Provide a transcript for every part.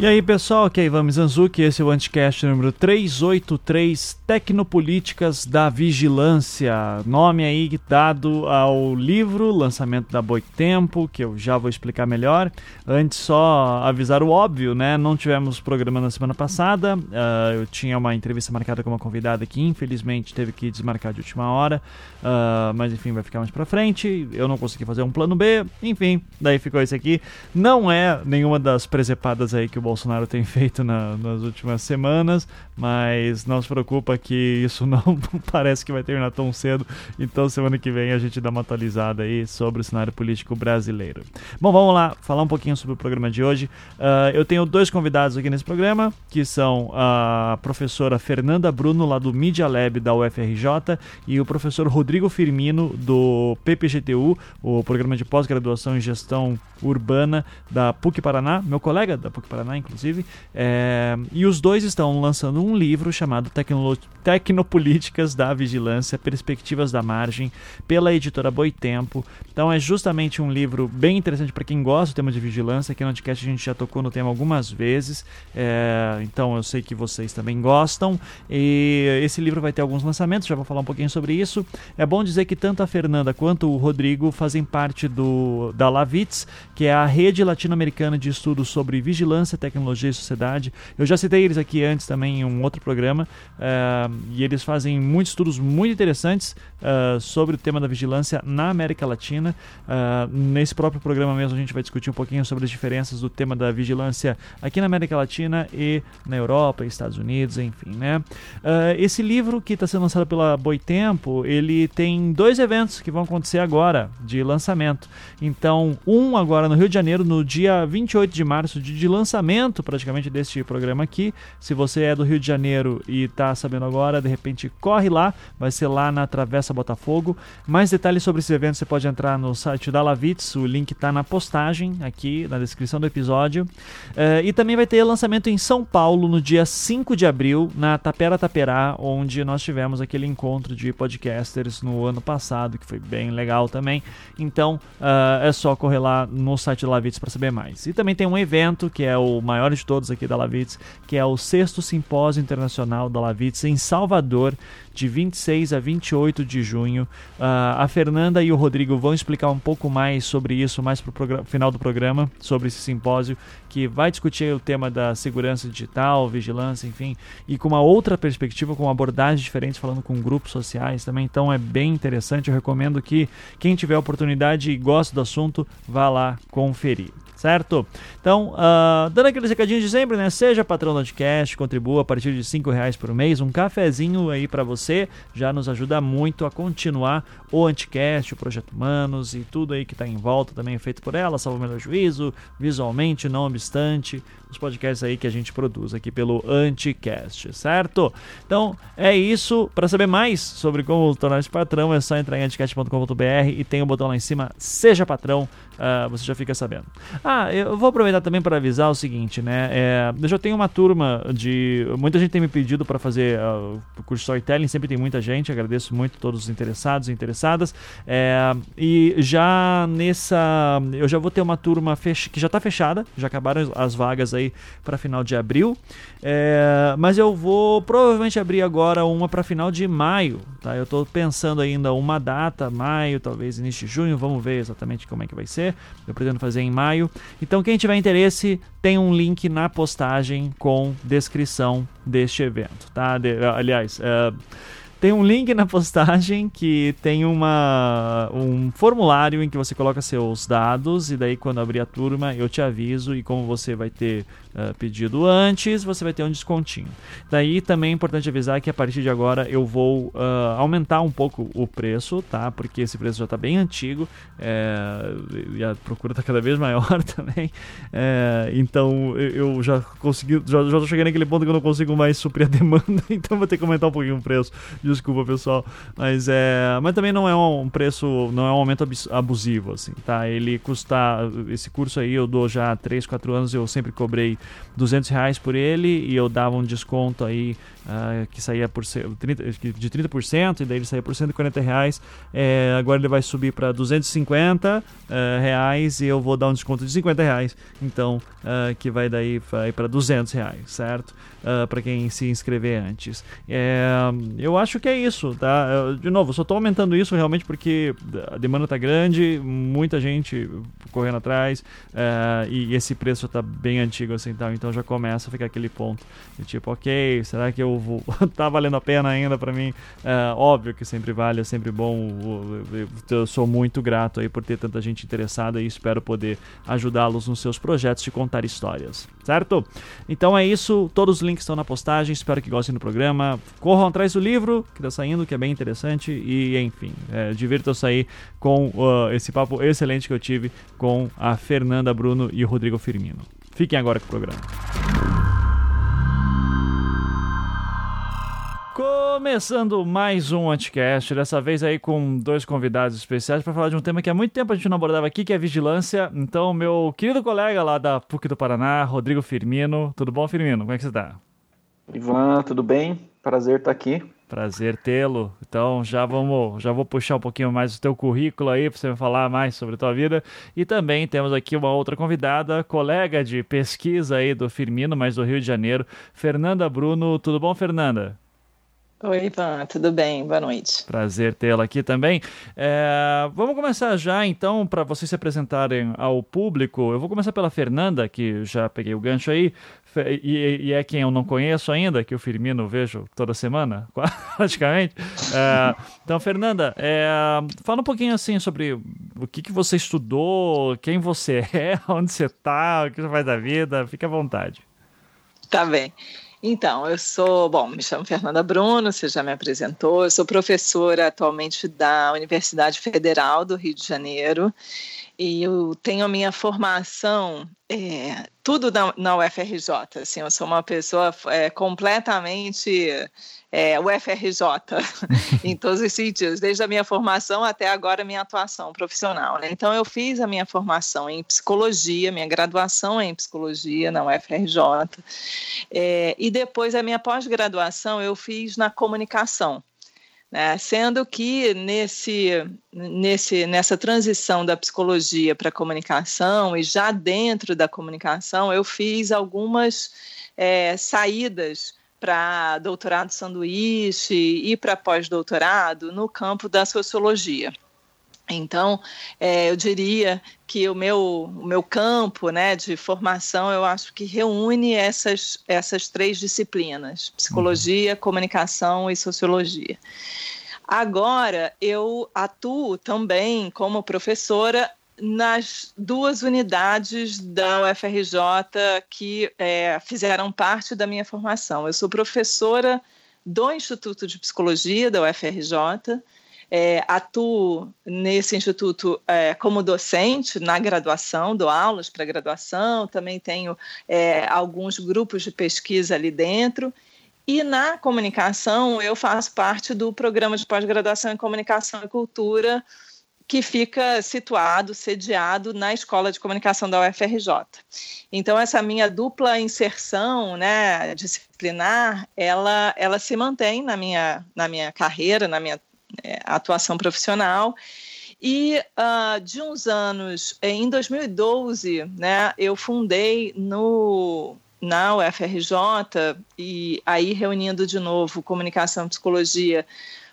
E aí pessoal, aqui é Ivan Mizanzuki, esse é o Anticast número 383, Tecnopolíticas da Vigilância, nome aí dado ao livro, lançamento da Boitempo, que eu já vou explicar melhor. Antes só avisar o óbvio, né, não tivemos programa na semana passada, uh, eu tinha uma entrevista marcada com uma convidada que infelizmente teve que desmarcar de última hora, uh, mas enfim, vai ficar mais pra frente, eu não consegui fazer um plano B, enfim, daí ficou esse aqui. Não é nenhuma das presepadas aí que o Bolsonaro tem feito na, nas últimas semanas, mas não se preocupa que isso não parece que vai terminar tão cedo. Então, semana que vem a gente dá uma atualizada aí sobre o cenário político brasileiro. Bom, vamos lá falar um pouquinho sobre o programa de hoje. Uh, eu tenho dois convidados aqui nesse programa, que são a professora Fernanda Bruno, lá do Media Lab da UFRJ, e o professor Rodrigo Firmino, do PPGTU, o programa de pós-graduação em gestão urbana da PUC Paraná, meu colega da PUC Paraná, inclusive. É, e os dois estão lançando um livro chamado Tecno Tecnopolíticas da Vigilância, Perspectivas da Margem, pela editora Boitempo. Então é justamente um livro bem interessante para quem gosta do tema de vigilância. Aqui no podcast a gente já tocou no tema algumas vezes, é, então eu sei que vocês também gostam. E esse livro vai ter alguns lançamentos, já vou falar um pouquinho sobre isso. É bom dizer que tanto a Fernanda quanto o Rodrigo fazem parte do da Lavitz, que é a rede latino-americana de estudos sobre vigilância, e sociedade. Eu já citei eles aqui antes também em um outro programa, uh, e eles fazem muitos estudos muito interessantes uh, sobre o tema da vigilância na América Latina. Uh, nesse próprio programa mesmo a gente vai discutir um pouquinho sobre as diferenças do tema da vigilância aqui na América Latina e na Europa, Estados Unidos, enfim, né? esse livro que está sendo lançado pela Boitempo, ele tem dois eventos que vão acontecer agora de lançamento. Então, um agora no Rio de Janeiro, no dia 28 de março, de, de lançamento praticamente deste programa aqui. Se você é do Rio de Janeiro e está sabendo agora, de repente corre lá, vai ser lá na Travessa Botafogo. Mais detalhes sobre esse evento você pode entrar no site da Lavitz, o link está na postagem aqui na descrição do episódio. Uh, e também vai ter lançamento em São Paulo no dia 5 de abril, na Tapera Taperá, onde nós tivemos aquele encontro de podcasters no ano passado, que foi bem legal também. Então uh, é só correr lá no site da Lavitz para saber mais. E também tem um evento que é o maior de todos aqui da Lavitz, que é o sexto simpósio internacional da Lavitz em Salvador, de 26 a 28 de junho. Uh, a Fernanda e o Rodrigo vão explicar um pouco mais sobre isso mais para o final do programa, sobre esse simpósio que vai discutir o tema da segurança digital, vigilância, enfim, e com uma outra perspectiva, com abordagens diferentes, falando com grupos sociais também. Então é bem interessante. Eu recomendo que quem tiver oportunidade e gosta do assunto, vá lá conferir certo? Então, uh, dando aqueles recadinhos de sempre, né? Seja patrão do podcast, contribua a partir de cinco reais por mês, um cafezinho aí para você, já nos ajuda muito a continuar o Anticast, o Projeto Humanos e tudo aí que está em volta também é feito por ela, salvo o melhor juízo, visualmente, não obstante, os podcasts aí que a gente produz aqui pelo Anticast, certo? Então, é isso. Para saber mais sobre como tornar-se patrão, é só entrar em anticast.com.br e tem o botão lá em cima, Seja Patrão, uh, você já fica sabendo. Ah, eu vou aproveitar também para avisar o seguinte, né? É, eu já tenho uma turma de. Muita gente tem me pedido para fazer uh, curso storytelling, sempre tem muita gente, agradeço muito todos os interessados e interessadas. É, e já nessa. Eu já vou ter uma turma fech... que já está fechada, já acabaram as vagas aí para final de abril. É, mas eu vou provavelmente abrir agora uma para final de maio, tá? Eu estou pensando ainda uma data, maio, talvez início de junho, vamos ver exatamente como é que vai ser. Eu pretendo fazer em maio. Então quem tiver interesse, tem um link na postagem com descrição deste evento, tá? De, aliás, é, tem um link na postagem que tem uma, um formulário em que você coloca seus dados e daí quando abrir a turma eu te aviso e como você vai ter uh, pedido antes, você vai ter um descontinho. Daí também é importante avisar que a partir de agora eu vou uh, aumentar um pouco o preço, tá? Porque esse preço já está bem antigo é, e a procura está cada vez maior também. É, então eu já consegui, já, já tô chegando naquele ponto que eu não consigo mais suprir a demanda, então vou ter que aumentar um pouquinho o preço. Desculpa, pessoal. Mas é. Mas também não é um preço, não é um aumento abusivo, assim, tá? Ele custa. Esse curso aí eu dou já há 3, 4 anos, eu sempre cobrei 200 reais por ele e eu dava um desconto aí uh, que saía por 30, de 30% e daí ele saía por 140 reais. É, agora ele vai subir para 250 uh, reais e eu vou dar um desconto de 50 reais. Então, uh, que vai daí para 200 reais, certo? Uh, para quem se inscrever antes. É, eu acho que é isso, tá? De novo, só estou aumentando isso realmente porque a demanda está grande, muita gente correndo atrás e esse preço está bem antigo assim, tá? então já começa a ficar aquele ponto de tipo, ok, será que eu vou tá valendo a pena ainda para mim? Uh, óbvio que sempre vale, é sempre bom. Eu sou muito grato aí por ter tanta gente interessada e espero poder ajudá-los nos seus projetos de contar histórias, certo? Então é isso, todos os links estão na postagem. Espero que gostem do programa. Corram atrás do livro que está saindo, que é bem interessante. E, enfim, é, divirtam-se aí com uh, esse papo excelente que eu tive com a Fernanda Bruno e o Rodrigo Firmino. Fiquem agora com o programa. Começando mais um Anticast, dessa vez aí com dois convidados especiais para falar de um tema que há muito tempo a gente não abordava aqui, que é vigilância. Então, meu querido colega lá da PUC do Paraná, Rodrigo Firmino. Tudo bom, Firmino? Como é que você está? Ivan, tudo bem? Prazer estar aqui. Prazer tê-lo. Então já vamos, já vou puxar um pouquinho mais o teu currículo aí para você falar mais sobre a tua vida. E também temos aqui uma outra convidada, colega de pesquisa aí do Firmino, mas do Rio de Janeiro, Fernanda Bruno. Tudo bom, Fernanda? Oi, Ivan, tudo bem? Boa noite. Prazer tê-la aqui também. É, vamos começar já, então, para vocês se apresentarem ao público. Eu vou começar pela Fernanda, que já peguei o gancho aí, e, e é quem eu não conheço ainda, que o Firmino vejo toda semana, praticamente. É, então, Fernanda, é, fala um pouquinho assim sobre o que, que você estudou, quem você é, onde você está, o que você faz da vida. Fique à vontade. Tá bem. Então, eu sou, bom, me chamo Fernanda Bruno, você já me apresentou, eu sou professora atualmente da Universidade Federal do Rio de Janeiro e eu tenho a minha formação é, tudo na, na, UFRJ, assim, eu sou uma pessoa é, completamente é, UFRJ em todos os sentidos, desde a minha formação até agora minha atuação profissional. Né? Então eu fiz a minha formação em psicologia, minha graduação em psicologia na UFRJ, é, e depois a minha pós-graduação eu fiz na comunicação. Né? Sendo que nesse, nesse, nessa transição da psicologia para a comunicação e já dentro da comunicação, eu fiz algumas é, saídas para doutorado sanduíche e para pós-doutorado no campo da sociologia. Então, é, eu diria que o meu, o meu campo né, de formação, eu acho que reúne essas, essas três disciplinas: psicologia, uhum. comunicação e sociologia. Agora, eu atuo também como professora nas duas unidades da UFRJ que é, fizeram parte da minha formação. Eu sou professora do Instituto de Psicologia da UFRJ, é, atuo nesse instituto é, como docente na graduação, dou aulas para graduação, também tenho é, alguns grupos de pesquisa ali dentro. E na comunicação, eu faço parte do programa de pós-graduação em comunicação e cultura que fica situado, sediado na Escola de Comunicação da UFRJ. Então, essa minha dupla inserção né, disciplinar, ela, ela se mantém na minha, na minha carreira, na minha atuação profissional. E uh, de uns anos, em 2012, né, eu fundei no, na UFRJ, e aí reunindo de novo comunicação e psicologia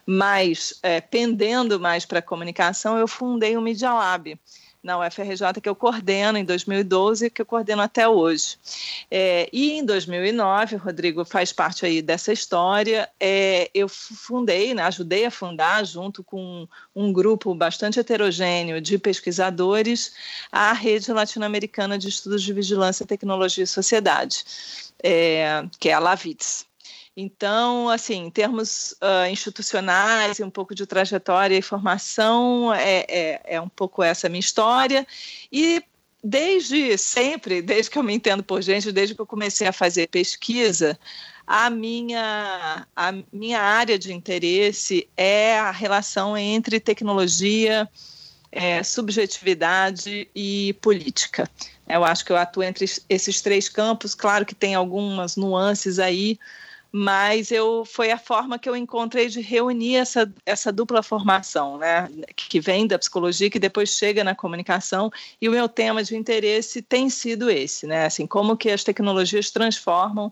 mas é, pendendo mais para comunicação, eu fundei o Media Lab na UFRJ, que eu coordeno em 2012 que eu coordeno até hoje. É, e em 2009, o Rodrigo faz parte aí dessa história, é, eu fundei, né, ajudei a fundar, junto com um grupo bastante heterogêneo de pesquisadores, a Rede Latino-Americana de Estudos de Vigilância, Tecnologia e Sociedade, é, que é a LAVITS. Então, assim, em termos uh, institucionais, um pouco de trajetória e formação, é, é, é um pouco essa minha história. E desde sempre, desde que eu me entendo por gente, desde que eu comecei a fazer pesquisa, a minha, a minha área de interesse é a relação entre tecnologia, é, subjetividade e política. Eu acho que eu atuo entre esses três campos. Claro que tem algumas nuances aí, mas eu foi a forma que eu encontrei de reunir essa, essa dupla formação, né, que vem da psicologia que depois chega na comunicação e o meu tema de interesse tem sido esse, né, assim como que as tecnologias transformam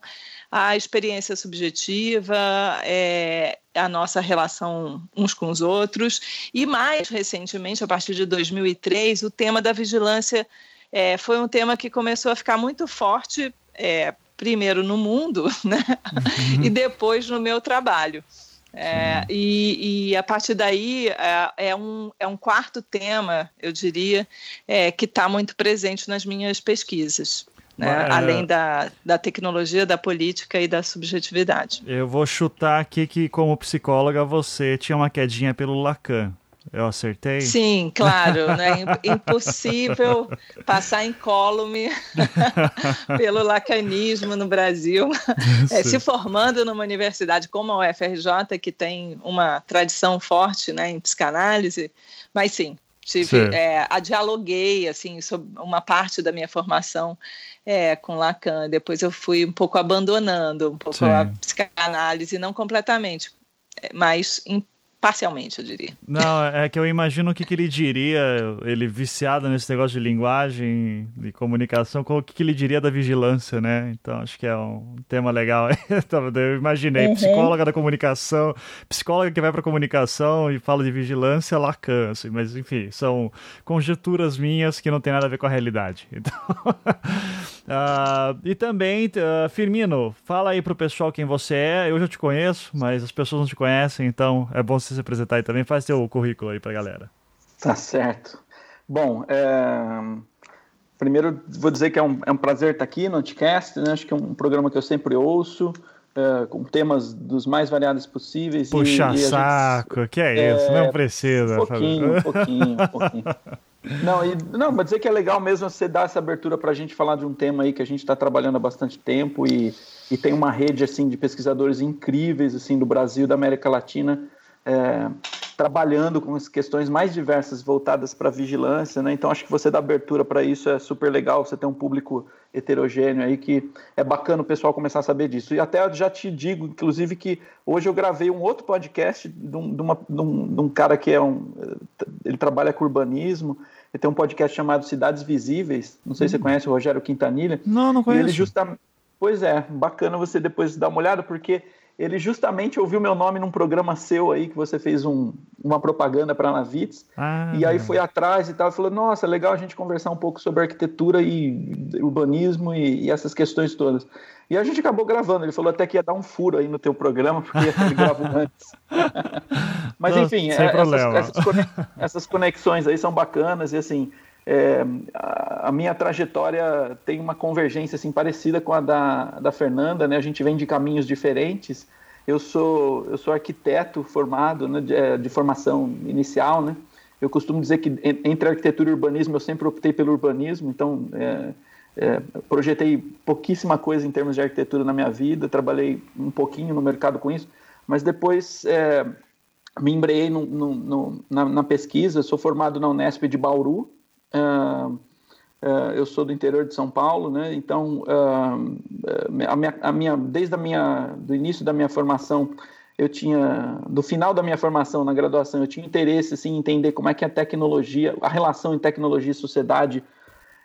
a experiência subjetiva, é, a nossa relação uns com os outros. E mais recentemente, a partir de 2003, o tema da vigilância é, foi um tema que começou a ficar muito forte é, primeiro no mundo, né? Uhum. e depois no meu trabalho. É, e, e, a partir daí é, é, um, é um quarto tema, eu diria, é, que está muito presente nas minhas pesquisas. Né? É. Além da, da tecnologia, da política e da subjetividade. Eu vou chutar aqui que, como psicóloga, você tinha uma quedinha pelo Lacan. Eu acertei? Sim, claro. Né? Impossível passar incólume pelo lacanismo no Brasil. É, se formando numa universidade como a UFRJ, que tem uma tradição forte né, em psicanálise, mas sim, tive, é, a dialoguei assim, sobre uma parte da minha formação é, com Lacan. Depois eu fui um pouco abandonando um pouco sim. a psicanálise, não completamente, é, mas em parcialmente, eu diria. Não, é que eu imagino o que, que ele diria, ele viciado nesse negócio de linguagem, de comunicação, o que, que ele diria da vigilância, né? Então acho que é um tema legal. eu imaginei, uhum. psicóloga da comunicação, psicóloga que vai para comunicação e fala de vigilância, Lacan, assim, mas enfim, são conjecturas minhas que não tem nada a ver com a realidade. Então, uh, e também, uh, Firmino, fala aí pro pessoal quem você é, eu já te conheço, mas as pessoas não te conhecem, então é bom você se apresentar aí também. Faz seu currículo aí pra galera. Tá certo. Bom, é... primeiro vou dizer que é um, é um prazer estar aqui no Anticast, né? Acho que é um programa que eu sempre ouço. É, com temas dos mais variados possíveis. Puxa e, e saco, gente, que é, é isso, não precisa. Um pouquinho, um pouquinho, um pouquinho. Não, e, não, mas dizer que é legal mesmo você dar essa abertura para a gente falar de um tema aí que a gente está trabalhando há bastante tempo e, e tem uma rede assim de pesquisadores incríveis assim do Brasil, da América Latina, é, trabalhando com as questões mais diversas voltadas para vigilância, né? Então acho que você dá abertura para isso é super legal. Você tem um público heterogêneo aí que é bacana o pessoal começar a saber disso. E até eu já te digo, inclusive, que hoje eu gravei um outro podcast de um, de uma, de um, de um cara que é um, ele trabalha com urbanismo. Ele tem um podcast chamado Cidades Visíveis. Não sei se você uhum. conhece o Rogério Quintanilha. Não, não conheço. E ele justamente, pois é, bacana você depois dar uma olhada porque ele justamente ouviu meu nome num programa seu aí, que você fez um, uma propaganda para a Navitz, ah, e aí foi atrás e tal, e falou, nossa, legal a gente conversar um pouco sobre arquitetura e urbanismo e, e, essas questões todas. E a gente acabou gravando, ele falou até que ia dar um furo aí no teu programa, porque ele gravou antes. Mas enfim, é, essas, essas, essas conexões aí são bacanas, e assim, é, a, minha trajetória tem uma convergência assim parecida com a da, da Fernanda, né? A gente vem de caminhos diferentes. Eu sou eu sou arquiteto formado, né, de, é, de formação inicial, né? Eu costumo dizer que entre arquitetura e urbanismo eu sempre optei pelo urbanismo, então é, é, projetei pouquíssima coisa em termos de arquitetura na minha vida, trabalhei um pouquinho no mercado com isso, mas depois é, me embreiei no, no, no, na, na, pesquisa. Sou formado na Unesp de Bauru, Uh, uh, eu sou do interior de São Paulo, né? Então, uh, a minha, a minha, desde a minha, do início da minha formação, eu tinha, do final da minha formação na graduação, eu tinha interesse assim, em entender como é que a tecnologia, a relação em tecnologia e sociedade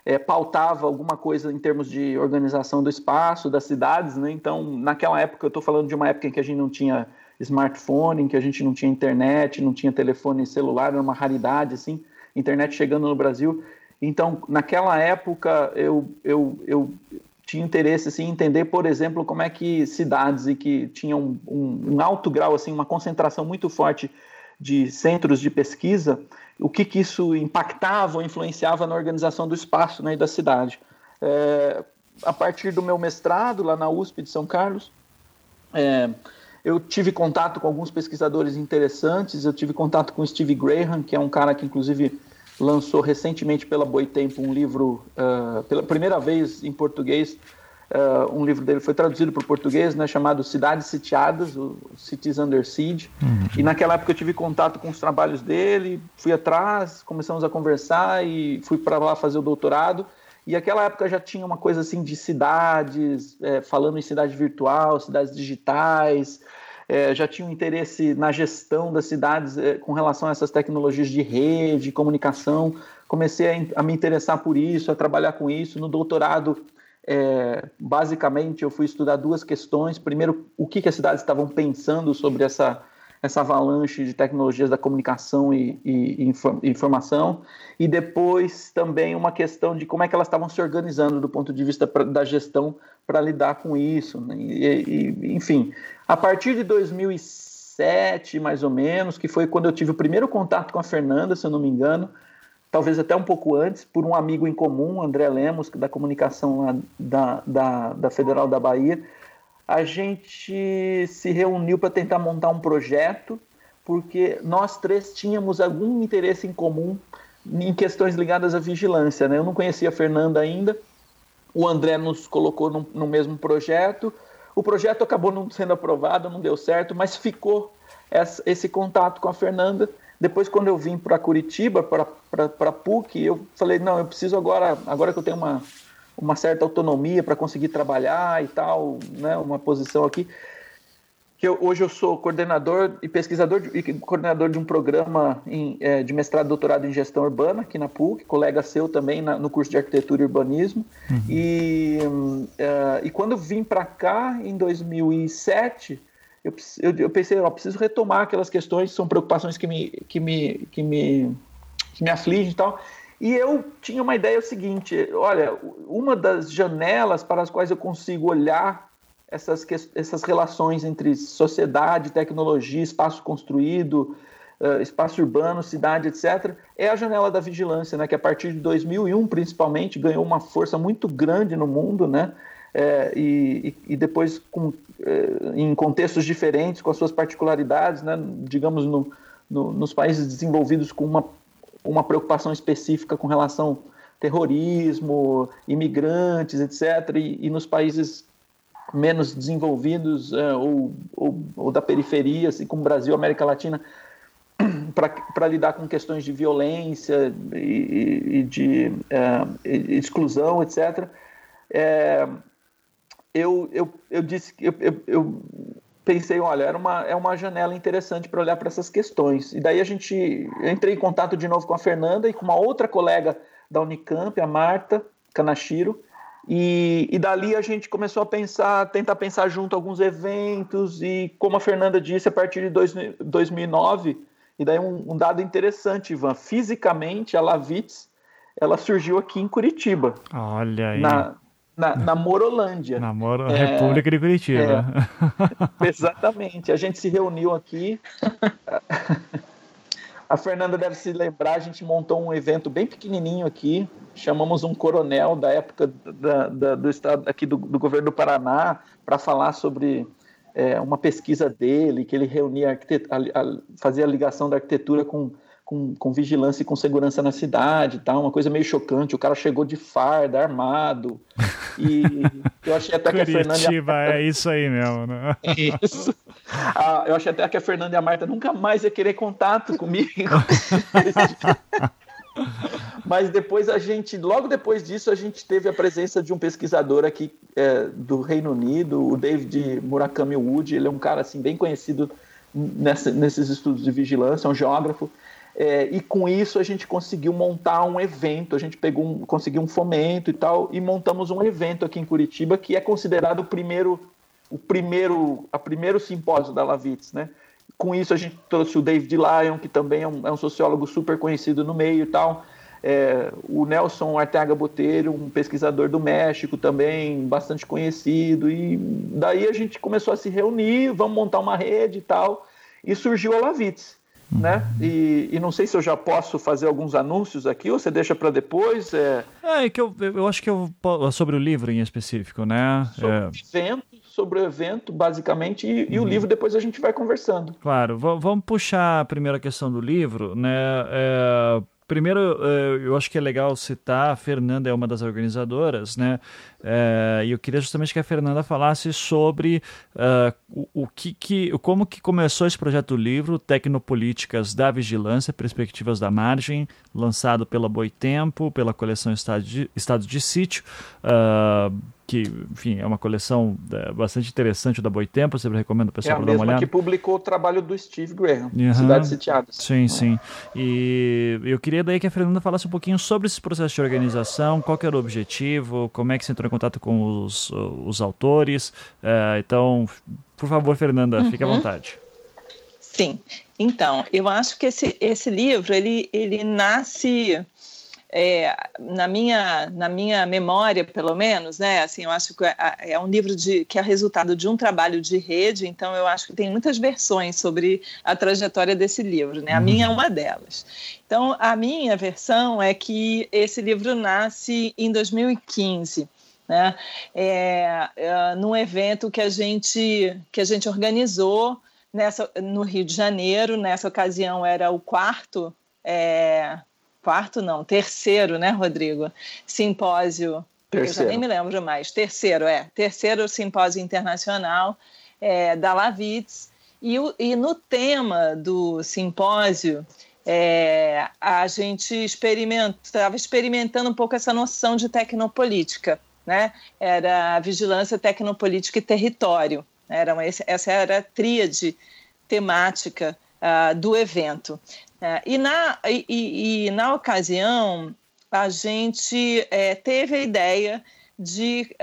é, pautava alguma coisa em termos de organização do espaço, das cidades, né? Então, naquela época, eu estou falando de uma época em que a gente não tinha smartphone, em que a gente não tinha internet, não tinha telefone celular, era uma raridade, assim internet chegando no Brasil. Então, naquela época, eu, eu, eu tinha interesse assim, em entender, por exemplo, como é que cidades e que tinham um, um, alto grau, assim, uma concentração muito forte de centros de pesquisa, o que, que isso impactava ou influenciava na organização do espaço né, e da cidade. É, a partir do meu mestrado lá na USP de São Carlos, é, eu tive contato com alguns pesquisadores interessantes, eu tive contato com Steve Graham, que é um cara que inclusive lançou recentemente pela Boitempo um livro, uh, pela primeira vez em português, uh, um livro dele foi traduzido para o português, né, chamado Cidades Sitiadas, o Cities Under Siege, uhum. e naquela época eu tive contato com os trabalhos dele, fui atrás, começamos a conversar e fui para lá fazer o doutorado, E aquela época já tinha uma coisa assim de cidades, é, falando em cidade virtual, cidades digitais, é, já tinha um interesse na gestão das cidades é, com relação a essas tecnologias de rede, comunicação. Comecei a, a, me interessar por isso, a trabalhar com isso. No doutorado, é, basicamente, eu fui estudar duas questões. Primeiro, o que, que as cidades estavam pensando sobre essa, essa avalanche de tecnologias da comunicação e, e, e, informação, e depois também uma questão de como é que elas estavam se organizando do ponto de vista pra, da gestão para lidar com isso. Né? E, enfim, a partir de 2007, mais ou menos, que foi quando eu tive o primeiro contato com a Fernanda, se eu não me engano, talvez até um pouco antes, por um amigo em comum, André Lemos, da comunicação da, da, da Federal da Bahia, a gente se reuniu para tentar montar um projeto, porque nós três tínhamos algum interesse em comum em questões ligadas à vigilância. Né? Eu não conhecia a Fernanda ainda, o André nos colocou no, no mesmo projeto, o projeto acabou não sendo aprovado, não deu certo, mas ficou essa, esse contato com a Fernanda. Depois, quando eu vim para Curitiba, para PUC, eu falei: não, eu preciso agora, agora que eu tenho uma, uma certa autonomia para conseguir trabalhar e tal, né, uma posição aqui, que eu, hoje eu sou coordenador e pesquisador de, e coordenador de um programa em, é, de mestrado e doutorado em gestão urbana aqui na PUC, colega seu também na, no curso de arquitetura e urbanismo. Uhum. E, uh, e quando eu vim para cá em 2007, eu, eu, eu pensei, ó, preciso retomar aquelas questões, são preocupações que me, que me, que me, que me afligem e tal. E eu tinha uma ideia seguinte: olha, uma das janelas para as quais eu consigo olhar essas, essas relações entre sociedade, tecnologia, espaço construído, espaço urbano, cidade, etc., é a janela da vigilância, né, que a partir de 2001, principalmente, ganhou uma força muito grande no mundo, né, é, e, e, depois com, é, em contextos diferentes, com as suas particularidades, né, digamos, no, no, nos países desenvolvidos com uma, uma preocupação específica com relação terrorismo, imigrantes, etc., e, e nos países menos desenvolvidos uh, ou, ou, ou, da periferia, assim como Brasil, América Latina, para lidar com questões de violência e, e de uh, exclusão, etc. É, eu, eu, eu disse eu, eu, eu pensei, olha, era uma, é uma janela interessante para olhar para essas questões. E daí a gente entrei em contato de novo com a Fernanda e com uma outra colega da Unicamp, a Marta Kanashiro, e, e dali a gente começou a pensar, tentar pensar junto alguns eventos, e como a Fernanda disse, a partir de dois, 2009, e daí um, um, dado interessante, Ivan, fisicamente a Lavitz, ela surgiu aqui em Curitiba. Olha aí. Na, na, na Morolândia. Na Moro... é, República de Curitiba. É, exatamente. A gente se reuniu aqui. A Fernanda deve se lembrar, a gente montou um evento bem pequenininho aqui, chamamos um coronel da época da, da, do estado aqui do, do governo do Paraná para falar sobre é, uma pesquisa dele, que ele reunia, a, fazia a ligação da arquitetura com com, com vigilância e com segurança na cidade tal, uma coisa meio chocante. O cara chegou de farda, armado. E eu achei até que a Fernanda. Curitiba, é isso aí mesmo, né? Isso. Ah, eu achei até que a Fernanda e a Marta nunca mais ia querer contato comigo. Mas depois a gente, logo depois disso, a gente teve a presença de um pesquisador aqui é, do Reino Unido, o David Murakami Wood. Ele é um cara assim bem conhecido nessa, nesses estudos de vigilância, é um geógrafo. É, e com isso a gente conseguiu montar um evento, a gente pegou um, conseguiu um fomento e tal, e montamos um evento aqui em Curitiba que é considerado o primeiro, o primeiro, a primeiro simpósio da Lavitz, né? Com isso a gente trouxe o David Lyon, que também é um, é um sociólogo super conhecido no meio e tal, é, o Nelson Arteaga Botelho, um pesquisador do México também, bastante conhecido, e daí a gente começou a se reunir, vamos montar uma rede e tal, e surgiu a Lavitz né? E, e, não sei se eu já posso fazer alguns anúncios aqui ou você deixa para depois. É... é, que eu, eu acho que eu sobre o livro em específico, né? Sobre é... o evento, sobre o evento, basicamente, e, uhum. e, o uhum. livro depois a gente vai conversando. Claro, vamos puxar a primeira questão do livro, né? É, primeiro, eh, eu acho que é legal citar, a Fernanda é uma das organizadoras, né? É, e eu queria justamente que a Fernanda falasse sobre uh, o, que, que, como que começou esse projeto do livro, Tecnopolíticas da Vigilância, Perspectivas da Margem, lançado pela Boitempo, pela coleção Estado de, Estado de Sítio. Uh, que, enfim, é uma coleção é, bastante interessante da Boitempo, eu sempre recomendo o pessoal é para dar uma olhada. que publicou o trabalho do Steve Graham, uhum. Cidades Sitiadas. Sim, sim. E eu queria daí que a Fernanda falasse um pouquinho sobre esse processo de organização, qual era o objetivo, como é que você entrou em contato com os, os autores. Uh, então, por favor, Fernanda, uhum. fique à uhum. vontade. Sim. Então, eu acho que esse, esse livro, ele, ele nasce é, na, minha, na minha memória, pelo menos, né? Assim, eu acho que é, é, um livro de, que é resultado de um trabalho de rede, então eu acho que tem muitas versões sobre a trajetória desse livro, né? A minha é uma delas. Então, a minha versão é que esse livro nasce em 2015. Né? É, é, num evento que a gente que a gente organizou nessa no Rio de Janeiro nessa ocasião era o quarto é, quarto não, terceiro, né, Rodrigo? Simpósio, terceiro. eu já nem me lembro mais, terceiro, é, terceiro simpósio internacional é, da Lavitz, e, e no tema do simpósio, é, a gente estava experimentando um pouco essa noção de tecnopolítica, né? Era a vigilância tecnopolítica e território. Era uma, essa era a tríade temática uh, do evento. É, e, na, e, e, na ocasião, a gente é, teve a ideia de,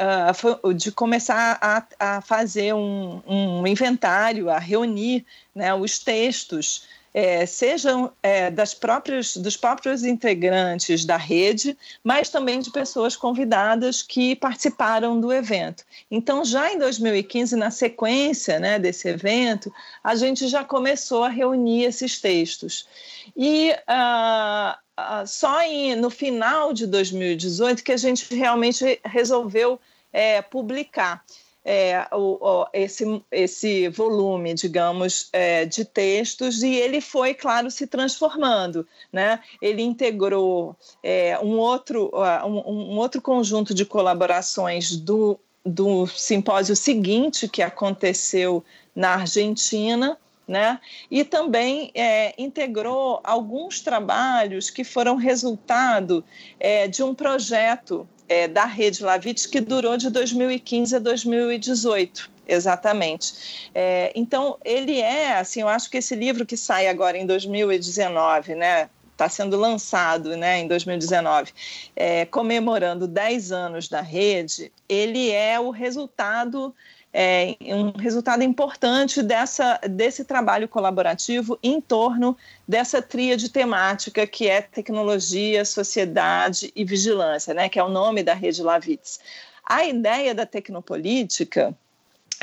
uh, de começar a, a fazer um, um, inventário, a reunir né, os textos é, sejam é, das próprias, dos próprios integrantes da rede, mas também de pessoas convidadas que participaram do evento. Então, já em 2015, na sequência né, desse evento, a gente já começou a reunir esses textos. E uh, uh, só em, no final de 2018 que a gente realmente resolveu é, publicar é, o, o, esse, esse volume, digamos, é, de textos e ele foi, claro, se transformando. Né? Ele integrou é, um, outro, um, um, outro conjunto de colaborações do, do simpósio seguinte que aconteceu na Argentina. Né? E também é, integrou alguns trabalhos que foram resultado é, de um projeto é, da Rede Lavitz, que durou de 2015 a 2018. Exatamente. É, então, ele é, assim, eu acho que esse livro que sai agora em 2019, né, está sendo lançado né, em 2019, é, comemorando 10 anos da rede, ele é o resultado é, um resultado importante dessa, desse trabalho colaborativo em torno dessa tríade temática que é tecnologia, sociedade e vigilância, né, que é o nome da rede Lavitz. A ideia da tecnopolítica,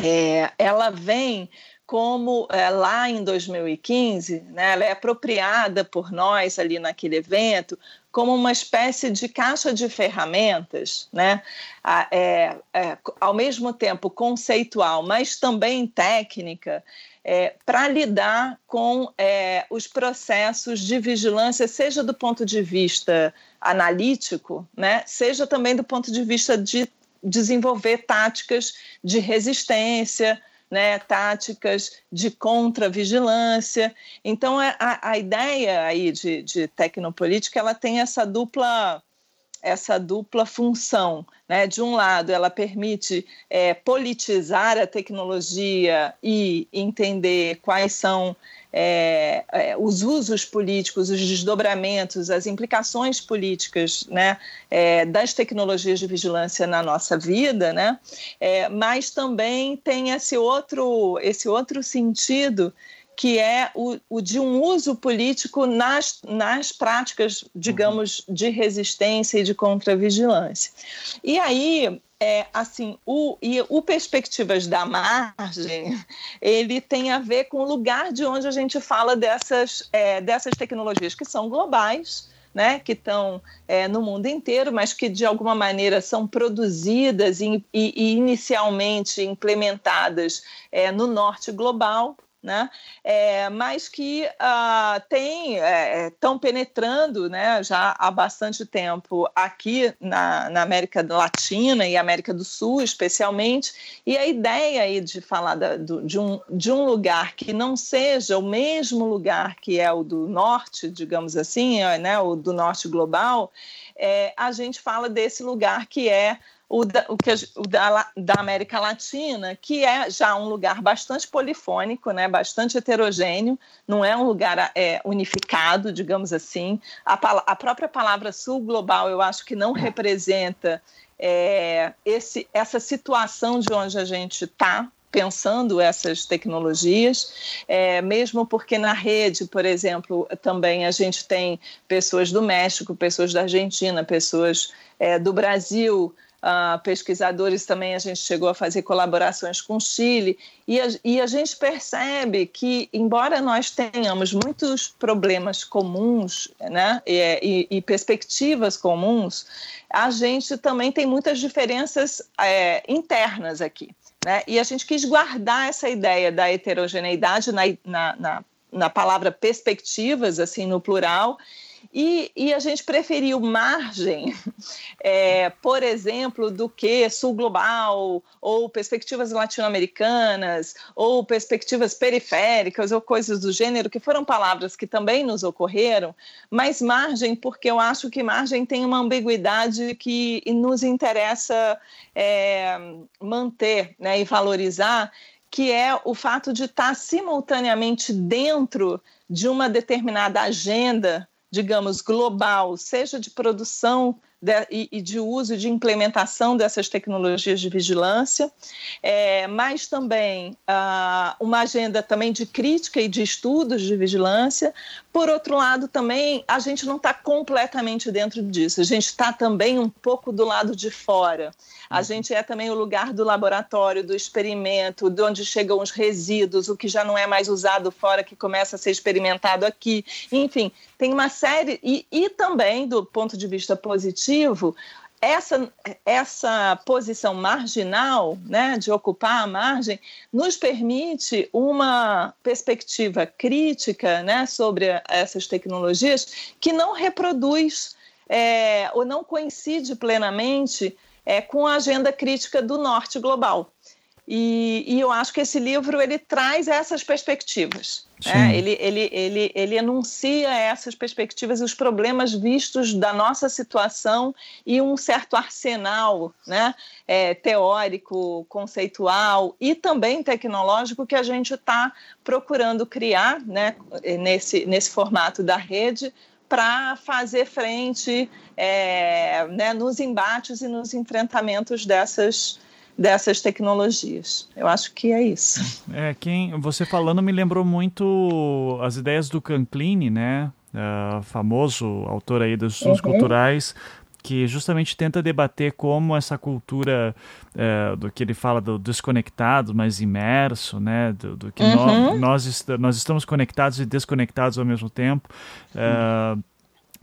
é, ela vem como é, lá em 2015, né, ela é apropriada por nós ali naquele evento como uma espécie de caixa de ferramentas, né, é, é, ao mesmo tempo conceitual, mas também técnica, é, para lidar com é, os processos de vigilância, seja do ponto de vista analítico, né, seja também do ponto de vista de desenvolver táticas de resistência, né, táticas de contra-vigilância. Então, é, a, a ideia aí de, de tecnopolítica ela tem essa dupla essa dupla função. Né? De um lado, ela permite é, politizar a tecnologia e entender quais são é, é, os usos políticos, os desdobramentos, as implicações políticas né, é, das tecnologias de vigilância na nossa vida, né, é, mas também tem esse outro, esse outro sentido que é o, o, de um uso político nas, nas práticas, digamos, de resistência e de contravigilância. E aí, é, assim, o, e o Perspectivas da Margem, ele tem a ver com o lugar de onde a gente fala dessas, é, dessas tecnologias que são globais, né, que estão é, no mundo inteiro, mas que de alguma maneira são produzidas e, e, e inicialmente implementadas é, no norte global, né? É, mas que uh, tem estão é, penetrando, né? Já há bastante tempo aqui na, na, América Latina e América do Sul, especialmente. E a ideia aí de falar da, do, de, um, de um lugar que não seja o mesmo lugar que é o do norte, digamos assim, né? O do norte global, é, a gente fala desse lugar que é o, da, o, que, o da, da, América Latina, que é já um lugar bastante polifônico, né, bastante heterogêneo, não é um lugar é, unificado, digamos assim. A, a, própria palavra sul global eu acho que não representa é, esse, essa situação de onde a gente está, pensando essas tecnologias, é, mesmo porque na rede, por exemplo, também a gente tem pessoas do México, pessoas da Argentina, pessoas é, do Brasil, uh, pesquisadores também, a gente chegou a fazer colaborações com o Chile, e a, e a gente percebe que, embora nós tenhamos muitos problemas comuns né, e, e, e perspectivas comuns, a gente também tem muitas diferenças é, internas aqui. Né? E a gente quis guardar essa ideia da heterogeneidade na, na, na, na palavra perspectivas, assim, no plural, e, e, a gente preferiu margem, é, por exemplo, do que sul global, ou perspectivas latino-americanas, ou perspectivas periféricas, ou coisas do gênero, que foram palavras que também nos ocorreram, mas margem, porque eu acho que margem tem uma ambiguidade que nos interessa é, manter né, e valorizar, que é o fato de estar simultaneamente dentro de uma determinada agenda digamos, global, seja de produção de, e, e, de uso e de implementação dessas tecnologias de vigilância, é, mas também ah, uma agenda também de crítica e de estudos de vigilância. Por outro lado, também a gente não está completamente dentro disso, a gente está também um pouco do lado de fora. A uhum. gente é também o lugar do laboratório, do experimento, de onde chegam os resíduos, o que já não é mais usado fora, que começa a ser experimentado aqui. Enfim, tem uma série. E, e também, do ponto de vista positivo, essa, essa posição marginal, né, de ocupar a margem, nos permite uma perspectiva crítica né, sobre essas tecnologias que não reproduz é, ou não coincide plenamente é, com a agenda crítica do norte global. E, e, eu acho que esse livro ele traz essas perspectivas. Né? Ele, ele, ele, ele enuncia essas perspectivas e os problemas vistos da nossa situação e um certo arsenal né? É, teórico, conceitual e também tecnológico que a gente está procurando criar né? nesse, nesse formato da rede para fazer frente é, né, nos embates e nos enfrentamentos dessas dessas tecnologias. Eu acho que é isso. É, quem você falando me lembrou muito as ideias do Canclini, né? Uh, famoso autor aí dos estudos uhum. culturais, que justamente tenta debater como essa cultura uh, do que ele fala do desconectado, mas imerso, né, do, do que uhum. nós, nós, nós estamos conectados e desconectados ao mesmo tempo. Uh,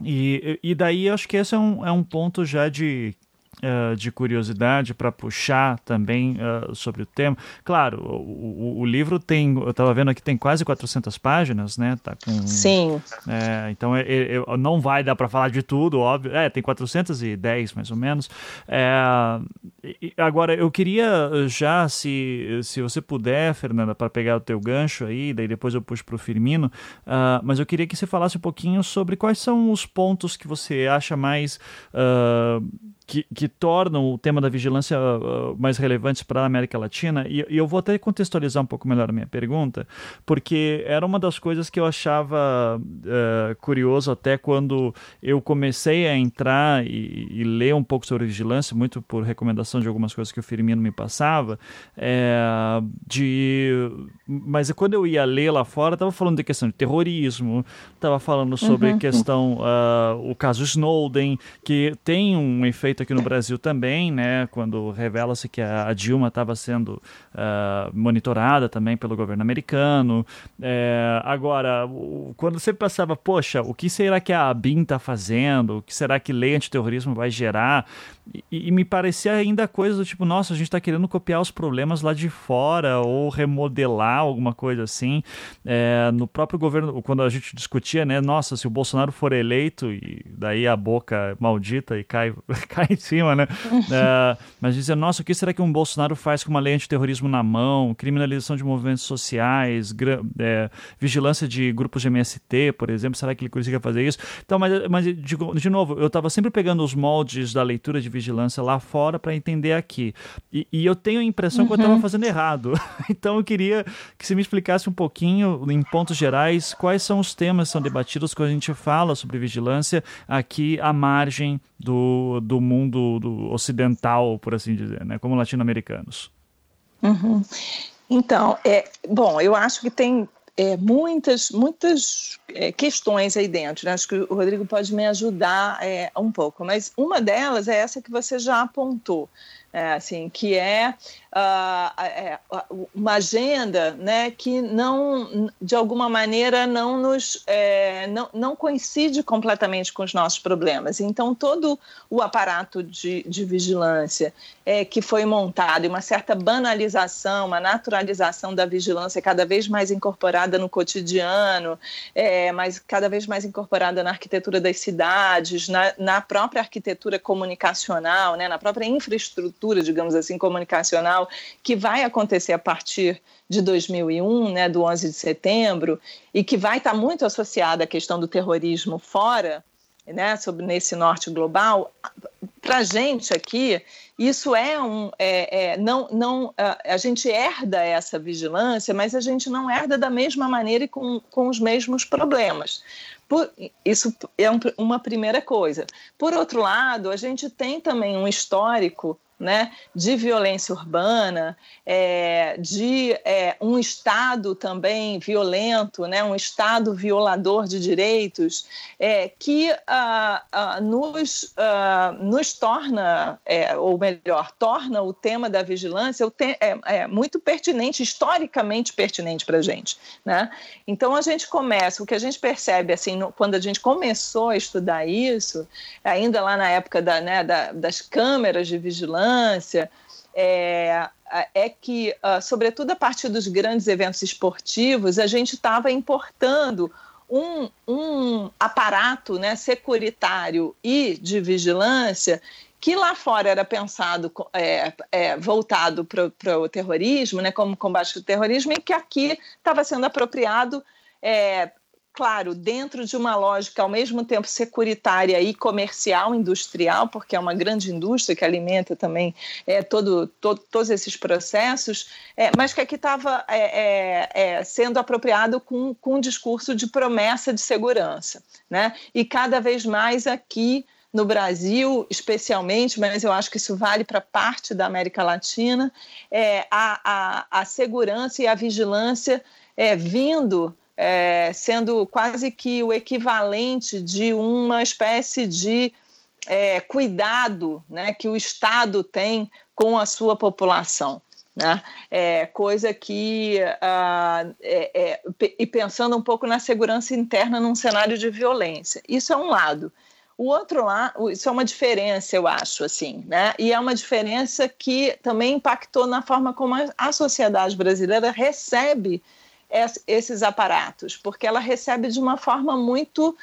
e, e daí eu acho que esse é um, é um ponto já de Uh, de curiosidade para puxar também uh, sobre o tema. Claro, o, o, o livro tem, eu estava vendo aqui, tem quase 400 páginas, né? Tá com, Sim. É, então é, é, não vai dar para falar de tudo, óbvio. É, tem 410 mais ou menos. É, agora, eu queria já, se, se você puder, Fernanda, para pegar o teu gancho aí, daí depois eu puxo para o Firmino, uh, mas eu queria que você falasse um pouquinho sobre quais são os pontos que você acha mais que, que, tornam o tema da vigilância uh, mais relevante para a América Latina. E, e, eu vou até contextualizar um pouco melhor a minha pergunta, porque era uma das coisas que eu achava uh, curioso até quando eu comecei a entrar e, e, ler um pouco sobre vigilância, muito por recomendação de algumas coisas que o Firmino me passava, é, de mas quando eu ia ler lá fora, estava falando de questão de terrorismo, estava falando sobre uhum. questão, uh, o caso Snowden, que tem um efeito aqui no Brasil também, né, quando revela-se que a, Dilma estava sendo uh, monitorada também pelo governo americano. É, agora, quando você pensava, poxa, o que será que a ABIN está fazendo? O que será que lei antiterrorismo vai gerar? E, e, me parecia ainda coisa do tipo, nossa, a gente está querendo copiar os problemas lá de fora ou remodelar alguma coisa assim. É, no próprio governo, quando a gente discutia, né, nossa, se o Bolsonaro for eleito, e daí a boca maldita e cai, cai em cima, né? É, mas dizia, nossa, o que será que um Bolsonaro faz com uma lei antiterrorismo na mão, criminalização de movimentos sociais, é, vigilância de grupos de MST, por exemplo, será que ele conseguiria fazer isso? Então, mas, mas de, de novo, eu estava sempre pegando os moldes da leitura de vigilância lá fora para entender aqui. E, e, eu tenho a impressão uhum. que eu estava uhum. fazendo errado. então eu queria que você me explicasse um pouquinho, em pontos gerais, quais são os temas que são debatidos quando a gente fala sobre vigilância aqui à margem do, do mundo do ocidental, por assim dizer, né? como latino-americanos. Uhum. Então, é, bom, eu acho que tem é, muitas, muitas é, questões aí dentro. Né? Acho que o Rodrigo pode me ajudar é, um pouco, mas uma delas é essa que você já apontou. É, assim, que é uh, uma agenda né, que não, de alguma maneira, não nos é, não, não coincide completamente com os nossos problemas. Então, todo o aparato de, de vigilância é, que foi montado e uma certa banalização, uma naturalização da vigilância cada vez mais incorporada no cotidiano, é, mas cada vez mais incorporada na arquitetura das cidades, na, na própria arquitetura comunicacional, né, na própria infraestrutura, digamos assim, comunicacional, que vai acontecer a partir de 2001, né, do 11 de setembro, e que vai estar muito associada à questão do terrorismo fora, né, sobre nesse norte global, para a gente aqui, isso é um. É, é, não, não, a, a, gente herda essa vigilância, mas a gente não herda da mesma maneira e com, com os mesmos problemas. Por, isso é um, uma primeira coisa. Por outro lado, a gente tem também um histórico né, de violência urbana, é, de é, um Estado também violento, né, um Estado violador de direitos, é, que ah, ah, nos, ah, nos torna, é, ou melhor, torna o tema da vigilância te, é, é, muito pertinente, historicamente pertinente para a gente. Né? Então a gente começa, o que a gente percebe assim, no, quando a gente começou a estudar isso, ainda lá na época da, né, da, das câmeras de vigilância, importância é, é que, uh, sobretudo a partir dos grandes eventos esportivos, a gente estava importando um, um aparato né, securitário e de vigilância que lá fora era pensado é, é, voltado para o terrorismo, né, como combate ao terrorismo, e que aqui estava sendo apropriado é, claro, dentro de uma lógica ao mesmo tempo securitária e comercial, industrial, porque é uma grande indústria que alimenta também é, todo, todo todos esses processos, é, mas que aqui estava é, é, é, sendo apropriado com, com um discurso de promessa de segurança. Né? E cada vez mais aqui no Brasil, especialmente, mas eu acho que isso vale para parte da América Latina, é, a, a, a segurança e a vigilância é, vindo é, sendo quase que o equivalente de uma espécie de é, cuidado né, que o Estado tem com a sua população. Né? É, coisa que, uh, é, é, e pensando um pouco na segurança interna num cenário de violência. Isso é um lado. O outro lado, isso é uma diferença, eu acho, assim, né? E é uma diferença que também impactou na forma como a sociedade brasileira recebe esses aparatos, porque ela recebe de uma forma muito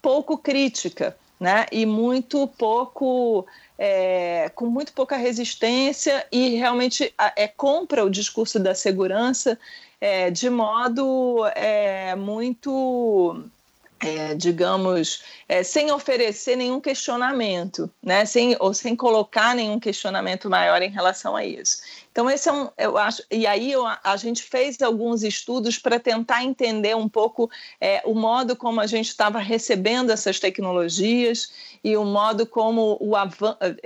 pouco crítica, né? E muito pouco é, com muito pouca resistência e realmente é, compra o discurso da segurança é, de modo é, muito é, digamos, é, sem oferecer nenhum questionamento, né? sem, ou sem colocar nenhum questionamento maior em relação a isso. Então, esse é um, eu acho, e aí eu, a gente fez alguns estudos para tentar entender um pouco é, o modo como a gente estava recebendo essas tecnologias e o modo como o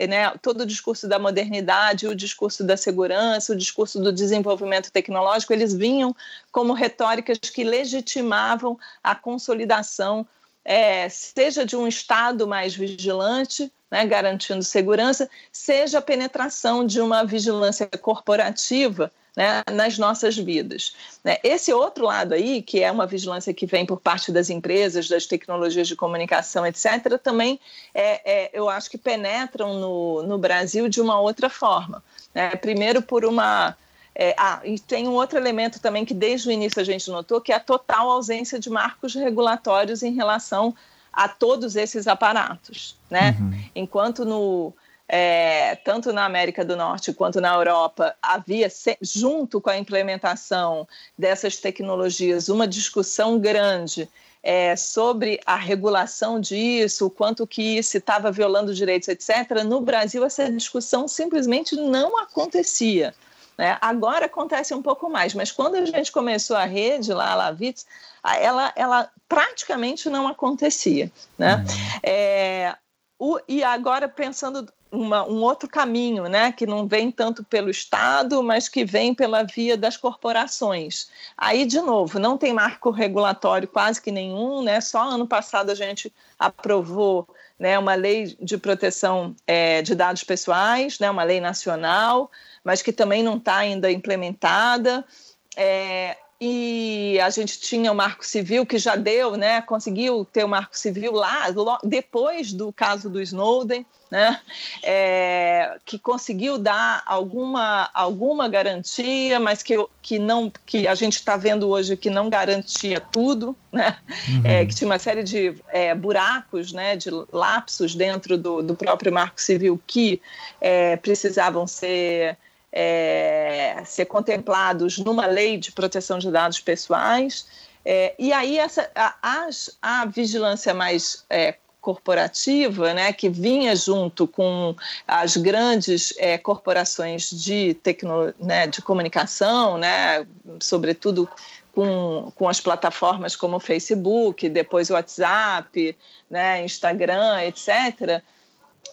né, todo o discurso da modernidade, o discurso da segurança, o discurso do desenvolvimento tecnológico, eles vinham como retóricas que legitimavam a consolidação é, seja de um Estado mais vigilante, né, garantindo segurança, seja a penetração de uma vigilância corporativa né, nas nossas vidas. Né? Esse outro lado aí, que é uma vigilância que vem por parte das empresas, das tecnologias de comunicação, etc., também é, é, eu acho que penetram no, no Brasil de uma outra forma. Né? Primeiro, por uma. É, ah, e tem um outro elemento também que desde o início a gente notou, que é a total ausência de marcos regulatórios em relação a todos esses aparatos. Né? Uhum. Enquanto no, é, tanto na América do Norte quanto na Europa, havia, junto com a implementação dessas tecnologias, uma discussão grande é, sobre a regulação disso, o quanto que se estava violando direitos, etc. No Brasil, essa discussão simplesmente não acontecia. Né? Agora acontece um pouco mais, mas quando a gente começou a rede lá, a Lavitz, ela, ela praticamente não acontecia. Né? Uhum. É, o, e agora pensando uma, um outro caminho, né, que não vem tanto pelo Estado, mas que vem pela via das corporações. Aí, de novo, não tem marco regulatório quase que nenhum, né? Só ano passado a gente aprovou né, uma lei de proteção é, de dados pessoais, né, uma lei nacional, mas que também não está ainda implementada. É, e a gente tinha o Marco Civil que já deu, né? Conseguiu ter o Marco Civil lá depois do caso do Snowden, né? É, que conseguiu dar alguma alguma garantia, mas que, que não que a gente está vendo hoje que não garantia tudo, né? Uhum. É, que tinha uma série de é, buracos, né? De lapsos dentro do, do próprio Marco Civil que é, precisavam ser é, ser contemplados numa lei de proteção de dados pessoais. É, e aí essa, a, a, a vigilância mais é, corporativa, né, que vinha junto com as grandes é, corporações de, tecno, né, de comunicação, né, sobretudo com, com as plataformas como Facebook, depois o WhatsApp, né, Instagram, etc.,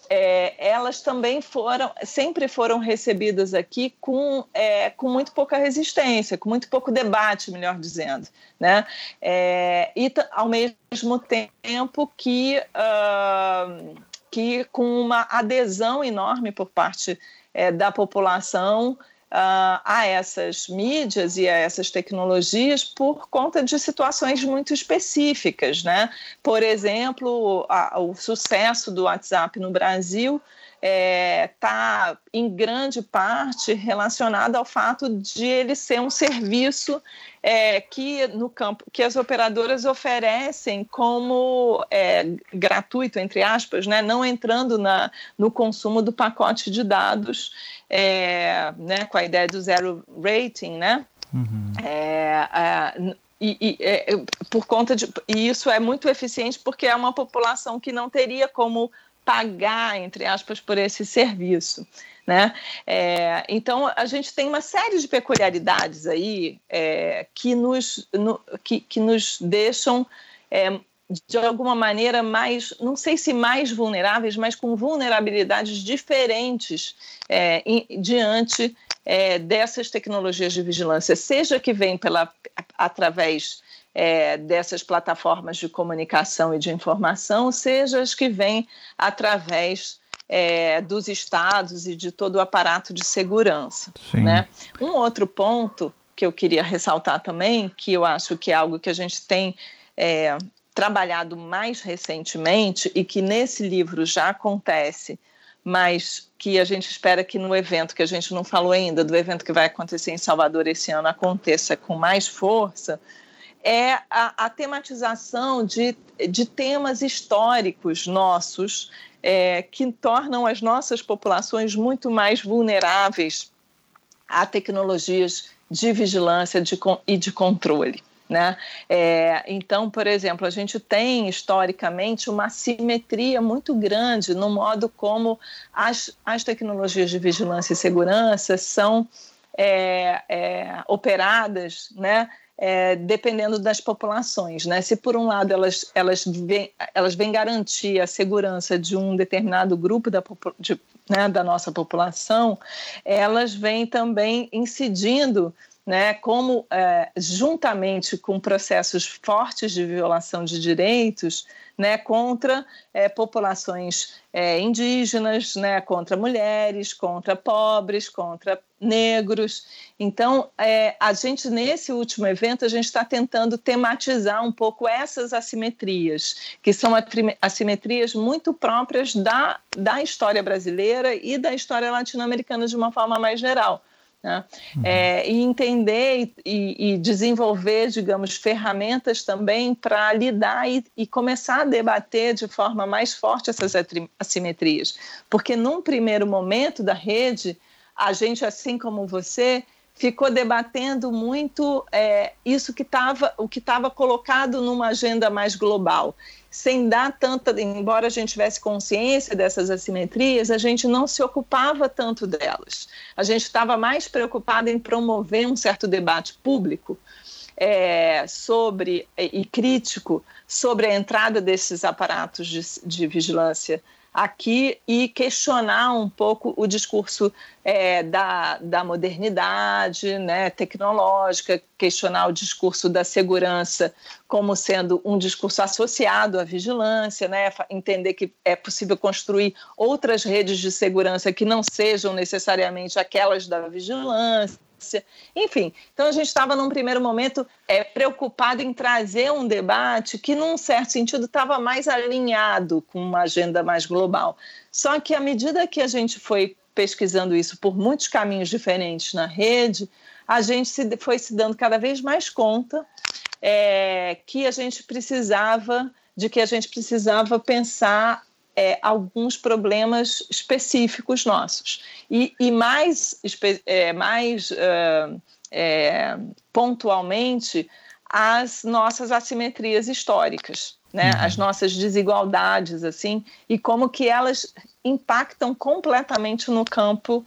é, elas também foram, sempre foram recebidas aqui com, é, com muito pouca resistência, com muito pouco debate, melhor dizendo, né? É, e ao mesmo tempo que, uh, que com uma adesão enorme por parte é, da população uh, a essas mídias e a essas tecnologias por conta de situações muito específicas, né? Por exemplo, a, o sucesso do WhatsApp no Brasil está é, tá, em grande parte relacionado ao fato de ele ser um serviço é, que no campo que as operadoras oferecem como é, gratuito entre aspas, né, não entrando na, no consumo do pacote de dados, é, né, com a ideia do zero rating, né? Uhum. É, e, e é, por conta de e isso é muito eficiente porque é uma população que não teria como pagar entre aspas por esse serviço. Né? É, então, a gente tem uma série de peculiaridades aí é, que, nos, no, que, que nos deixam, é, de alguma maneira, mais, não sei se mais vulneráveis, mas com vulnerabilidades diferentes é, em, diante é, dessas tecnologias de vigilância, seja que vem pela, através é, dessas plataformas de comunicação e de informação, seja as que vêm através é, dos estados e de todo o aparato de segurança. Né? Um outro ponto que eu queria ressaltar também, que eu acho que é algo que a gente tem é, trabalhado mais recentemente e que nesse livro já acontece, mas que a gente espera que no evento que a gente não falou ainda, do evento que vai acontecer em Salvador esse ano, aconteça com mais força, é a, a tematização de, de temas históricos nossos é, que tornam as nossas populações muito mais vulneráveis a tecnologias de vigilância de, e de controle. Né? É, então, por exemplo, a gente tem historicamente uma simetria muito grande no modo como as, as tecnologias de vigilância e segurança são é, é, operadas né, é, dependendo das populações. Né? Se, por um lado, elas, elas, vêm, elas vêm garantir a segurança de um determinado grupo da, de, né, da nossa população, elas vêm também incidindo né, como é, juntamente com processos fortes de violação de direitos, né, contra é, populações é, indígenas, né, contra mulheres, contra pobres, contra negros. Então, é, a gente nesse último evento a gente está tentando tematizar um pouco essas assimetrias, que são assimetrias muito próprias da, da história brasileira e da história latino-americana de uma forma mais geral. Né? Uhum. É, e entender e, e, desenvolver, digamos, ferramentas também para lidar e, e, começar a debater de forma mais forte essas assimetrias. Porque num primeiro momento da rede, a gente, assim como você, ficou debatendo muito é, isso que estava o que estava colocado numa agenda mais global. Sem dar tanta embora a gente tivesse consciência dessas assimetrias a gente não se ocupava tanto delas. A gente estava mais preocupado em promover um certo debate público é, sobre e crítico sobre a entrada desses aparatos de, de vigilância aqui e questionar um pouco o discurso é, da, da modernidade né, tecnológica, questionar o discurso da segurança como sendo um discurso associado à vigilância, né, entender que é possível construir outras redes de segurança que não sejam necessariamente aquelas da vigilância enfim, então a gente estava num primeiro momento é, preocupado em trazer um debate que, num certo sentido, estava mais alinhado com uma agenda mais global. Só que à medida que a gente foi pesquisando isso por muitos caminhos diferentes na rede, a gente se, foi se dando cada vez mais conta é, que a gente precisava de que a gente precisava pensar é, alguns problemas específicos nossos. E, e mais, é, mais uh, é, pontualmente, as nossas assimetrias históricas, né? Uhum. as nossas desigualdades, assim, e como que elas impactam completamente no campo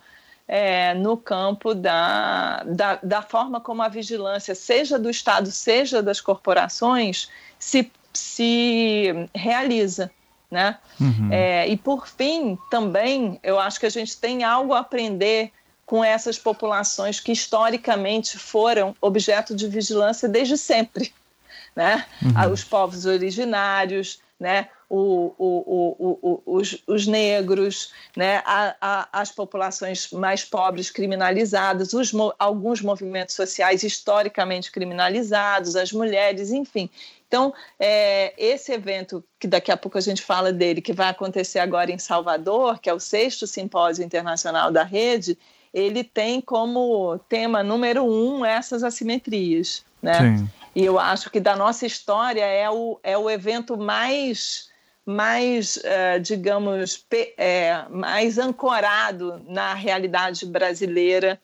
é, no campo da, da, da, forma como a vigilância, seja do Estado, seja das corporações, se, se realiza. Né? Uhum. É, e por fim, também, eu acho que a gente tem algo a aprender com essas populações que historicamente foram objeto de vigilância desde sempre. Né? Uhum. Os povos originários, né? O, o, os, os, negros, né? A, a, as populações mais pobres criminalizadas, os, alguns movimentos sociais historicamente criminalizados, as mulheres, enfim. Então, é, esse evento, que daqui a pouco a gente fala dele, que vai acontecer agora em Salvador, que é o sexto simpósio internacional da rede, ele tem como tema número um essas assimetrias. Né? Sim. E eu acho que da nossa história é o, é o evento mais, mais uh, digamos, é, mais ancorado na realidade brasileira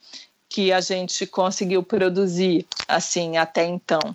que a gente conseguiu produzir assim até então.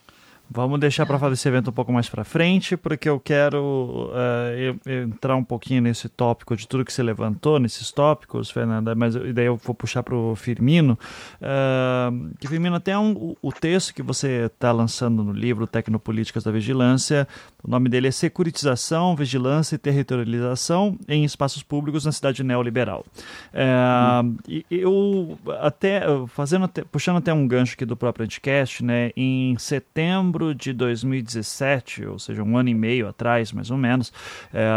Vamos deixar para fazer esse evento um pouco mais para frente, porque eu quero uh, entrar um pouquinho nesse tópico de tudo que você levantou, nesses tópicos, Fernanda, mas daí eu vou puxar para o Firmino. Uh, que Firmino, até um, o texto que você está lançando no livro Tecnopolíticas da Vigilância, o nome dele é Securitização, Vigilância e Territorialização em Espaços Públicos na Cidade Neoliberal. Uh, e eu até, fazendo, puxando até um gancho aqui do próprio Anticast, né, em setembro setembro de 2017, ou seja, um ano e meio atrás, mais ou menos, é,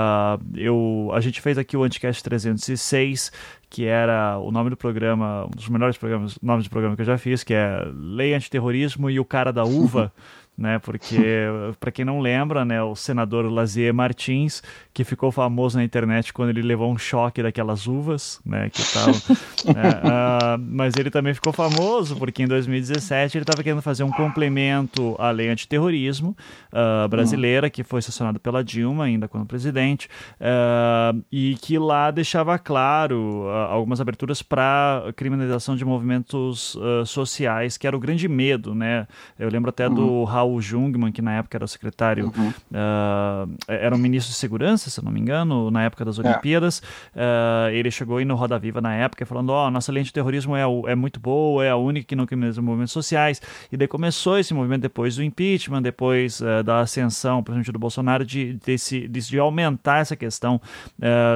eu, a gente fez aqui o Anticast 306, que era o nome do programa, um dos melhores programas, nomes de programa que eu já fiz, que é Lei Antiterrorismo e o Cara da Uva. né? Porque, para quem não lembra, né, o senador Lazier Martins, que ficou famoso na internet quando ele levou um choque daquelas uvas, né, que tal, uh, mas ele também ficou famoso porque em 2017 ele estava querendo fazer um complemento à lei antiterrorismo uh, brasileira, que foi sancionado pela Dilma ainda quando presidente, uh, e que lá deixava claro algumas aberturas para criminalização de movimentos sociais, que era o grande medo, né? Eu lembro até do Raul Raul Jungmann, que na época era o secretário, uhum. uh, era o ministro de segurança, se não me engano, na época das é. Olimpíadas. É. Uh, ele chegou aí no Roda Viva na época falando: Ó, oh, nossa lei de terrorismo é, é muito boa, é a única que não criminaliza movimentos sociais. E daí começou esse movimento depois do impeachment, depois uh, da ascensão, principalmente do Bolsonaro, de, de, de, de aumentar essa questão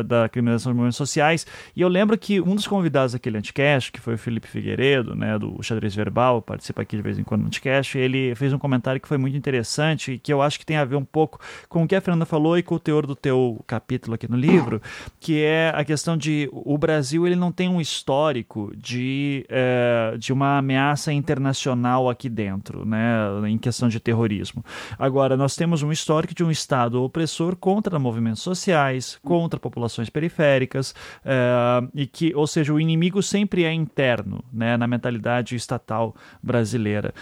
da criminalização de movimentos sociais. E eu lembro que um dos convidados daquele anticast, que foi o Felipe Figueiredo, né, do Xadrez Verbal, participa aqui de vez em quando no anticast, ele fez um comentário que foi muito interessante e que eu acho que tem a ver um pouco com o que a Fernanda falou e com o teor do teu capítulo aqui no livro, que é a questão de o Brasil ele não tem um histórico de, é, de uma ameaça internacional aqui dentro, né, em questão de terrorismo. Agora, nós temos um histórico de um Estado opressor contra movimentos sociais, contra populações periféricas, é, e que, ou seja, o inimigo sempre é interno, né, na mentalidade estatal brasileira.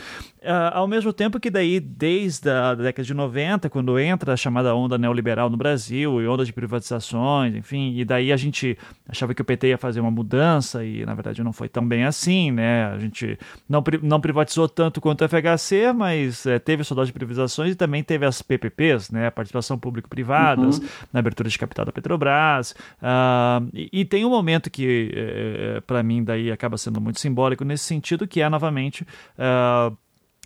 Uh, ao mesmo tempo que daí, desde a década de 90, quando entra a chamada onda neoliberal no Brasil e onda de privatizações, enfim, e daí a gente achava que o PT ia fazer uma mudança e na verdade não foi tão bem assim, né? A gente não, não privatizou tanto quanto o FHC, mas é, teve saudade de privatizações e também teve as PPPs, né? Participação público-privadas, uhum. na abertura de capital da Petrobras. Uh, e, e, tem um momento que, é, para mim, daí acaba sendo muito simbólico nesse sentido, que é novamente. Uh,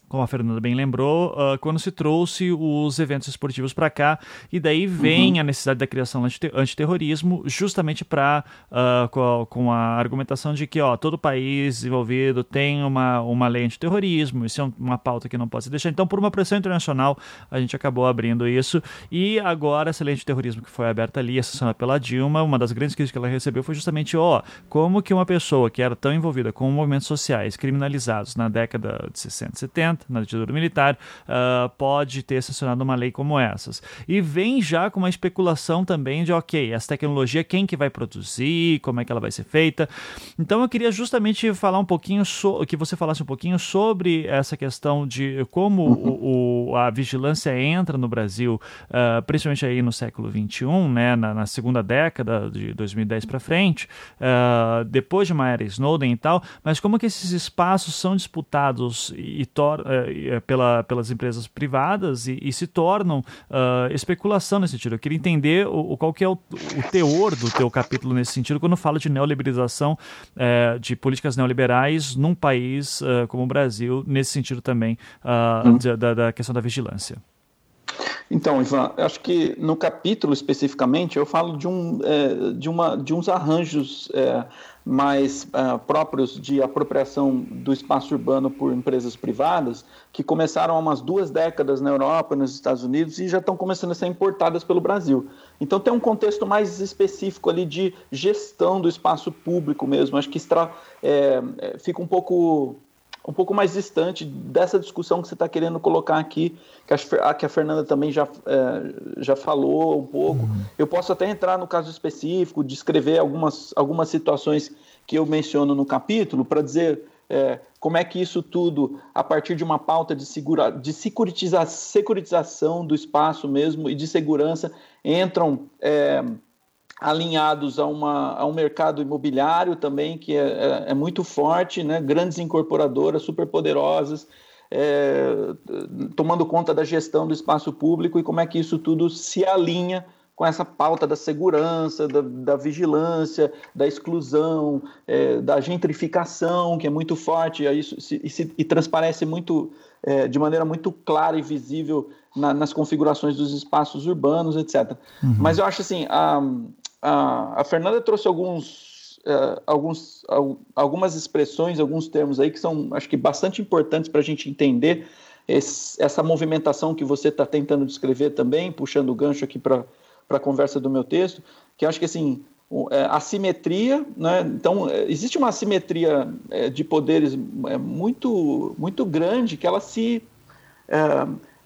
como a Fernanda bem lembrou, uh, quando se trouxe os eventos esportivos para cá, e daí vem uhum. a necessidade da criação de antiterrorismo, justamente para uh, com, com, a argumentação de que ó, todo país desenvolvido tem uma, uma lei antiterrorismo, isso é uma pauta que não pode se deixar. Então, por uma pressão internacional, a gente acabou abrindo isso, e agora essa lei antiterrorismo que foi aberta ali, assinada pela Dilma, uma das grandes críticas que ela recebeu foi justamente, ó, como que uma pessoa que era tão envolvida com movimentos sociais criminalizados na década de 60, 70, na ditadura militar, uh, pode ter sancionado uma lei como essas. E vem já com uma especulação também de, ok, essa tecnologia, quem que vai produzir, como é que ela vai ser feita. Então eu queria justamente falar um pouquinho, so, que você falasse um pouquinho sobre essa questão de como o, o, a vigilância entra no Brasil, uh, principalmente aí no século XXI, né, na, na segunda década de 2010 para frente, uh, depois de uma era Snowden e tal, mas como que esses espaços são disputados e, e uh, pela, pelas empresas privadas e, e se tornam uh, especulação nesse sentido. Eu queria entender o, qual que é o, o, teor do teu capítulo nesse sentido quando fala de neoliberalização, uh, de políticas neoliberais num país uh, como o Brasil, nesse sentido também hum. da, da questão da vigilância. Então, Ivan, acho que no capítulo especificamente eu falo de, um, é, de, uma, de uns arranjos é, mais uh, próprios de apropriação do espaço urbano por empresas privadas, que começaram há umas duas décadas na Europa, nos Estados Unidos, e já estão começando a ser importadas pelo Brasil. Então tem um contexto mais específico ali de gestão do espaço público mesmo. Acho que extra, é fica um pouco um pouco mais distante dessa discussão que você está querendo colocar aqui, que a, que a Fernanda também já, é, já falou um pouco. Uhum. Eu posso até entrar no caso específico, descrever algumas, algumas situações que eu menciono no capítulo, para dizer é, como é que isso tudo, a partir de uma pauta de, segura, de securitiza, securitização do espaço mesmo e de segurança, entram. É, alinhados a, uma, a um mercado imobiliário também que é, é, é muito forte, né? grandes incorporadoras super poderosas, é, tomando conta da gestão do espaço público e como é que isso tudo se alinha com essa pauta da segurança, da, da vigilância, da exclusão, é, da gentrificação, que é muito forte e, isso, se, e, se, e transparece muito, é, de maneira muito clara e visível na, nas configurações dos espaços urbanos, etc. Uhum. Mas eu acho assim, a, a, a Fernanda trouxe alguns, uh, alguns, algumas expressões, alguns termos aí que são, acho que, bastante importantes para a gente entender esse, essa movimentação que você está tentando descrever também, puxando o gancho aqui para a conversa do meu texto, que acho que, assim, é, assimetria, né? então é, existe uma assimetria de poderes muito muito grande que ela se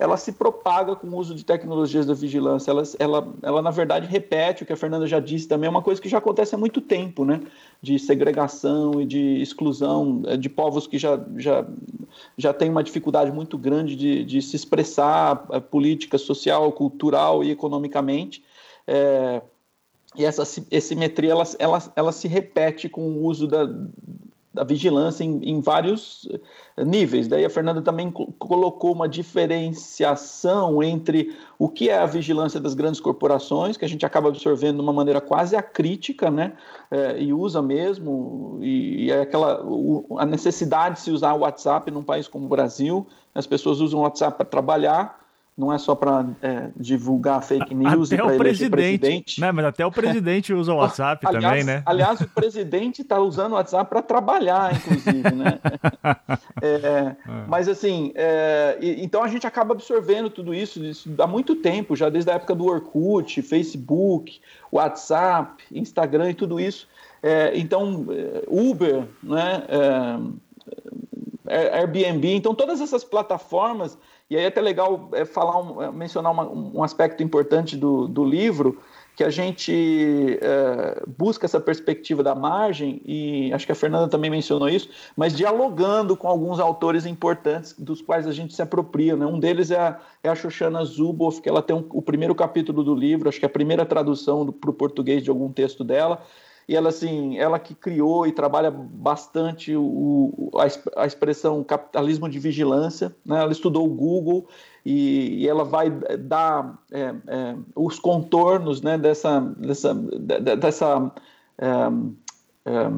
ela se propaga com o uso de tecnologias da vigilância. Ela, ela, ela, na verdade, repete o que a Fernanda já disse também, é uma coisa que já acontece há muito tempo, né? De segregação e de exclusão eh, de povos que já, já, já têm uma dificuldade muito grande de, de se expressar eh, política, social, cultural e economicamente. É, e essa simetria ela, ela, ela se repete com o uso da, da vigilância em, em, vários eh, níveis. Daí a Fernanda também colocou uma diferenciação entre o que é a vigilância das grandes corporações, que a gente acaba absorvendo de uma maneira quase acrítica, né? É, e usa mesmo, e, e é aquela o, a necessidade de se usar o WhatsApp num país como o Brasil. As pessoas usam o WhatsApp para trabalhar, não é só para é, divulgar fake news até e para eleger presidente. Né? Mas até o presidente usa o WhatsApp aliás, também, né? Aliás, o presidente está usando o WhatsApp para trabalhar, inclusive, né? É, é, mas assim, é, então a gente acaba absorvendo tudo isso, isso há muito tempo, já desde a época do Orkut, Facebook, WhatsApp, Instagram e tudo isso. É, então, é, Uber, né? Airbnb, então todas essas plataformas e aí é até legal é, falar um, é, mencionar uma, um aspecto importante do, do livro, que a gente é, busca essa perspectiva da margem, e acho que a Fernanda também mencionou isso, mas dialogando com alguns autores importantes dos quais a gente se apropria. Né? Um deles é a, é a Zuboff, que ela tem um, o primeiro capítulo do livro, acho que é a primeira tradução para o português de algum texto dela, e ela assim, ela que criou e trabalha bastante o, a, a expressão capitalismo de vigilância, né? Ela estudou o Google e, e ela vai dar é, é, os contornos, né? Dessa dessa dessa é, é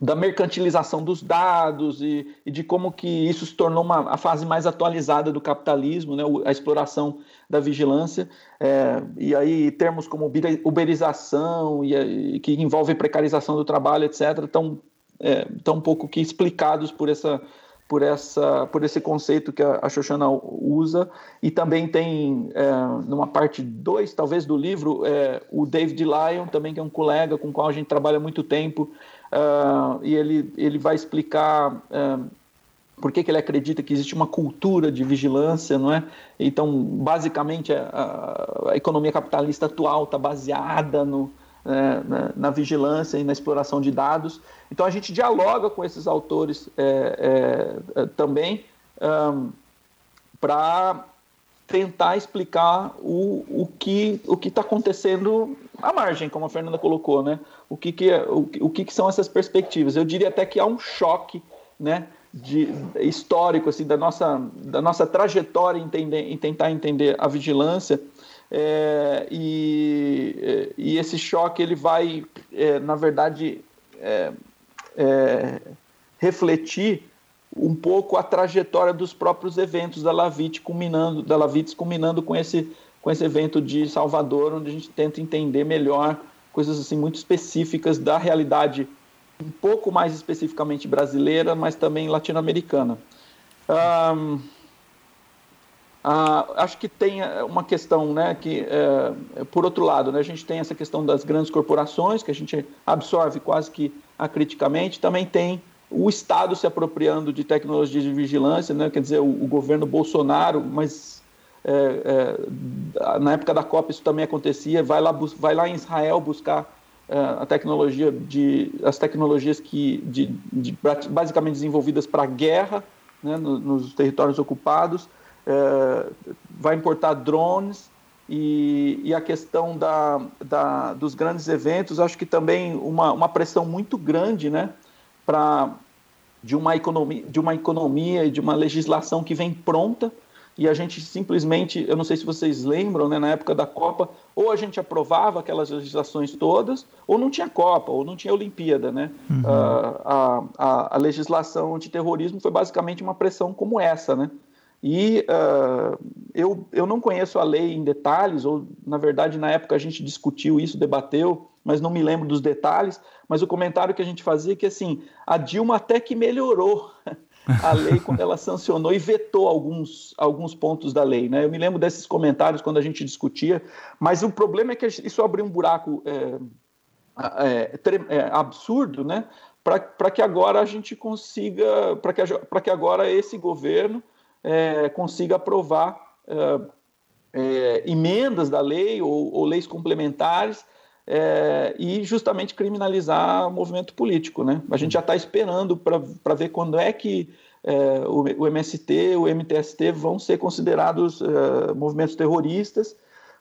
da mercantilização dos dados e, e, de como que isso se tornou uma, a fase mais atualizada do capitalismo, né, a exploração da vigilância, é, e aí termos como uberização, e, e, que envolve precarização do trabalho, etc., estão é, tão pouco que explicados por essa por essa por esse conceito que a, a Shoshana usa e também tem é, numa parte 2 talvez do livro é, o David Lyon também que é um colega com o qual a gente trabalha há muito tempo uh, e ele, ele vai explicar uh, por que, que, ele acredita que existe uma cultura de vigilância, não é? Então, basicamente, a, a economia capitalista atual está baseada no, é, na, na, vigilância e na exploração de dados. Então, a gente dialoga com esses autores é, é, é também para tentar explicar o, o que o está acontecendo à margem, como a Fernanda colocou, né? O que, que, é, o, o que, que são essas perspectivas? Eu diria até que há um choque, né? De, histórico assim da nossa da nossa trajetória em, tentar entender a vigilância é, e, e esse choque ele vai é, na verdade é, é refletir um pouco a trajetória dos próprios eventos da Lavite culminando da Lavites culminando com esse com esse evento de Salvador onde a gente tenta entender melhor coisas assim muito específicas da realidade um pouco mais especificamente brasileira, mas também latino-americana. Um, acho que tem eh, uma questão, né, que uh, por outro lado, né, a gente tem essa questão das grandes corporações que a gente absorve quase que acriticamente, também tem o Estado se apropriando de tecnologias de vigilância, né, quer dizer, o, o governo Bolsonaro, mas é, é, na época da Copa isso também acontecia, vai lá, vai lá em Israel buscar a tecnologia de, as tecnologias que de, de basicamente desenvolvidas para guerra né, nos, nos territórios ocupados, é, vai importar drones e, e a questão da, da, dos grandes eventos, acho que também uma, uma pressão muito grande né, para de uma economia de uma economia e de uma legislação que vem pronta e a gente simplesmente, eu não sei se vocês lembram, né, na época da Copa, ou a gente aprovava aquelas legislações todas, ou não tinha Copa, ou não tinha Olimpíada, né? Uhum. Uh, a, a, a, legislação antiterrorismo foi basicamente uma pressão como essa, né? E uh, eu, eu não conheço a lei em detalhes, ou na verdade na época a gente discutiu isso, debateu, mas não me lembro dos detalhes, mas o comentário que a gente fazia é que assim, a Dilma até que melhorou a lei quando ela sancionou e vetou alguns, alguns pontos da lei. Né? Eu me lembro desses comentários quando a gente discutia, mas o problema é que isso abriu um buraco é, é, é, absurdo, né? Para que agora a gente consiga, para que, que agora esse governo é, consiga aprovar é, é, emendas da lei ou, ou leis complementares é, e justamente criminalizar o movimento político. Né? A gente já está esperando para ver quando é que é, o, o, MST, o MTST vão ser considerados é, movimentos terroristas,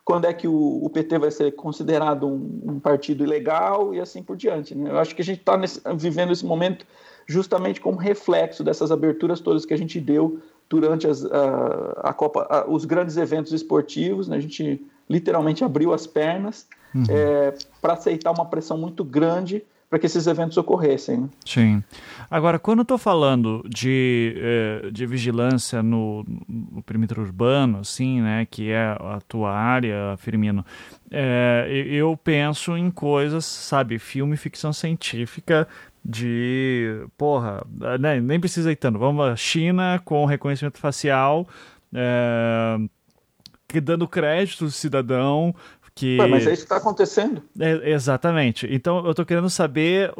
quando é que o, o PT vai ser considerado um, um, partido ilegal e assim por diante. Né? Eu acho que a gente está vivendo esse momento justamente como reflexo dessas aberturas todas que a gente deu durante as, a, a Copa, a, os grandes eventos esportivos. Né? A gente literalmente abriu as pernas uhum. é, para aceitar uma pressão muito grande para que esses eventos ocorressem. Né? Sim. Agora, quando eu estou falando de, eh, de vigilância no, no, perímetro urbano, assim, né, que é a tua área, Firmino, é, eu penso em coisas, sabe, filme, ficção científica de, porra, né, nem precisa ir tanto, vamos a China com reconhecimento facial, é, que dando crédito ao cidadão, que... Ué, mas é isso que está acontecendo. É, exatamente. Então eu estou querendo saber,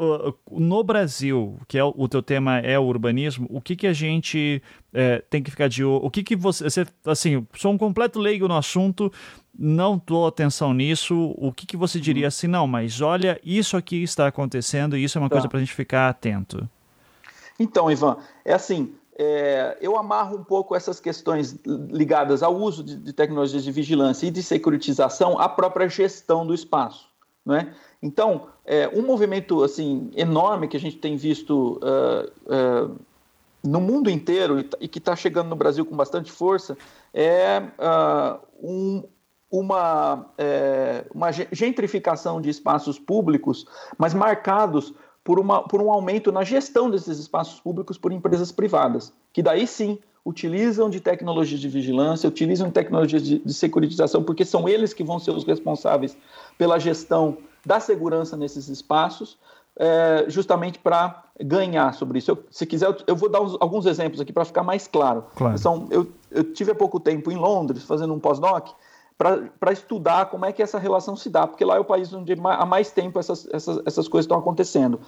no Brasil, que é o teu tema é o urbanismo, o que, que a gente é, tem que ficar de olho? O que, que você, você. Assim, sou um completo leigo no assunto, não dou atenção nisso. O que, que você diria uhum. assim? Não, mas olha, isso aqui está acontecendo e isso é uma tá. coisa para a gente ficar atento. Então, Ivan, é assim é, eu amarro um pouco essas questões ligadas ao uso de, de, tecnologias de vigilância e de securitização à própria gestão do espaço. É? Então, é, um movimento assim enorme que a gente tem visto uh, uh, no mundo inteiro e, e que está chegando no Brasil com bastante força é uh, um, uma, é, uma gentrificação de espaços públicos, mas marcados por, uma, por um aumento na gestão desses espaços públicos por empresas privadas, que daí sim utilizam de tecnologias de vigilância, utilizam de tecnologias de, de securitização, porque são eles que vão ser os responsáveis pela gestão da segurança nesses espaços, é, justamente para ganhar sobre isso. Eu, se quiser, eu, eu vou dar uns, alguns exemplos aqui para ficar mais claro. claro. São, eu, eu tive há pouco tempo em Londres fazendo um pós-doc para estudar como é que essa relação se dá, porque lá é o país onde há mais tempo essas, essas, essas coisas estão acontecendo.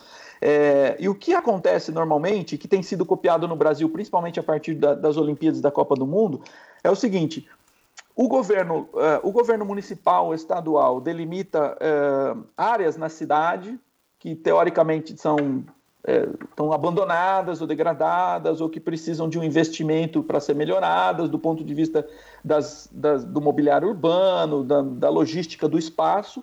É, e o que acontece normalmente, que tem sido copiado no Brasil, principalmente a partir da, das Olimpíadas da Copa do Mundo, é o seguinte: o governo, uh, o governo municipal, estadual, delimita uh, áreas na cidade que teoricamente são estão é, abandonadas ou degradadas ou que precisam de um investimento para ser melhoradas do ponto de vista das, das, do mobiliário urbano, da, da logística do espaço.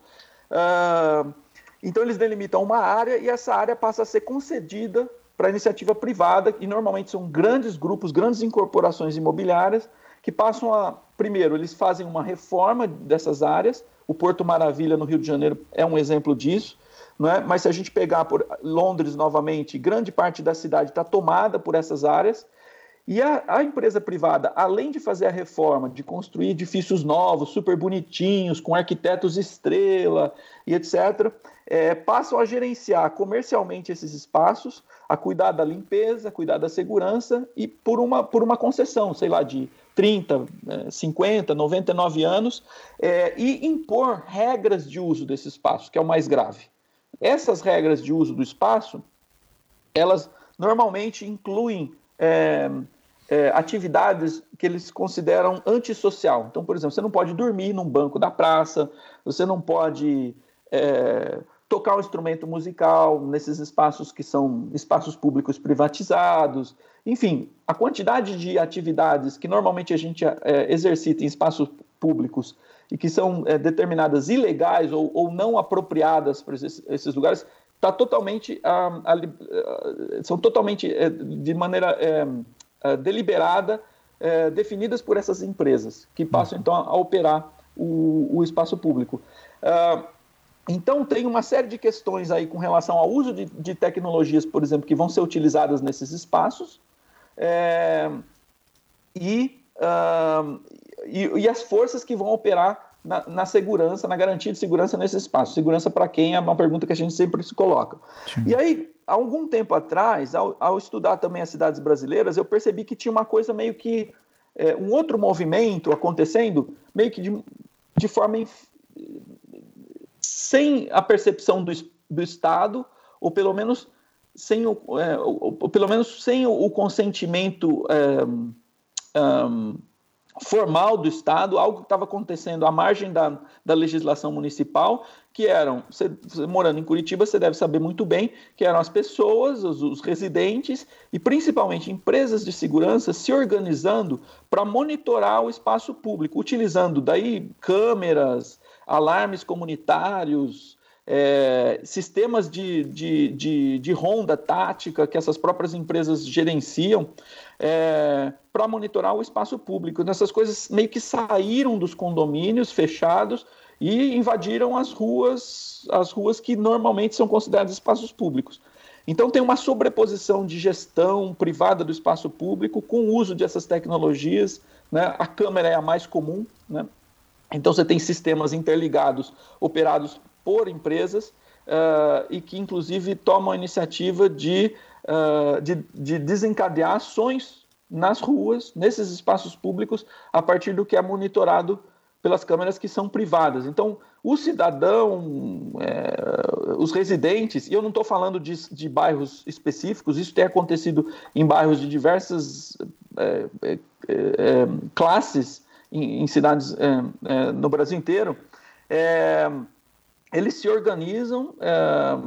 Uh, então, eles delimitam uma área e essa área passa a ser concedida para iniciativa privada, e normalmente são grandes grupos, grandes incorporações imobiliárias, que passam a. Primeiro, eles fazem uma reforma dessas áreas. O Porto Maravilha, no Rio de Janeiro, é um exemplo disso não é? Mas se a gente pegar por Londres novamente, grande parte da cidade está tomada por essas áreas. E a, a, empresa privada, além de fazer a reforma, de construir edifícios novos, super bonitinhos, com arquitetos estrela e etc., é, passam a gerenciar comercialmente esses espaços, a cuidar da limpeza, a cuidar da segurança e por uma, por uma concessão, sei lá, de 30, 50, 99 anos, é, e impor regras de uso desse espaço, que é o mais grave. Essas regras de uso do espaço, elas normalmente incluem é, é, atividades que eles consideram antissocial. Então, por exemplo, você não pode dormir num banco da praça, você não pode é, tocar um instrumento musical nesses espaços que são espaços públicos privatizados. Enfim, a quantidade de atividades que normalmente a gente é, exercita em espaços públicos e que são é, determinadas ilegais ou, ou não apropriadas para esses, esses lugares, está totalmente, ah, ah, são totalmente, é, de maneira é, é deliberada, é, definidas por essas empresas, que passam então a, operar o, o espaço público. Ah, então, tem uma série de questões aí com relação ao uso de, de tecnologias, por exemplo, que vão ser utilizadas nesses espaços, é, e, uh, e, e, as forças que vão operar na, na, segurança, na garantia de segurança nesse espaço. Segurança para quem é uma pergunta que a gente sempre se coloca. Sim. E aí, há algum tempo atrás, ao, ao, estudar também as cidades brasileiras, eu percebi que tinha uma coisa meio que. É, um outro movimento acontecendo, meio que de, de forma. sem a percepção do, do Estado, ou pelo menos sem o, é, ou, ou, pelo menos sem o, o consentimento. É, um, formal do Estado, algo que estava acontecendo à margem da, da legislação municipal, que eram, você, morando em Curitiba, você deve saber muito bem, que eram as pessoas, os, os residentes e principalmente empresas de segurança se organizando para monitorar o espaço público, utilizando daí câmeras, alarmes comunitários, é, sistemas de, de, de, de, ronda tática que essas próprias empresas gerenciam é, para monitorar o espaço público. Essas coisas meio que saíram dos condomínios fechados e invadiram as ruas, as ruas que normalmente são consideradas espaços públicos. Então tem uma sobreposição de gestão privada do espaço público com o uso dessas tecnologias. Né? A câmera é a mais comum, né? então você tem sistemas interligados operados por empresas uh, e que, inclusive, tomam a iniciativa de, uh, de, de desencadear ações nas ruas, nesses espaços públicos, a partir do que é monitorado pelas câmeras que são privadas. Então, o cidadão, é, os residentes, e eu não estou falando de, de, bairros específicos, isso tem acontecido em bairros de diversas é, é, classes, em, em cidades no Brasil inteiro eles se organizam é,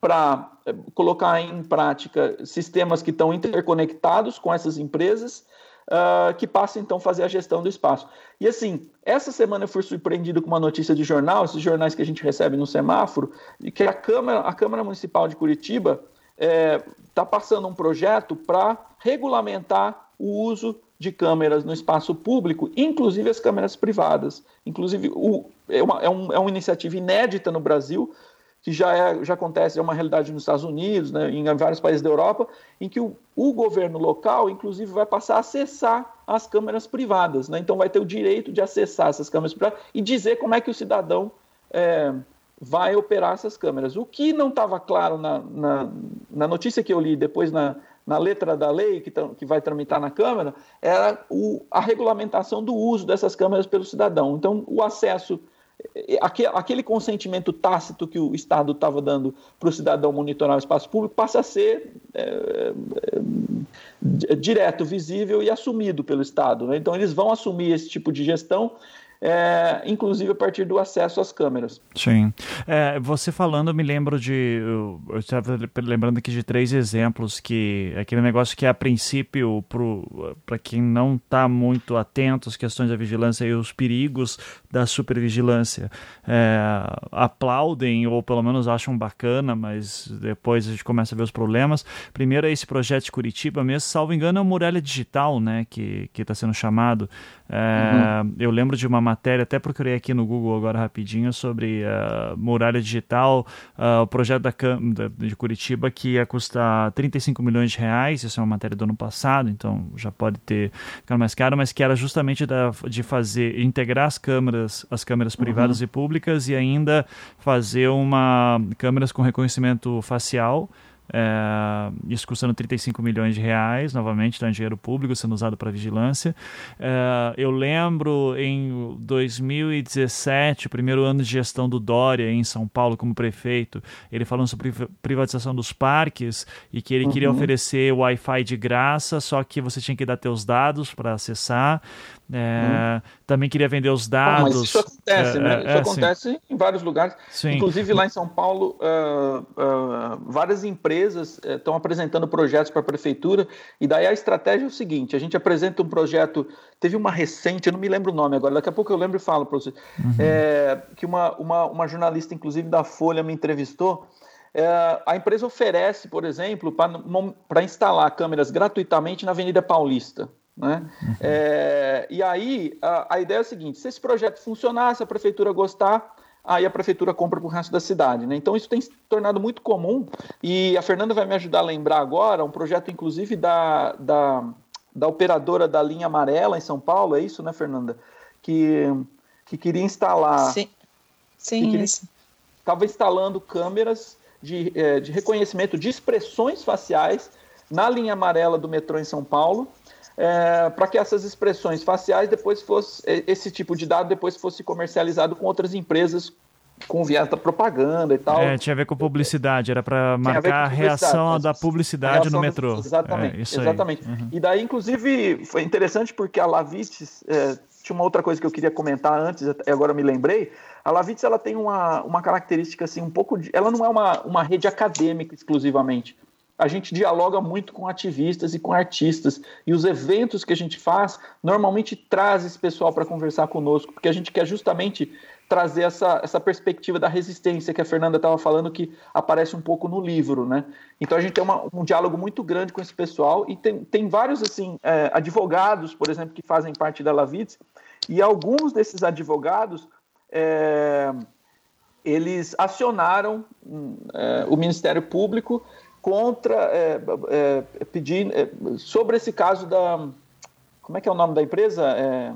para é, colocar em prática sistemas que estão interconectados com essas empresas, uh, que passam então a fazer a gestão do espaço. E assim, essa semana eu fui surpreendido com uma notícia de jornal, esses jornais que a gente recebe no semáforo, de que a Câmara, a Câmara Municipal de Curitiba está é, tá passando um projeto para regulamentar o uso de câmeras no espaço público, inclusive as câmeras privadas. Inclusive, o, é, uma, é, um, é uma iniciativa inédita no Brasil, que já, é, já acontece, é uma realidade nos Estados Unidos, né, em vários países da Europa, em que o, o governo local, inclusive, vai passar a acessar as câmeras privadas. Né? Então, vai ter o direito de acessar essas câmeras privadas e dizer como é que o cidadão é, vai operar essas câmeras. O que não estava claro na, na, na, notícia que eu li depois na, na letra da lei que, que vai tramitar na Câmara, era o, a regulamentação do uso dessas câmeras pelo cidadão. Então, o acesso, aquele consentimento tácito que o Estado estava dando para o cidadão monitorar o espaço público passa a ser é, é, direto, visível e assumido pelo Estado. Né? Então, eles vão assumir esse tipo de gestão é, inclusive a partir do acesso às câmeras. Sim. É, você falando, eu me lembro de. Eu estava lembrando aqui de três exemplos que. Aquele negócio que, a princípio, para quem não está muito atento às questões da vigilância e os perigos da supervigilância, é, aplaudem ou pelo menos acham bacana, mas depois a gente começa a ver os problemas. Primeiro é esse projeto de Curitiba mesmo, salvo engano, é a muralha digital, né? Que está sendo chamado. É, uhum. Eu lembro de uma matéria, até procurei aqui no Google agora rapidinho, sobre a uh, muralha digital, uh, o projeto da, da, de Curitiba que ia custar 35 milhões de reais, isso é uma matéria do ano passado, então já pode ter ficado mais caro, mas que era justamente da, de fazer, integrar as câmeras, as câmeras uhum. privadas uhum. e públicas e ainda fazer uma câmeras com reconhecimento facial, é, isso custando 35 milhões de reais, novamente, então dinheiro público sendo usado para vigilância. É, eu lembro em 2017, o primeiro ano de gestão do Dória em São Paulo como prefeito, ele falando sobre privatização dos parques e que ele uhum. queria oferecer Wi-Fi de graça, só que você tinha que dar teus dados para acessar. É, hum. Também queria vender os dados. Ah, isso acontece, é, né? É, isso é, acontece sim. em vários lugares. Sim. Inclusive lá em São Paulo, uh, uh, várias empresas estão uh, apresentando projetos para a prefeitura. E daí a estratégia é o seguinte: a gente apresenta um projeto. Teve uma recente, eu não me lembro o nome agora, daqui a pouco eu lembro e falo para você. Uhum. É, que uma, uma, uma jornalista, inclusive da Folha, me entrevistou. É, a empresa oferece, por exemplo, para instalar câmeras gratuitamente na Avenida Paulista. Né? É, e aí a, a, ideia é a seguinte: se esse projeto funcionar, se a prefeitura gostar, aí a prefeitura compra para o resto da cidade. Né? Então isso tem se tornado muito comum e a Fernanda vai me ajudar a lembrar agora um projeto, inclusive, da, da, da operadora da linha amarela em São Paulo, é isso, né, Fernanda? Que, que queria instalar. Sim, Sim Estava instalando câmeras de, é, de reconhecimento de expressões faciais na linha amarela do metrô em São Paulo é, para que essas expressões faciais depois fosse esse tipo de dado depois fosse comercializado com outras empresas com viés da propaganda e tal. É, tinha a ver com publicidade, era para marcar a reação da publicidade no metrô. exatamente, é, exatamente. Uhum. E daí, inclusive, foi interessante porque a Lavites, é, tinha uma outra coisa que eu queria comentar antes, e agora me lembrei, a Lavites ela tem uma, uma característica assim um pouco de, ela não é uma, uma rede acadêmica exclusivamente, a gente dialoga muito com ativistas e com artistas. E os eventos que a gente faz normalmente traz esse pessoal para conversar conosco, porque a gente quer justamente trazer essa, essa perspectiva da resistência que a Fernanda estava falando, que aparece um pouco no livro, né? Então a gente tem uma, um diálogo muito grande com esse pessoal e tem, tem vários assim é, advogados, por exemplo, que fazem parte da Lavitz, e alguns desses advogados é, eles acionaram é, o Ministério Público contra é, é, pedindo é, sobre esse caso da como é que é o nome da empresa? É,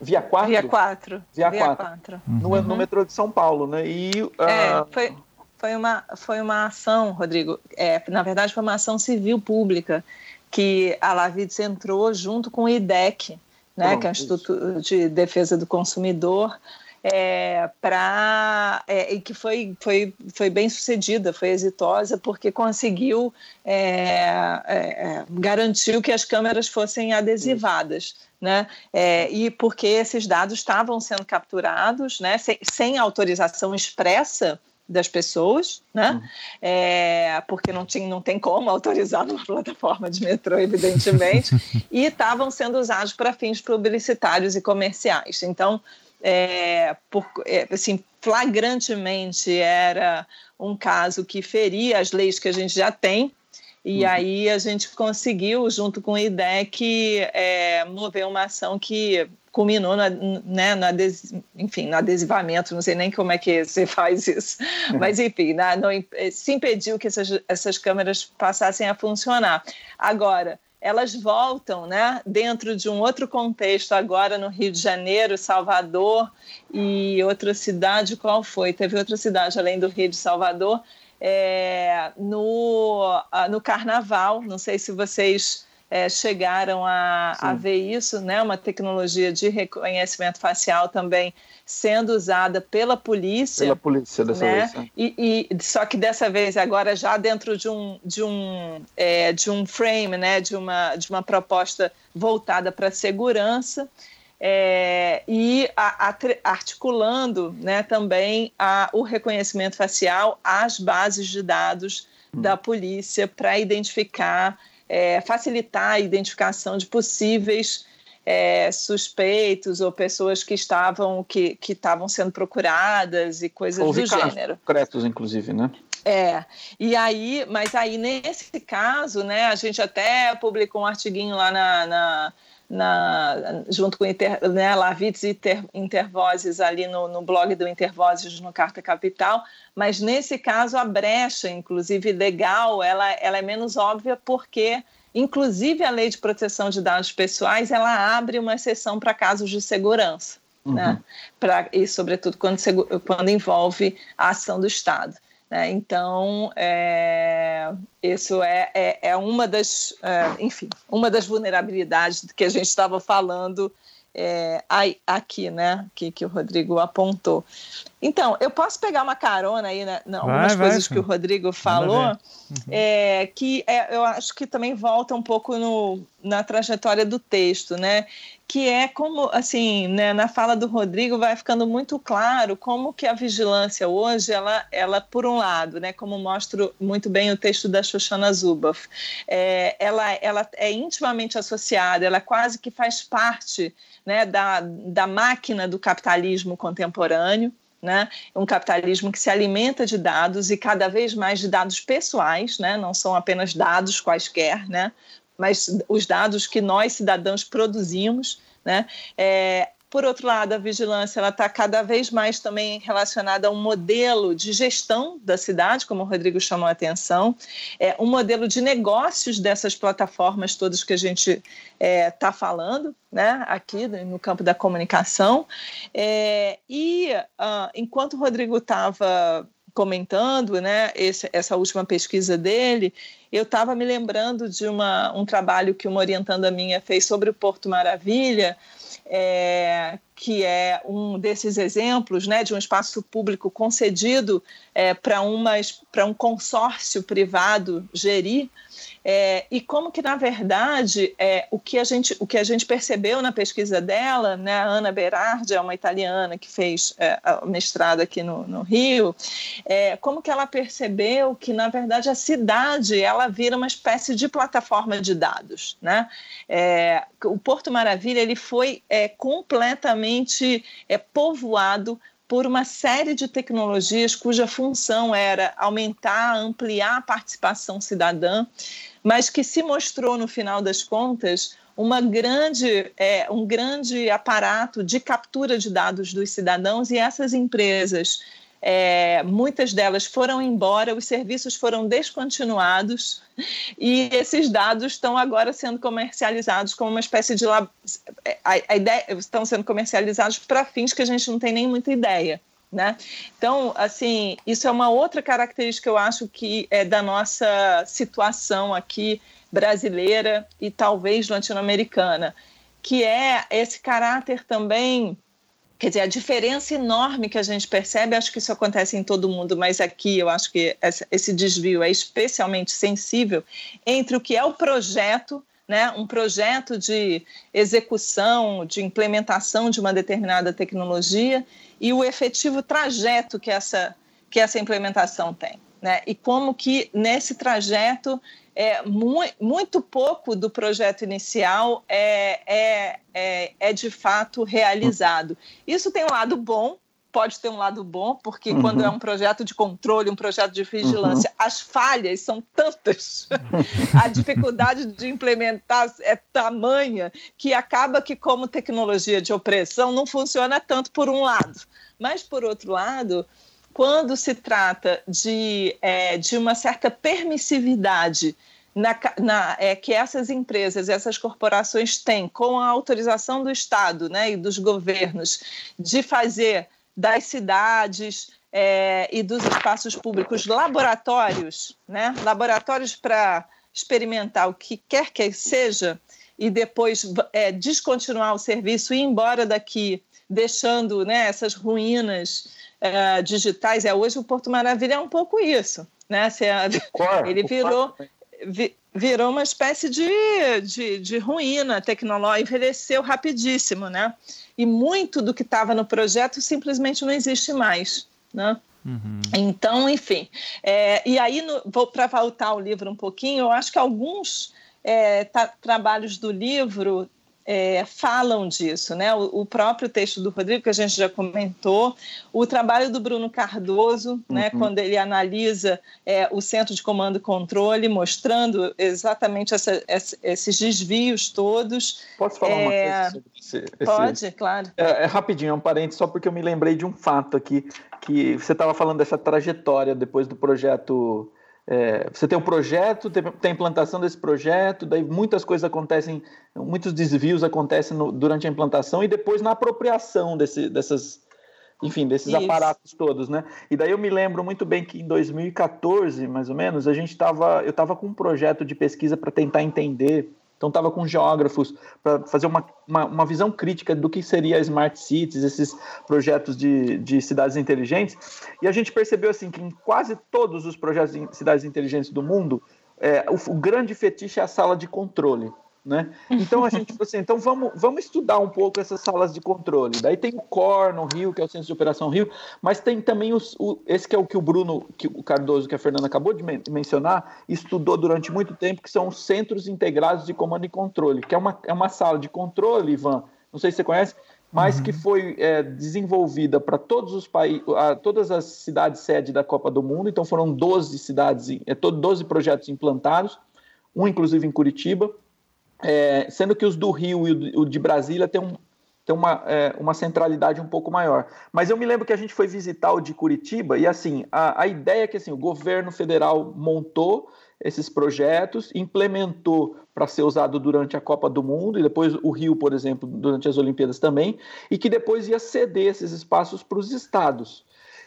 Via 4? Via 4. Via 4. No, uhum. no metrô de São Paulo, né? E, uh... é, foi, foi, uma, foi uma ação, Rodrigo, é, na verdade foi uma ação civil pública que a Lavides entrou junto com o IDEC, né, que é o Instituto de Defesa do Consumidor, é, para é, e que foi, foi, foi bem sucedida, foi exitosa, porque conseguiu é, é, é garantiu que as câmeras fossem adesivadas. Né? É, e porque esses dados estavam sendo capturados né, sem, sem autorização expressa das pessoas, né? Uhum. É, porque não, tinha, não tem como autorizar numa plataforma de metrô, evidentemente, e estavam sendo usados para fins publicitários e comerciais. Então, é, por, é, assim, flagrantemente era um caso que feria as leis que a gente já tem, e uhum. aí a gente conseguiu, junto com o IDEC, é, mover uma ação que culminou na, né, no, ades, enfim, no adesivamento, não sei nem como é que você faz isso, uhum. mas enfim, na, no, se impediu que essas, essas câmeras passassem a funcionar. Agora, elas voltam né, dentro de um outro contexto, agora no Rio de Janeiro, Salvador e outra cidade, qual foi? Teve outra cidade além do Rio de Salvador, é, no, no Carnaval, não sei se vocês é, chegaram a, a, ver isso, né? Uma tecnologia de reconhecimento facial também sendo usada pela polícia. Pela polícia dessa né? vez. Né? E, e, só que dessa vez agora já dentro de um de um é, de um frame, né? De uma de uma proposta voltada para a segurança. É, e a, a, articulando né, também a, o reconhecimento facial às bases de dados hum. da polícia para identificar é, facilitar a identificação de possíveis é, suspeitos ou pessoas que estavam que, que estavam sendo procuradas e coisas Houve do gênero. Concretos, inclusive, né? É, e aí, mas aí nesse caso, né, a gente até publicou um artiguinho lá na, na na, junto com Inter, né, Lavitz e Inter, Intervozes ali no, no blog do Intervozes no Carta Capital, mas nesse caso a brecha, inclusive legal, ela, ela é menos óbvia porque inclusive a lei de proteção de dados pessoais ela abre uma exceção para casos de segurança. Né, uhum. Né? Pra, e sobretudo quando, quando envolve a ação do Estado. Né? Então, é, isso é, é, é, uma das, é, enfim, uma das vulnerabilidades que a gente estava falando é, aqui, né, que, que o Rodrigo apontou. Então, eu posso pegar uma carona aí, né, algumas vai, coisas vai, que o Rodrigo falou, uhum. é, que é, eu acho que também volta um pouco no, na trajetória do texto, né? Que é como, assim, né, na fala do Rodrigo vai ficando muito claro como que a vigilância hoje, ela, ela por um lado, né, como mostra muito bem o texto da Shoshana Zuboff, é, ela, ela é intimamente associada, ela quase que faz parte né, da, da máquina do capitalismo contemporâneo, né? Um capitalismo que se alimenta de dados e cada vez mais de dados pessoais, né? Não são apenas dados quaisquer, né? Mas os dados que nós cidadãos produzimos, né? É, por outro lado, a vigilância está cada vez mais também relacionada a um modelo de gestão da cidade, como o Rodrigo chamou a atenção, é um modelo de negócios dessas plataformas todas que a gente está é, tá falando, né, aqui no campo da comunicação. É, e uh, enquanto o Rodrigo estava comentando, né, esse, essa última pesquisa dele, eu estava me lembrando de uma, um trabalho que uma orientanda minha fez sobre o Porto Maravilha, é, que é um desses exemplos né, de um espaço público concedido é, para um consórcio privado gerir. É, e como que, na verdade, é, o, que a gente, o que a gente percebeu na pesquisa dela, né, a Ana Berardi é uma italiana que fez é, mestrado aqui no, no Rio, é, como que ela percebeu que, na verdade, a cidade ela vira uma espécie de plataforma de dados. Né? É, o Porto Maravilha ele foi é, completamente é, povoado por uma série de tecnologias cuja função era aumentar, ampliar a participação cidadã, mas que se mostrou, no final das contas, uma grande, é, um grande aparato de captura de dados dos cidadãos e essas empresas, é, muitas delas foram embora, os serviços foram descontinuados e esses dados estão agora sendo comercializados como uma espécie de a, a ideia estão sendo comercializados para fins que a gente não tem nem muita ideia. Né? Então, assim, isso é uma outra característica eu acho que é da nossa situação aqui brasileira e talvez latino-americana, que é esse caráter também Quer dizer, a diferença enorme que a gente percebe, acho que isso acontece em todo mundo, mas aqui eu acho que esse desvio é especialmente sensível entre o que é o projeto, né, um projeto de execução, de implementação de uma determinada tecnologia e o efetivo trajeto que essa, que essa implementação tem. Né? E como que nesse trajeto é, mu muito pouco do projeto inicial é, é, é, é, de fato realizado. Isso tem um lado bom, pode ter um lado bom, porque uhum. quando é um projeto de controle, um projeto de vigilância, uhum. as falhas são tantas, a dificuldade de implementar é tamanha, que acaba que, como tecnologia de opressão, não funciona tanto por um lado. Mas, por outro lado, quando se trata de, é, de uma certa permissividade na, na, é, que essas empresas, essas corporações têm com a autorização do Estado né, e dos governos de fazer das cidades é, e dos espaços públicos laboratórios, né, laboratórios para experimentar o que quer que seja e depois é, descontinuar o serviço e ir embora daqui, deixando né, essas ruínas uh, digitais. É hoje o Porto Maravilha é um pouco isso, né? ele virou vi, virou uma espécie de, de, de ruína tecnológica, envelheceu rapidíssimo, né? E muito do que estava no projeto simplesmente não existe mais, né? Uhum. Então, enfim. É, e aí, para voltar ao livro um pouquinho, eu acho que alguns é, trabalhos do livro é, falam disso, né? O, o, próprio texto do Rodrigo, que a gente já comentou, o trabalho do Bruno Cardoso, né? uhum. né? Quando ele analisa é, o centro de comando e controle, mostrando exatamente essa, essa, esses desvios todos. Posso falar é... uma coisa sobre esse, Pode, claro. É, é, rapidinho, é um parênteses, só porque eu me lembrei de um fato aqui, que você estava falando dessa trajetória depois do projeto é, você tem um projeto, tem, tem a implantação desse projeto, daí muitas coisas acontecem, muitos desvios acontecem no, durante a implantação e depois na apropriação desse, dessas, enfim, desses Isso. aparatos todos, né? E daí eu me lembro muito bem que em 2014, mais ou menos, a gente estava, eu estava com um projeto de pesquisa para tentar entender então, estava com geógrafos para fazer uma, uma, uma, visão crítica do que seria Smart Cities, esses projetos de, de cidades inteligentes. E a gente percebeu assim que em quase todos os projetos de cidades inteligentes do mundo, é, o, o grande fetiche é a sala de controle. Né? Então a gente falou assim, então vamos, vamos estudar um pouco essas salas de controle. Daí tem o COR no Rio, que é o Centro de Operação Rio, mas tem também os, o, esse que é o que o Bruno, que o Cardoso, que a Fernanda acabou de men mencionar, estudou durante muito tempo, que são os Centros Integrados de Comando e Controle, que é uma, é uma sala de controle, Ivan, não sei se você conhece, mas uhum. que foi é, desenvolvida para todos os países, todas as cidades sede da Copa do Mundo, então foram 12 cidades, é, 12 projetos implantados, um inclusive em Curitiba, é, sendo que os do Rio e o de Brasília têm, um, uma, é, uma centralidade um pouco maior. Mas eu me lembro que a gente foi visitar o de Curitiba e assim a, a ideia é que assim, o governo federal montou esses projetos, implementou para ser usado durante a Copa do Mundo e depois o Rio, por exemplo, durante as Olimpíadas também, e que depois ia ceder esses espaços para os estados.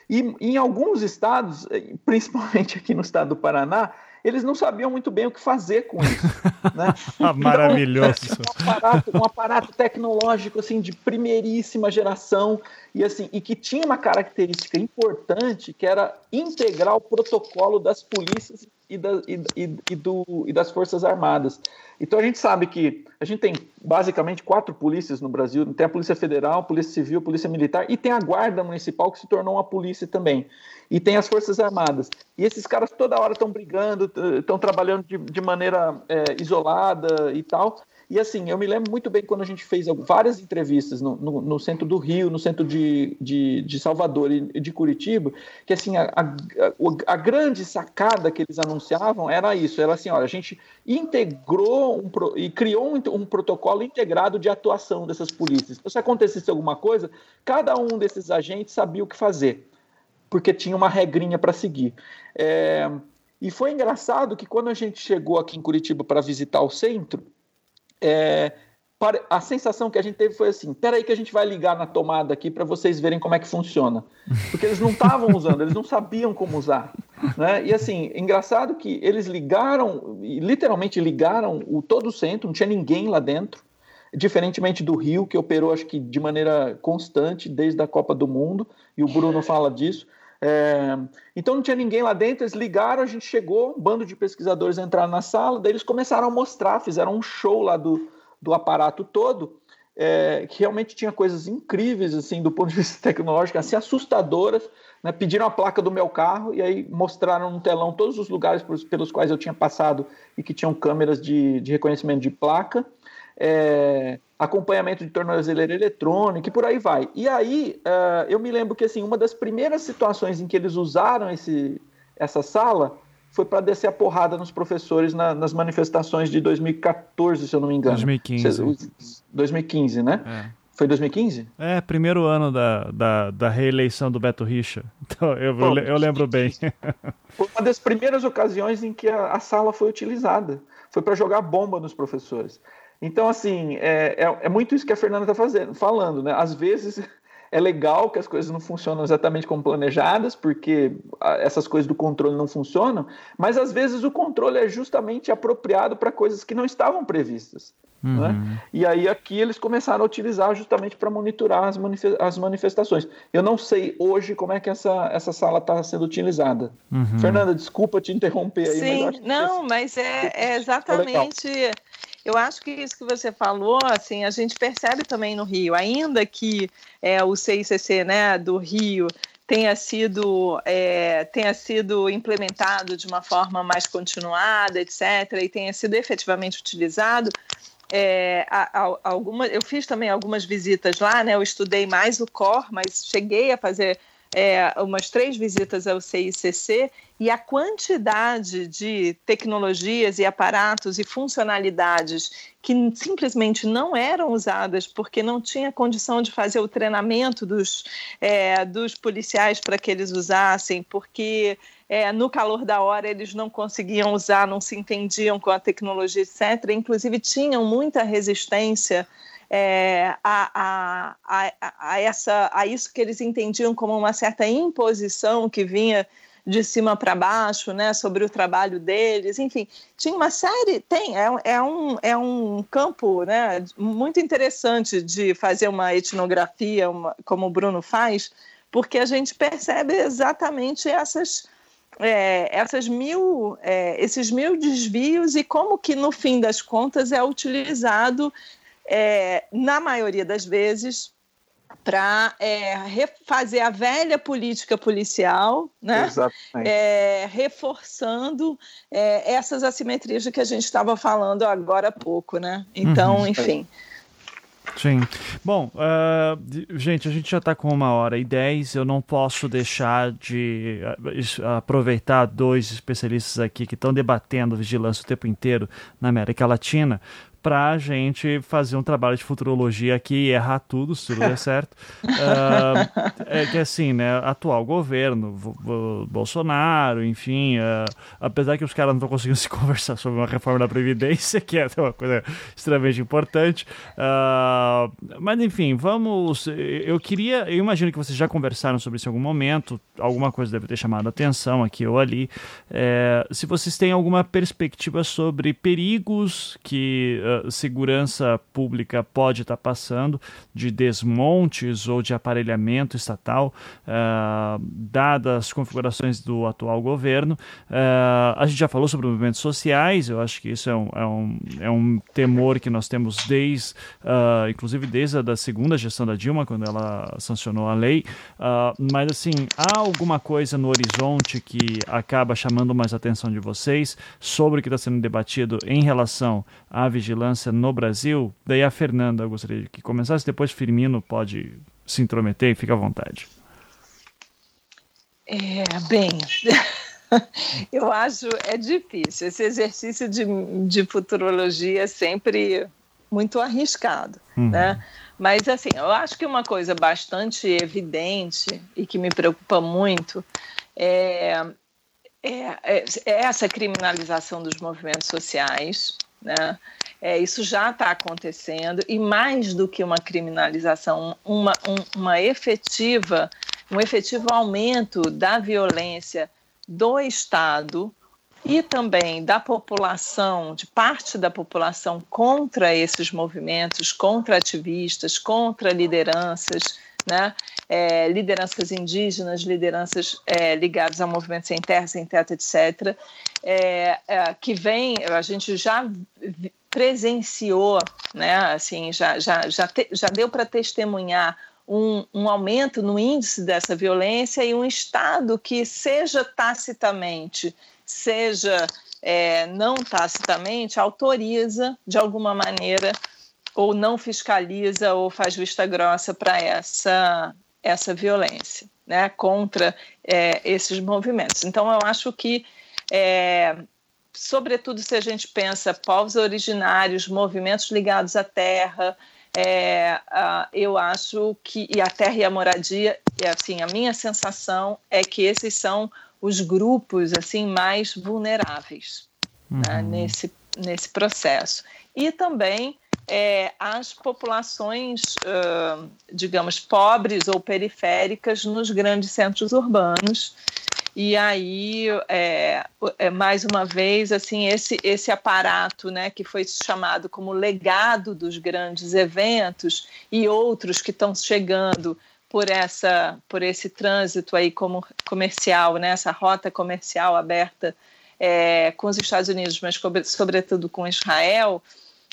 E em alguns estados, principalmente aqui no estado do Paraná, eles não sabiam muito bem o que fazer com isso. Né? Ah, maravilhoso. Então, um, aparato, um aparato tecnológico assim de primeiríssima geração e assim e que tinha uma característica importante que era integrar o protocolo das polícias e, da, e, e, e, do, e das Forças Armadas. Então a gente sabe que a gente tem basicamente quatro polícias no Brasil: tem a Polícia Federal, a Polícia Civil, a Polícia Militar e tem a Guarda Municipal, que se tornou uma polícia também. E tem as Forças Armadas. E esses caras toda hora estão brigando, estão trabalhando de, de maneira é, isolada e tal. E assim, eu me lembro muito bem quando a gente fez várias entrevistas no, no, no centro do Rio, no centro de, de, de, Salvador e de Curitiba, que assim, a, a, a, grande sacada que eles anunciavam era isso, era assim, olha, a gente integrou um, e criou um, um protocolo integrado de atuação dessas polícias. Então, se acontecesse alguma coisa, cada um desses agentes sabia o que fazer, porque tinha uma regrinha para seguir. É, e foi engraçado que quando a gente chegou aqui em Curitiba para visitar o centro, é, a sensação que a gente teve foi assim: peraí, que a gente vai ligar na tomada aqui para vocês verem como é que funciona. Porque eles não estavam usando, eles não sabiam como usar. Né? E assim, engraçado que eles ligaram, literalmente ligaram o, todo o centro, não tinha ninguém lá dentro. Diferentemente do Rio, que operou, acho que de maneira constante desde a Copa do Mundo, e o Bruno fala disso. É, então não tinha ninguém lá dentro, eles ligaram, a gente chegou, um bando de pesquisadores entraram na sala, daí eles começaram a mostrar, fizeram um show lá do, do aparato todo, é, que realmente tinha coisas incríveis, assim, do ponto de vista tecnológico, assim, assustadoras, né? pediram a placa do meu carro e aí mostraram no telão todos os lugares pelos, quais eu tinha passado e que tinham câmeras de, de reconhecimento de placa, é, acompanhamento de tornozeleira eletrônica e por aí vai. E aí uh, eu me lembro que assim uma das primeiras situações em que eles usaram esse, essa sala foi para descer a porrada nos professores na, nas manifestações de 2014, se eu não me engano. 2015. 2015, né? É. Foi 2015? É, primeiro ano da, da, da reeleição do Beto Richa. Então, eu, eu, eu lembro bem. Foi uma das primeiras ocasiões em que a, a sala foi utilizada. Foi para jogar bomba nos professores. Então, assim, é, é, é muito isso que a Fernanda está falando, né? Às vezes é legal que as coisas não funcionam exatamente como planejadas, porque essas coisas do controle não funcionam, mas às vezes o controle é justamente apropriado para coisas que não estavam previstas. Né? Uhum. Né? E aí aqui eles começaram a utilizar justamente para monitorar as, as, manifestações. Eu não sei hoje como é que essa, essa sala está sendo utilizada. Uhum. Fernanda, desculpa te interromper aí. Sim, mas não, mas é, é exatamente. Eu acho que isso que você falou, assim, a gente percebe também no Rio, ainda que é, o CICC né, do Rio tenha sido, é, tenha sido implementado de uma forma mais continuada, etc., e tenha sido efetivamente utilizado, é, alguma, eu fiz também algumas visitas lá, né? Eu estudei mais o core, mas cheguei a fazer é, umas três visitas ao CICC e a quantidade de tecnologias e aparatos e funcionalidades que simplesmente não eram usadas porque não tinha condição de fazer o treinamento dos, é, dos policiais para que eles usassem, porque é, no calor da hora eles não conseguiam usar, não se entendiam com a tecnologia, etc. Inclusive tinham muita resistência é, a, a, a, a, essa, a isso que eles entendiam como uma certa imposição que vinha de cima para baixo, né, sobre o trabalho deles, enfim, tinha uma série, tem, é, é, um, é um campo, né, muito interessante de fazer uma etnografia, uma, como o Bruno faz, porque a gente percebe exatamente essas, é, essas mil, é, esses mil desvios e como que no fim das contas é utilizado é, na maioria das vezes, para é, refazer a velha política policial, né? É, reforçando é, essas assimetrias de que a gente estava falando agora há pouco, né? Então, uhum. enfim. Sim. Bom, uh, gente, a gente já está com uma hora e dez. Eu não posso deixar de uh, aproveitar dois especialistas aqui que estão debatendo vigilância o tempo inteiro na América Latina para a gente fazer um trabalho de futurologia aqui e errar tudo, se tudo der certo. uh, é que assim, né, atual governo, Bolsonaro, enfim, uh, apesar que os caras não estão conseguindo se conversar sobre uma reforma da Previdência, que é uma coisa extremamente importante. Uh, mas enfim, vamos. Eu queria. Eu imagino que vocês já conversaram sobre isso em algum momento, alguma coisa deve ter chamado a atenção aqui ou ali. É, se vocês têm alguma perspectiva sobre perigos que uh, segurança pública pode estar passando, de desmontes ou de aparelhamento estatal, uh, dadas as configurações do atual governo. Uh, a gente já falou sobre movimentos sociais, eu acho que isso é um, é um, é um temor que nós temos desde, inclusive desde a da segunda gestão da Dilma, quando ela sancionou a lei. mas assim, há alguma coisa no horizonte que acaba chamando mais atenção de vocês sobre o que está sendo debatido em relação à vigilância no Brasil? Daí a Fernanda, eu gostaria que começasse, depois Firmino pode se intrometer, fica à vontade. É, bem, eu acho é difícil. Esse exercício de, de futurologia é sempre muito arriscado, uhum. né? Mas assim, eu acho que uma coisa bastante evidente e que me preocupa muito é, é, é, é essa criminalização dos movimentos sociais, né? É, isso já está acontecendo e mais do que uma criminalização, uma, um, uma efetiva, um efetivo aumento da violência do Estado e também da população, de parte da população contra esses movimentos, contra ativistas, contra lideranças, né? É, lideranças indígenas, lideranças é, ligadas a movimentos sem terra, sem teto, etc., é, é, que vem, a gente já presenciou, né? assim, já, já, já, te, já deu para testemunhar um, um, aumento no índice dessa violência e um Estado que, seja tacitamente, seja é, não tacitamente, autoriza de alguma maneira ou não fiscaliza ou faz vista grossa para essa, essa violência né, contra é, esses movimentos. Então, eu acho que, é, sobretudo se a gente pensa povos originários, movimentos ligados à terra, é, eu acho que e a terra e a moradia, assim, a minha sensação é que esses são os grupos assim mais vulneráveis né, uhum. né, nesse, nesse processo. E também é, as populações, uh, digamos, pobres ou periféricas nos grandes centros urbanos. E aí, é, é, mais uma vez, assim, esse, esse aparato né, que foi chamado como legado dos grandes eventos e outros que estão chegando por essa por esse trânsito aí como comercial, né, essa rota comercial aberta é, com os Estados Unidos, mas sobretudo com Israel,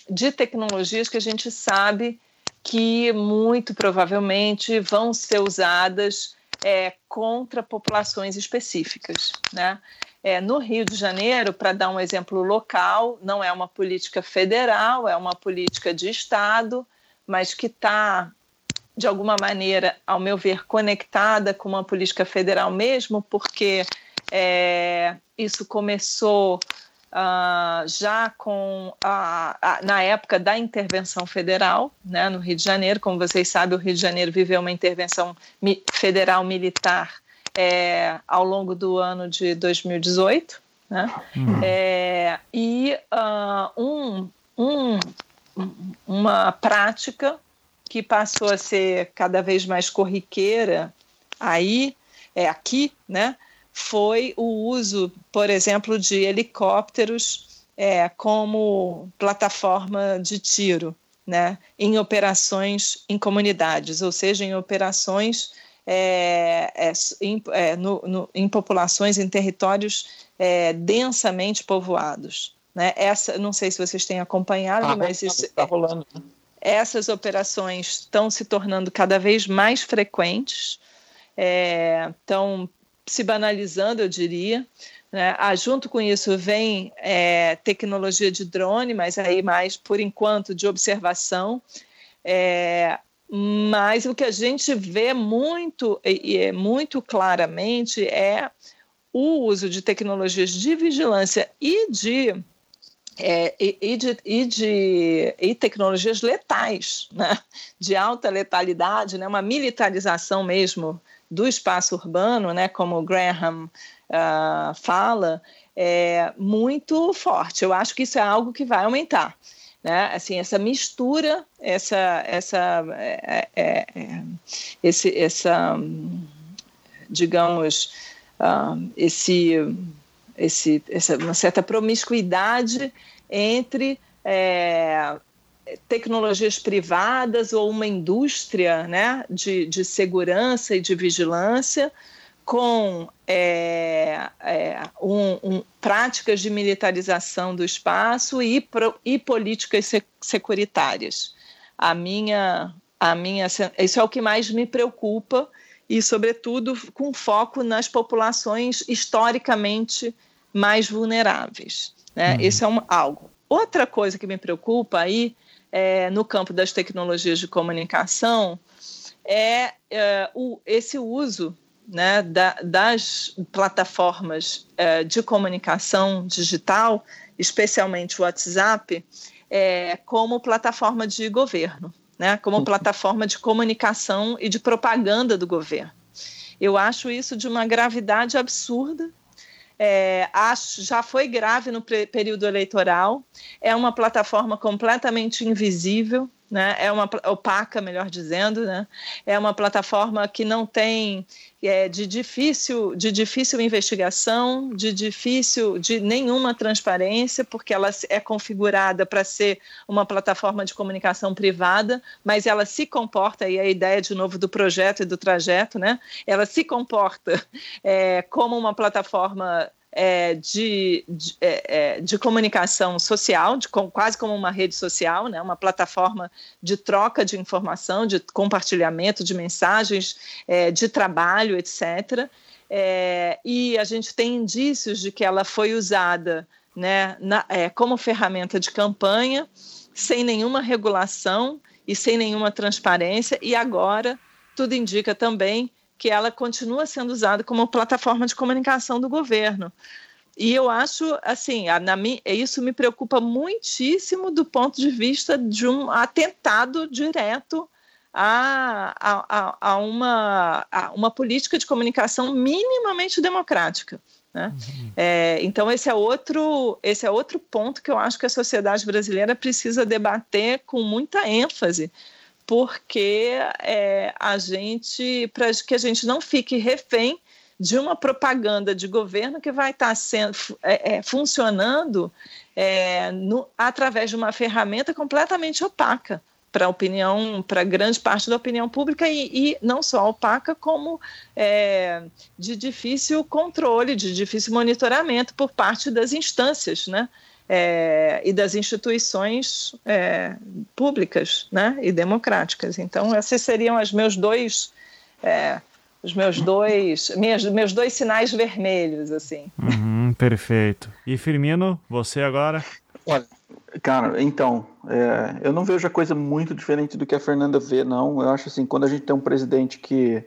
de tecnologias que a gente sabe que muito provavelmente vão ser usadas é, contra populações específicas, né? É, no Rio de Janeiro, para dar um exemplo local, não é uma política federal, é uma política de Estado, mas que está de alguma maneira, ao meu ver, conectada com uma política federal mesmo, porque é, isso começou uh, já com a, a, na época da intervenção federal, né, no Rio de Janeiro. Como vocês sabem, o Rio de Janeiro viveu uma intervenção mi federal militar é, ao longo do ano de 2018. Né? Uhum. É, e uh, um, um, uma prática que passou a ser cada vez mais corriqueira aí, é aqui, né, foi o uso, por exemplo, de helicópteros é, como plataforma de tiro, né, em operações em comunidades, ou seja, em operações é, é, em, é, no, no, em, populações, em territórios é, densamente povoados. Né? Essa, não sei se vocês têm acompanhado, ah, mas isso está rolando. Né? essas operações estão se tornando cada vez mais frequentes, é, estão se banalizando, eu diria. Né? Ah, junto com isso vem é, tecnologia de drone, mas aí mais, por enquanto, de observação. É, mas o que a gente vê muito e é muito claramente é o uso de tecnologias de vigilância e de é, e, e, de, e, de, e tecnologias letais, né? de alta letalidade, né? uma militarização mesmo do espaço urbano, né? como Graham uh, fala, é muito forte. Eu acho que isso é algo que vai aumentar. Né? Assim, essa mistura, essa, essa, é, é, é esse, essa, digamos, uh, esse esse, essa, uma certa promiscuidade entre é, tecnologias privadas ou uma indústria né, de, de segurança e de vigilância com é, é, um, um, práticas de militarização do espaço e, pro, e políticas securitárias. A minha, a minha, isso é o que mais me preocupa e, sobretudo, com foco nas populações historicamente mais vulneráveis. Né? Uhum. Isso é um, algo. Outra coisa que me preocupa aí é, no campo das tecnologias de comunicação é, é o, esse uso né, da, das plataformas é, de comunicação digital, especialmente o WhatsApp, é, como plataforma de governo, né, como plataforma de comunicação e de propaganda do governo. Eu acho isso de uma gravidade absurda. É, acho, já foi grave no período eleitoral. É uma plataforma completamente invisível né? É uma opaca, melhor dizendo, né? É uma plataforma que não tem é, de difícil de difícil investigação, de difícil de nenhuma transparência, porque ela é configurada para ser uma plataforma de comunicação privada, mas ela se comporta e a ideia de novo do projeto e do trajeto, né? Ela se comporta é, como uma plataforma é, de, de, é, é, de, comunicação social, de, com, quase como uma rede social, né, uma plataforma de troca de informação, de compartilhamento de mensagens, é, de trabalho, etc. É, e a gente tem indícios de que ela foi usada né, na, é, como ferramenta de campanha, sem nenhuma regulação e sem nenhuma transparência, e agora tudo indica também que ela continua sendo usada como plataforma de comunicação do governo. E eu acho, assim, a, na, isso me preocupa muitíssimo do ponto de vista de um atentado direto a, a, a, uma, a uma política de comunicação minimamente democrática. Né? Uhum. É, então esse é outro esse é outro ponto que eu acho que a sociedade brasileira precisa debater com muita ênfase porque é, a gente, para que a gente não fique refém de uma propaganda de governo que vai estar tá sendo, é, é, funcionando é, no, através de uma ferramenta completamente opaca para a opinião, para grande parte da opinião pública e, e não só opaca, como é, de difícil controle, de difícil monitoramento por parte das instâncias, né? É, e das instituições é, públicas né, e democráticas. Então, esses seriam os meus dois. É, os meus dois, minhas, meus dois sinais vermelhos, assim. Uhum, perfeito. E Firmino, você agora? Olha, cara, então, é, eu não vejo a coisa muito diferente do que a Fernanda vê, não. Eu acho assim, quando a gente tem um presidente que,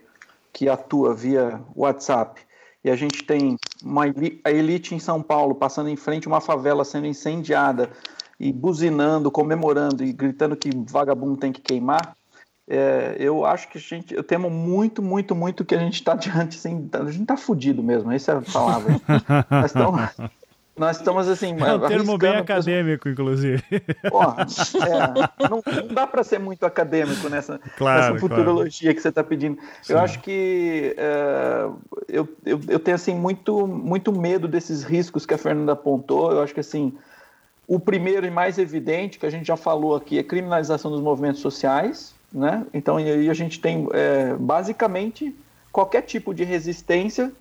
que atua via WhatsApp, e a gente tem uma, a elite em São Paulo passando em frente a uma favela sendo incendiada e buzinando, comemorando e gritando que vagabundo tem que queimar, é, eu acho que a gente, eu temo muito, muito, muito que a gente está diante, assim, a gente está fudido mesmo, essa é a palavra. Nós estamos, nós estamos assim. É um termo bem acadêmico, mesmo. inclusive. É, não, não, dá para ser muito acadêmico nessa, claro, nessa futurologia claro. que você está pedindo. Sim. Eu acho que é, eu, eu, eu, tenho assim muito, muito medo desses riscos que a Fernanda apontou. Eu acho que assim. O primeiro e mais evidente, que a gente já falou aqui, é criminalização dos movimentos sociais. Né? Então, aí a gente tem é, basicamente qualquer tipo de resistência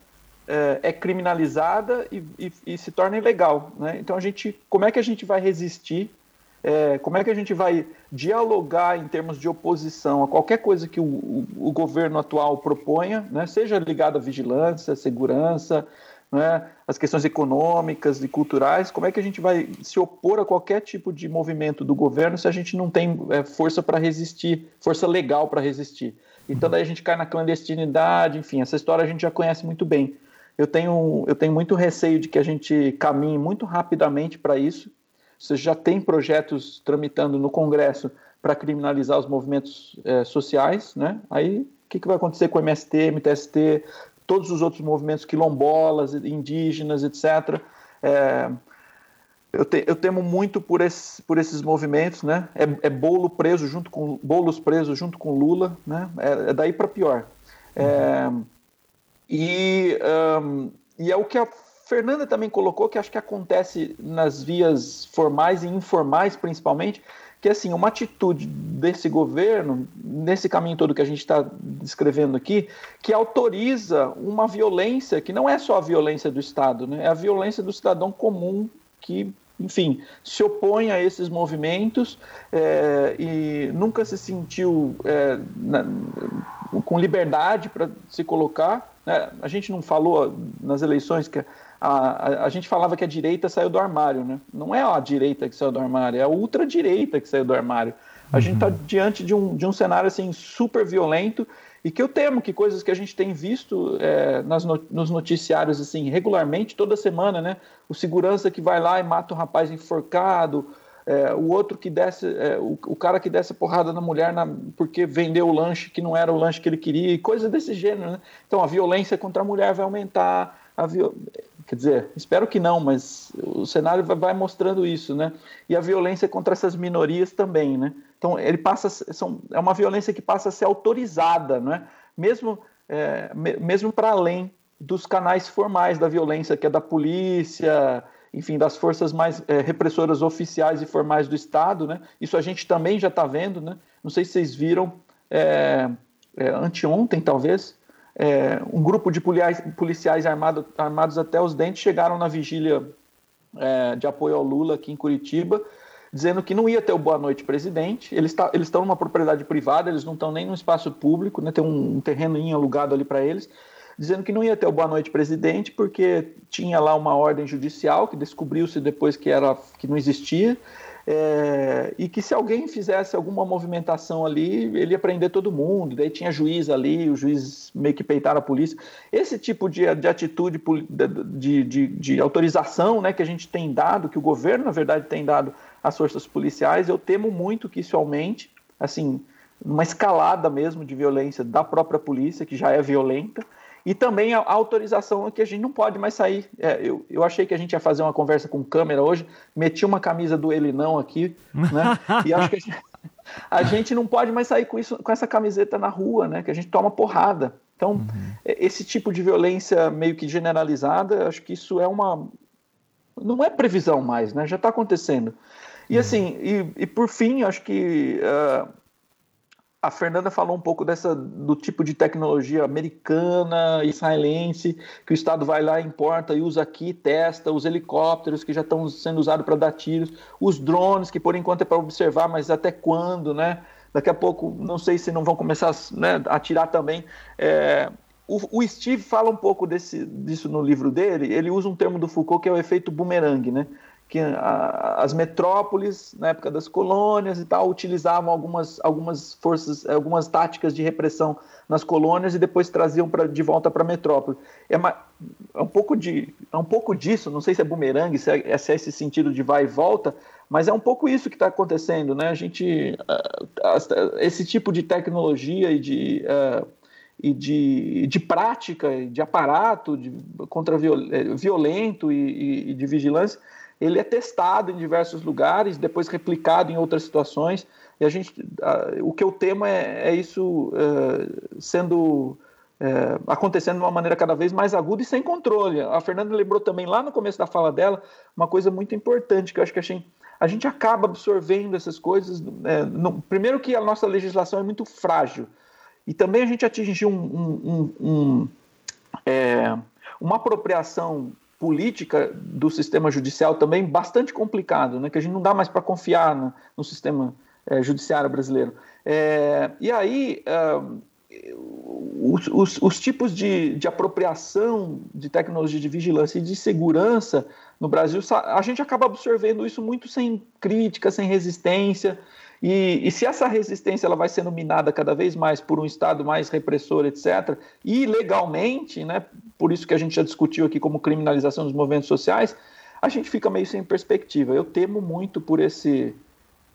é, é criminalizada e, e, e, se torna ilegal. Né? Então a gente, como é que a gente vai resistir? É, como é que a gente vai dialogar em termos de oposição a qualquer coisa que o, o, o governo atual proponha, né? seja ligada à vigilância, segurança, né? as questões econômicas e culturais? Como é que a gente vai se opor a qualquer tipo de movimento do governo se a gente não tem é, força para resistir, força legal para resistir? Então daí a gente cai na clandestinidade, enfim, essa história a gente já conhece muito bem eu tenho, eu tenho muito receio de que a gente caminhe muito rapidamente para isso. Você já tem projetos tramitando no Congresso para criminalizar os movimentos é, sociais, né? Aí o que, que vai acontecer com o MST, MTST, todos os outros movimentos quilombolas, indígenas, etc. É, eu, te, eu, temo muito por, esse, por esses movimentos, né? É, é, bolo preso junto com bolos presos junto com Lula, né? É, é daí para pior. É, e, um, e é o que a Fernanda também colocou que acho que acontece nas vias formais e informais, principalmente, que assim uma atitude desse governo nesse caminho todo que a gente está descrevendo aqui que autoriza uma violência que não é só a violência do Estado né? É a violência do cidadão comum que enfim se opõe a esses movimentos é, e nunca se sentiu é, na, com liberdade para se colocar né? a gente não falou nas eleições que a, a, a, gente falava que a direita saiu do armário, né? Não é a direita que saiu do armário, é a ultradireita que saiu do armário. A uhum. gente está diante de um, de um cenário assim super violento e que eu temo que coisas que a gente tem visto é, nas no, nos noticiários assim regularmente toda semana, né? O segurança que vai lá e mata o um rapaz enforcado, é, o outro que desce, é, o, o, cara que desce porrada na mulher na, porque vendeu o lanche que não era o lanche que ele queria, e coisas desse gênero, né? Então a violência contra a mulher vai aumentar, a viol... Quer dizer, espero que não, mas o cenário vai mostrando isso, né? E a violência contra essas minorias também, né? Então, ele passa, são, é uma violência que passa a ser autorizada, né? Mesmo, é, mesmo para além dos canais formais da violência, que é da polícia, enfim, das forças mais é, repressoras oficiais e formais do Estado, né? Isso a gente também já está vendo, né? Não sei se vocês viram, é, é, anteontem, talvez, é, um grupo de policiais, policiais armado, armados até os dentes chegaram na vigília é, de apoio ao Lula aqui em Curitiba, dizendo que não ia ter o Boa Noite Presidente. Eles tá, estão numa propriedade privada, eles não estão nem no espaço público, né, tem um, um terreno alugado ali para eles, dizendo que não ia ter o Boa Noite Presidente porque tinha lá uma ordem judicial que descobriu-se depois que, era, que não existia é, e que se alguém fizesse alguma movimentação ali, ele ia prender todo mundo, daí tinha juiz ali, o juiz meio que peitar a polícia. Esse tipo de, de atitude de, de, de, autorização né, que a gente tem dado, que o governo, na verdade, tem dado às forças policiais, eu temo muito que isso aumente, assim, uma escalada mesmo de violência da própria polícia, que já é violenta, e também a, autorização que a gente não pode mais sair. É, eu, eu achei que a gente ia fazer uma conversa com câmera hoje, meti uma camisa do ele não aqui, né? E acho que a gente, a gente, não pode mais sair com isso, com essa camiseta na rua, né? Que a gente toma porrada. Então, uhum. esse tipo de violência meio que generalizada, acho que isso é uma. Não é previsão mais, né? Já está acontecendo. E uhum. assim, e, e, por fim, acho que uh, a Fernanda falou um pouco dessa do tipo de tecnologia americana, israelense, que o Estado vai lá, importa e usa aqui, testa, os helicópteros que já estão sendo usados para dar tiros, os drones, que por enquanto é para observar, mas até quando, né? Daqui a pouco, não sei se não vão começar né, a atirar também. É, o, o, Steve fala um pouco desse, disso no livro dele, ele usa um termo do Foucault que é o efeito bumerangue, né? Que a, as metrópoles, na época das colônias e tal, utilizavam algumas, algumas forças, algumas táticas de repressão nas colônias e depois traziam pra, de volta para a metrópole. É, uma, é, um pouco de, é um pouco disso, não sei se é bumerangue, se é, se é esse sentido de vai e volta, mas é um pouco isso que está acontecendo, né? A gente, esse tipo de tecnologia e de, e de, de prática, de aparato de, contra eh, violento e, e de vigilância, ele é testado em diversos lugares, depois replicado em outras situações. E a gente, o que eu temo é, é isso é, sendo é, acontecendo de uma maneira cada vez mais aguda e sem controle. A Fernanda lembrou também lá no começo da fala dela uma coisa muito importante que eu acho que a gente, a gente acaba absorvendo essas coisas. É, no, primeiro que a nossa legislação é muito frágil e também a gente atingiu um, um, um, é, uma apropriação política do sistema judicial também bastante complicado, né? que a gente não dá mais para confiar no, no sistema é, judiciário brasileiro. É, e aí, uh, os, os, os, tipos de, de apropriação de tecnologia de vigilância e de segurança no Brasil, a gente acaba absorvendo isso muito sem crítica, sem resistência. E, e, se essa resistência ela vai sendo minada cada vez mais por um Estado mais repressor, etc., e legalmente, né, por isso que a gente já discutiu aqui como criminalização dos movimentos sociais, a gente fica meio sem perspectiva. Eu temo muito por esse,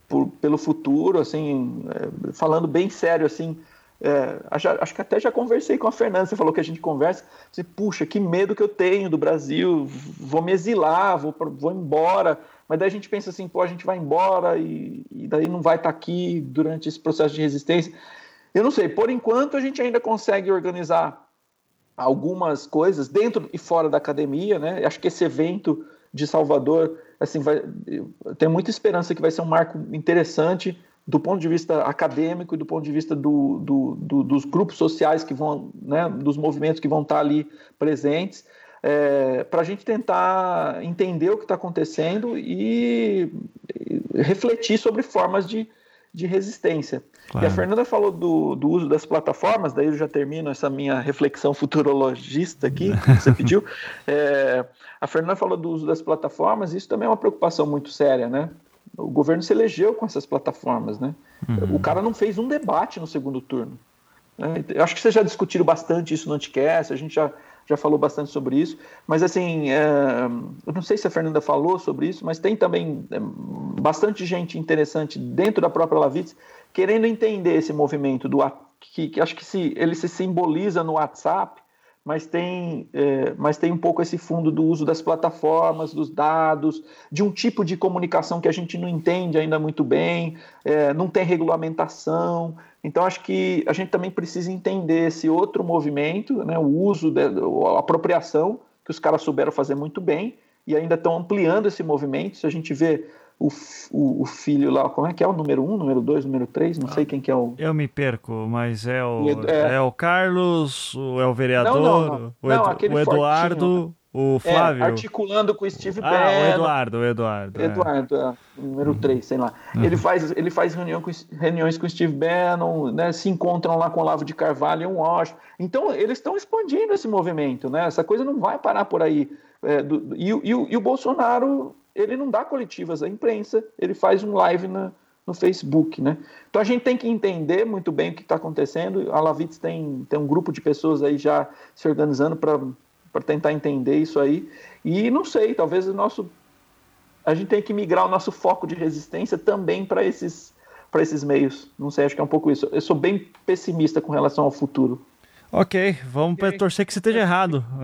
por, pelo futuro, assim, é, falando bem sério, assim, é, acho que até já conversei com a Fernanda, você falou que a gente conversa, você, puxa, que medo que eu tenho do Brasil, vou me exilar, vou, vou embora, mas daí a gente pensa assim, pô, a gente vai embora e, e daí não vai estar tá aqui durante esse processo de resistência. Eu não sei, por enquanto a gente ainda consegue organizar algumas coisas dentro e fora da academia, né? Acho que esse evento de Salvador, assim, vai, tem muita esperança que vai ser um marco interessante do ponto de vista acadêmico e do ponto de vista do, do, do, dos grupos sociais que vão, né, dos movimentos que vão estar ali presentes, é, para a gente tentar entender o que está acontecendo e, e, refletir sobre formas de, de resistência. Claro. E a Fernanda falou do, do uso das plataformas, daí eu já termino essa minha reflexão futurologista aqui, que você pediu. É, a Fernanda falou do uso das plataformas, isso também é uma preocupação muito séria, né? O governo se elegeu com essas plataformas, né? Uhum. O cara não fez um debate no segundo turno. Né? Eu acho que vocês já discutiram bastante isso no Anticast, a gente já, já falou bastante sobre isso, mas assim, é, eu não sei se a Fernanda falou sobre isso, mas tem também é, bastante gente interessante dentro da própria Lavitz querendo entender esse movimento do que, que acho que se, ele se simboliza no WhatsApp, mas tem, é, mas tem um pouco esse fundo do uso das plataformas, dos dados, de um tipo de comunicação que a gente não entende ainda muito bem, é, não tem regulamentação. Então, acho que a gente também precisa entender esse outro movimento, né, o uso, de, a apropriação, que os caras souberam fazer muito bem, e ainda estão ampliando esse movimento. Se a gente vê o, o, o, filho lá, como é que é o número um, número dois, número três? Não sei quem que é o. Eu me perco, mas é o, é, é o Carlos, é o vereador, não, não, não. o, Edu, o Eduardo. O é, Flávio. É, articulando com o Steve ah, Bannon. o Eduardo, o Eduardo. Eduardo, é. número 3, uhum. sei lá. Uhum. Ele faz, ele faz reunião com, reuniões com o Steve Bannon, né, se encontram lá com o Olavo de Carvalho em Washington. Então, eles estão expandindo esse movimento, né? Essa coisa não vai parar por aí. É, do, e, e, e, o Bolsonaro ele não dá coletivas à imprensa, ele faz um live na, no Facebook, né? Então a gente tem que entender muito bem o que está acontecendo. A Lavitz tem, tem um grupo de pessoas aí já se organizando para tentar entender isso aí. E não sei, talvez o nosso a gente tem que migrar o nosso foco de resistência também para esses para esses meios. Não sei, acho que é um pouco isso. Eu sou bem pessimista com relação ao futuro. Ok, vamos okay. torcer que você esteja errado.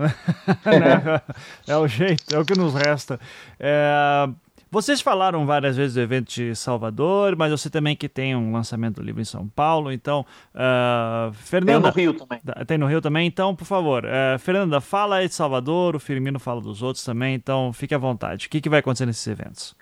né? é o jeito, é o que nos resta. É, vocês falaram várias vezes do evento de Salvador, mas você também que tem um lançamento do livro em São Paulo, então, uh, Fernanda... Tem no Rio também. Tem no Rio também, então, por favor, uh, Fernanda, fala aí de Salvador, o Firmino fala dos outros também, então fique à vontade. O que, que vai acontecer nesses eventos?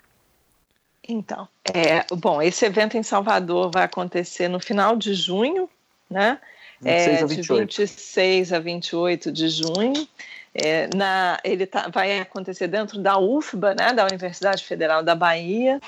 Então, é, bom, esse evento em Salvador vai acontecer no final de junho, né? 26 é, a 28. de 26 a 28 de junho. É, na, ele tá, vai acontecer dentro da UFBA, né, da Universidade Federal da Bahia.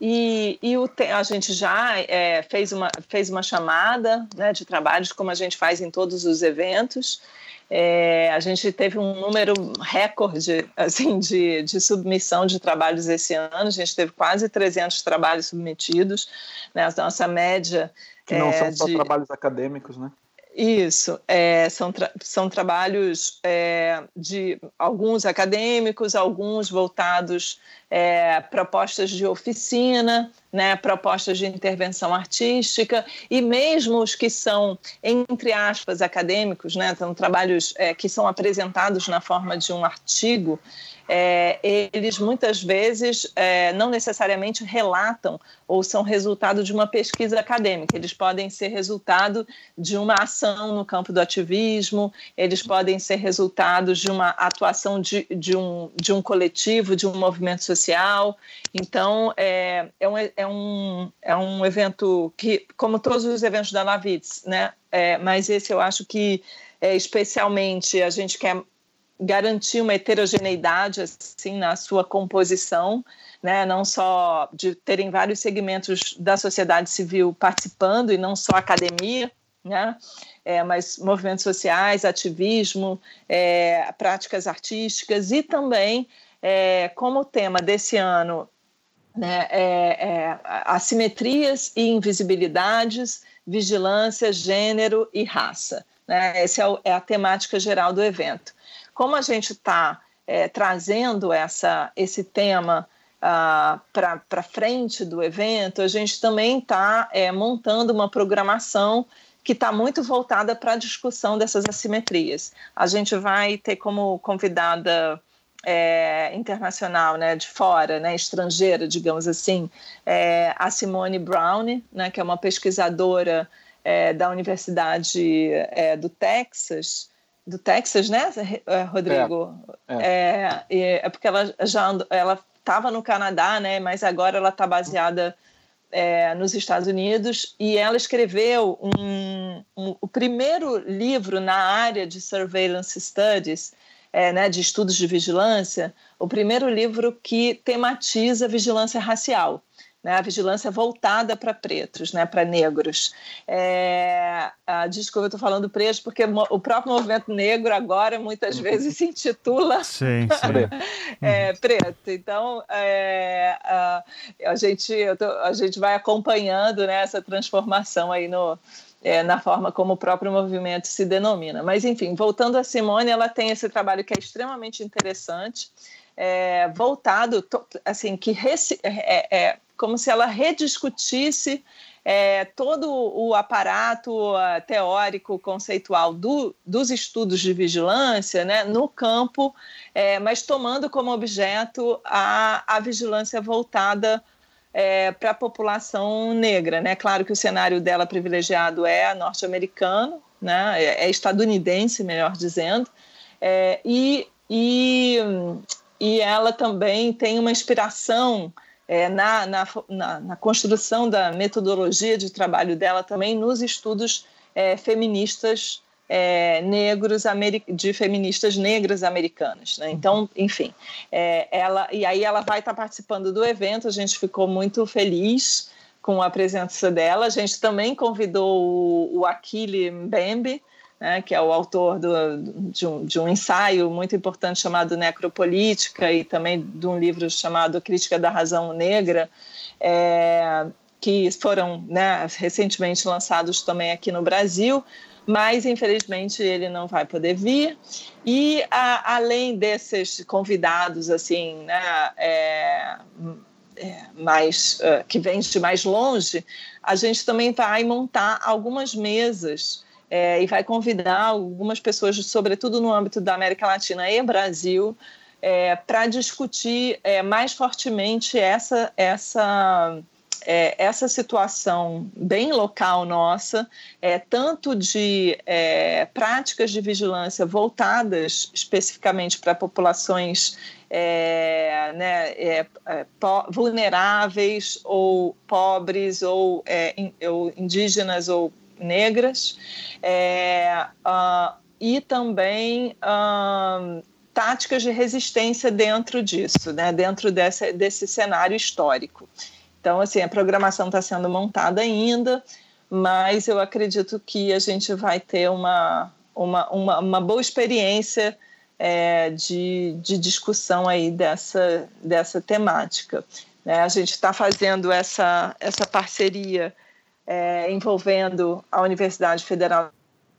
E, e o, a gente já é, fez, uma, fez uma chamada né, de trabalhos, como a gente faz em todos os eventos. É, a gente teve um número recorde assim, de, de submissão de trabalhos esse ano. A gente teve quase 300 trabalhos submetidos. Né? A nossa média. Que não é, são só de... trabalhos acadêmicos, né? Isso, é, são, tra são trabalhos é, de alguns acadêmicos, alguns voltados é, propostas de oficina, né, propostas de intervenção artística, e mesmo os que são, entre aspas, acadêmicos, né, são trabalhos é, que são apresentados na forma de um artigo, é, eles muitas vezes é, não necessariamente relatam ou são resultado de uma pesquisa acadêmica, eles podem ser resultado de uma ação no campo do ativismo, eles podem ser resultados de uma atuação de, de, um, de um coletivo, de um movimento social. Então, é, é, um, é, um, é um evento que, como todos os eventos da Lavitz, né? É, mas esse eu acho que é, especialmente a gente quer garantir uma heterogeneidade assim na sua composição, né, não só de terem vários segmentos da sociedade civil participando e não só academia, né, é, mas movimentos sociais, ativismo, é, práticas artísticas e também é, como tema desse ano né, é, é, assimetrias e invisibilidades, vigilância, gênero e raça. Né? Essa é, é a temática geral do evento. Como a gente está é, trazendo essa, esse tema uh, para frente do evento, a gente também está é, montando uma programação que está muito voltada para a discussão dessas assimetrias. A gente vai ter como convidada é, internacional, né, de fora, né, estrangeira, digamos assim, é, a Simone Brown, né, que é uma pesquisadora é, da Universidade é, do Texas, do Texas, né, eh, Rodrigo? É, é. é, é porque ela já ela estava no Canadá, né, mas agora ela está baseada é, nos Estados Unidos e ela escreveu um, um, o primeiro livro na área de surveillance studies, é, né, de estudos de vigilância, o primeiro livro que tematiza vigilância racial né, a vigilância voltada para pretos, né, para negros. É, a, desculpa, eu estou falando pretos porque o próprio movimento negro agora muitas uhum. vezes se intitula sim, sim. é, preto. Então, é, a, a, gente, tô, a gente vai acompanhando né, essa transformação aí no, é, na forma como o próprio movimento se denomina. Mas, enfim, voltando a Simone, ela tem esse trabalho que é extremamente interessante, é, voltado, assim, que é, é, como se ela rediscutisse é, todo o aparato uh, teórico, conceitual do, dos estudos de vigilância né, no campo, é, mas tomando como objeto a, a vigilância voltada é, para a população negra. Né? Claro que o cenário dela privilegiado é norte-americano, né? é, é estadunidense, melhor dizendo, é, e, e e ela também tem uma inspiração é, na, na, na, na, construção da metodologia de trabalho dela também nos estudos é, feministas é, negros de feministas negras americanas. Né? Então, enfim, é, ela e aí ela vai estar participando do evento. A gente ficou muito feliz com a presença dela. A gente também convidou o, o Akili Mbembe, né, que é o autor do, de, um, de, um, ensaio muito importante chamado Necropolítica e também de um livro chamado Crítica da Razão Negra, é, que foram né, recentemente lançados também aqui no Brasil, mas infelizmente ele não vai poder vir. E a, além desses convidados assim, né, é, é, mais uh, que vêm de mais longe, a gente também vai montar algumas mesas é, e vai convidar algumas pessoas, sobretudo no âmbito da América Latina e Brasil, é, para discutir é, mais fortemente essa, essa, é, essa situação bem local nossa, é, tanto de é, práticas de vigilância voltadas especificamente para populações é, né, é, é, vulneráveis ou pobres ou, in, ou indígenas ou negras é, uh, e também uh, táticas de resistência dentro disso, né, dentro desse, desse cenário histórico. Então, assim, a programação está sendo montada ainda, mas eu acredito que a gente vai ter uma, uma, uma, uma boa experiência é, de, de discussão aí dessa, dessa temática. Né? A gente está fazendo essa, essa parceria é, envolvendo a Universidade Federal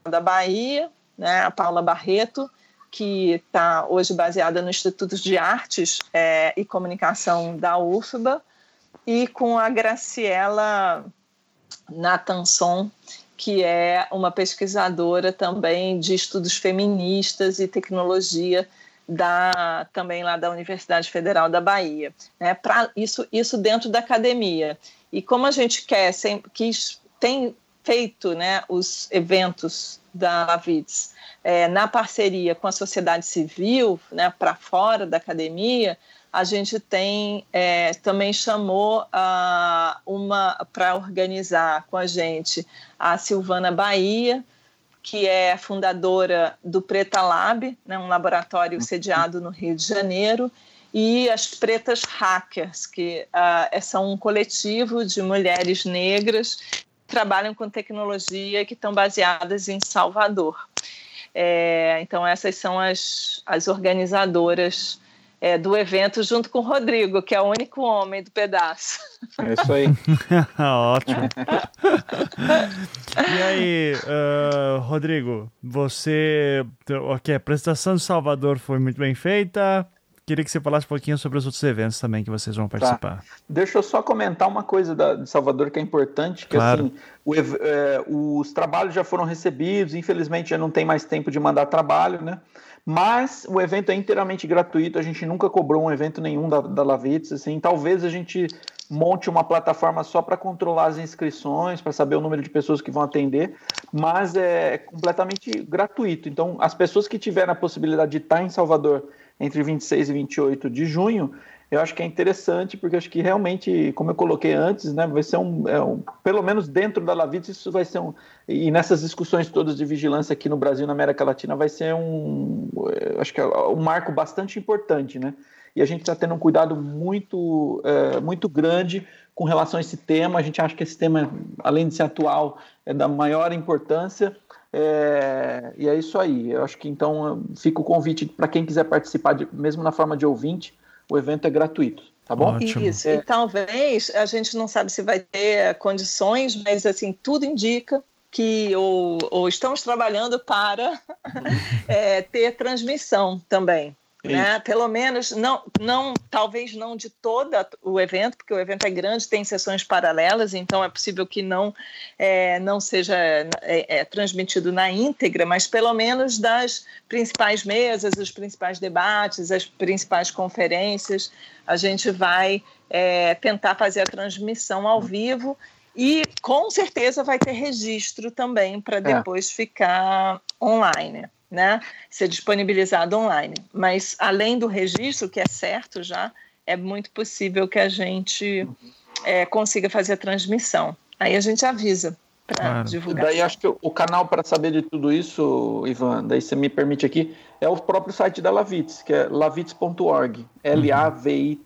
da Bahia, né, a Paula Barreto, que está hoje baseada no Instituto de Artes é, e Comunicação da UFBA, e com a Graciela Natanson, que é uma pesquisadora também de estudos feministas e tecnologia da também lá da Universidade Federal da Bahia, né? Para isso isso dentro da academia. E como a gente quer, sempre, quis, tem feito né, os eventos da Lavits é, na parceria com a sociedade civil, né, para fora da academia, a gente tem é, também chamou uh, uma para organizar com a gente a Silvana Bahia, que é fundadora do Preta Lab, né, um laboratório sediado no Rio de Janeiro, e as Pretas Hackers, que uh, são um coletivo de mulheres negras que trabalham com tecnologia que estão baseadas em Salvador. É, então, essas são as, as organizadoras é, do evento, junto com o Rodrigo, que é o único homem do pedaço. É isso aí. Ótimo. e aí, uh, Rodrigo, você. Ok, a apresentação de Salvador foi muito bem feita. Queria que você falasse um pouquinho sobre os outros eventos também que vocês vão tá. participar. Tá. Deixa eu só comentar uma coisa da, de Salvador que é importante, que claro. assim, o, é, os trabalhos já foram recebidos, infelizmente já não tem mais tempo de mandar trabalho, né? Mas o evento é inteiramente gratuito, a gente nunca cobrou um evento nenhum da, da Lavitz, assim, talvez a gente monte uma plataforma só para controlar as inscrições, para saber o número de pessoas que vão atender, mas é completamente gratuito. Então, as pessoas que tiverem a possibilidade de estar em Salvador entre 26 e 28 de junho, eu acho que é interessante, porque acho que realmente, como eu coloquei antes, né, vai ser um, é um pelo menos dentro da Lavites, isso vai ser um, e nessas discussões todas de vigilância aqui no Brasil, na América Latina, vai ser um, acho que é um marco bastante importante, né? E a gente está tendo um cuidado muito, é, muito grande com relação a esse tema. A gente acha que esse tema, além de ser atual, é da maior importância. É, e é isso aí. Eu acho que então fica o convite para quem quiser participar, de, mesmo na forma de ouvinte, o evento é gratuito. Tá bom? Ótimo. Isso. É. E talvez a gente não sabe se vai ter condições, mas assim tudo indica que ou, ou estamos trabalhando para é, ter transmissão também. Né? Pelo menos, não, não, talvez não de todo o evento, porque o evento é grande, tem sessões paralelas, então é possível que não, é, não seja é, é, transmitido na íntegra, mas pelo menos das principais mesas, os principais debates, as principais conferências, a gente vai é, tentar fazer a transmissão ao vivo e com certeza vai ter registro também para é. depois ficar online né, ser disponibilizado online. Mas além do registro, que é certo já, é muito possível que a gente é, consiga fazer a transmissão. Aí a gente avisa para claro. divulgar. Daí acho que o canal para saber de tudo isso, Ivan, daí você me permite aqui, é o próprio site da Lavits, que é lavits.org, L-A-V-I-T-S.org.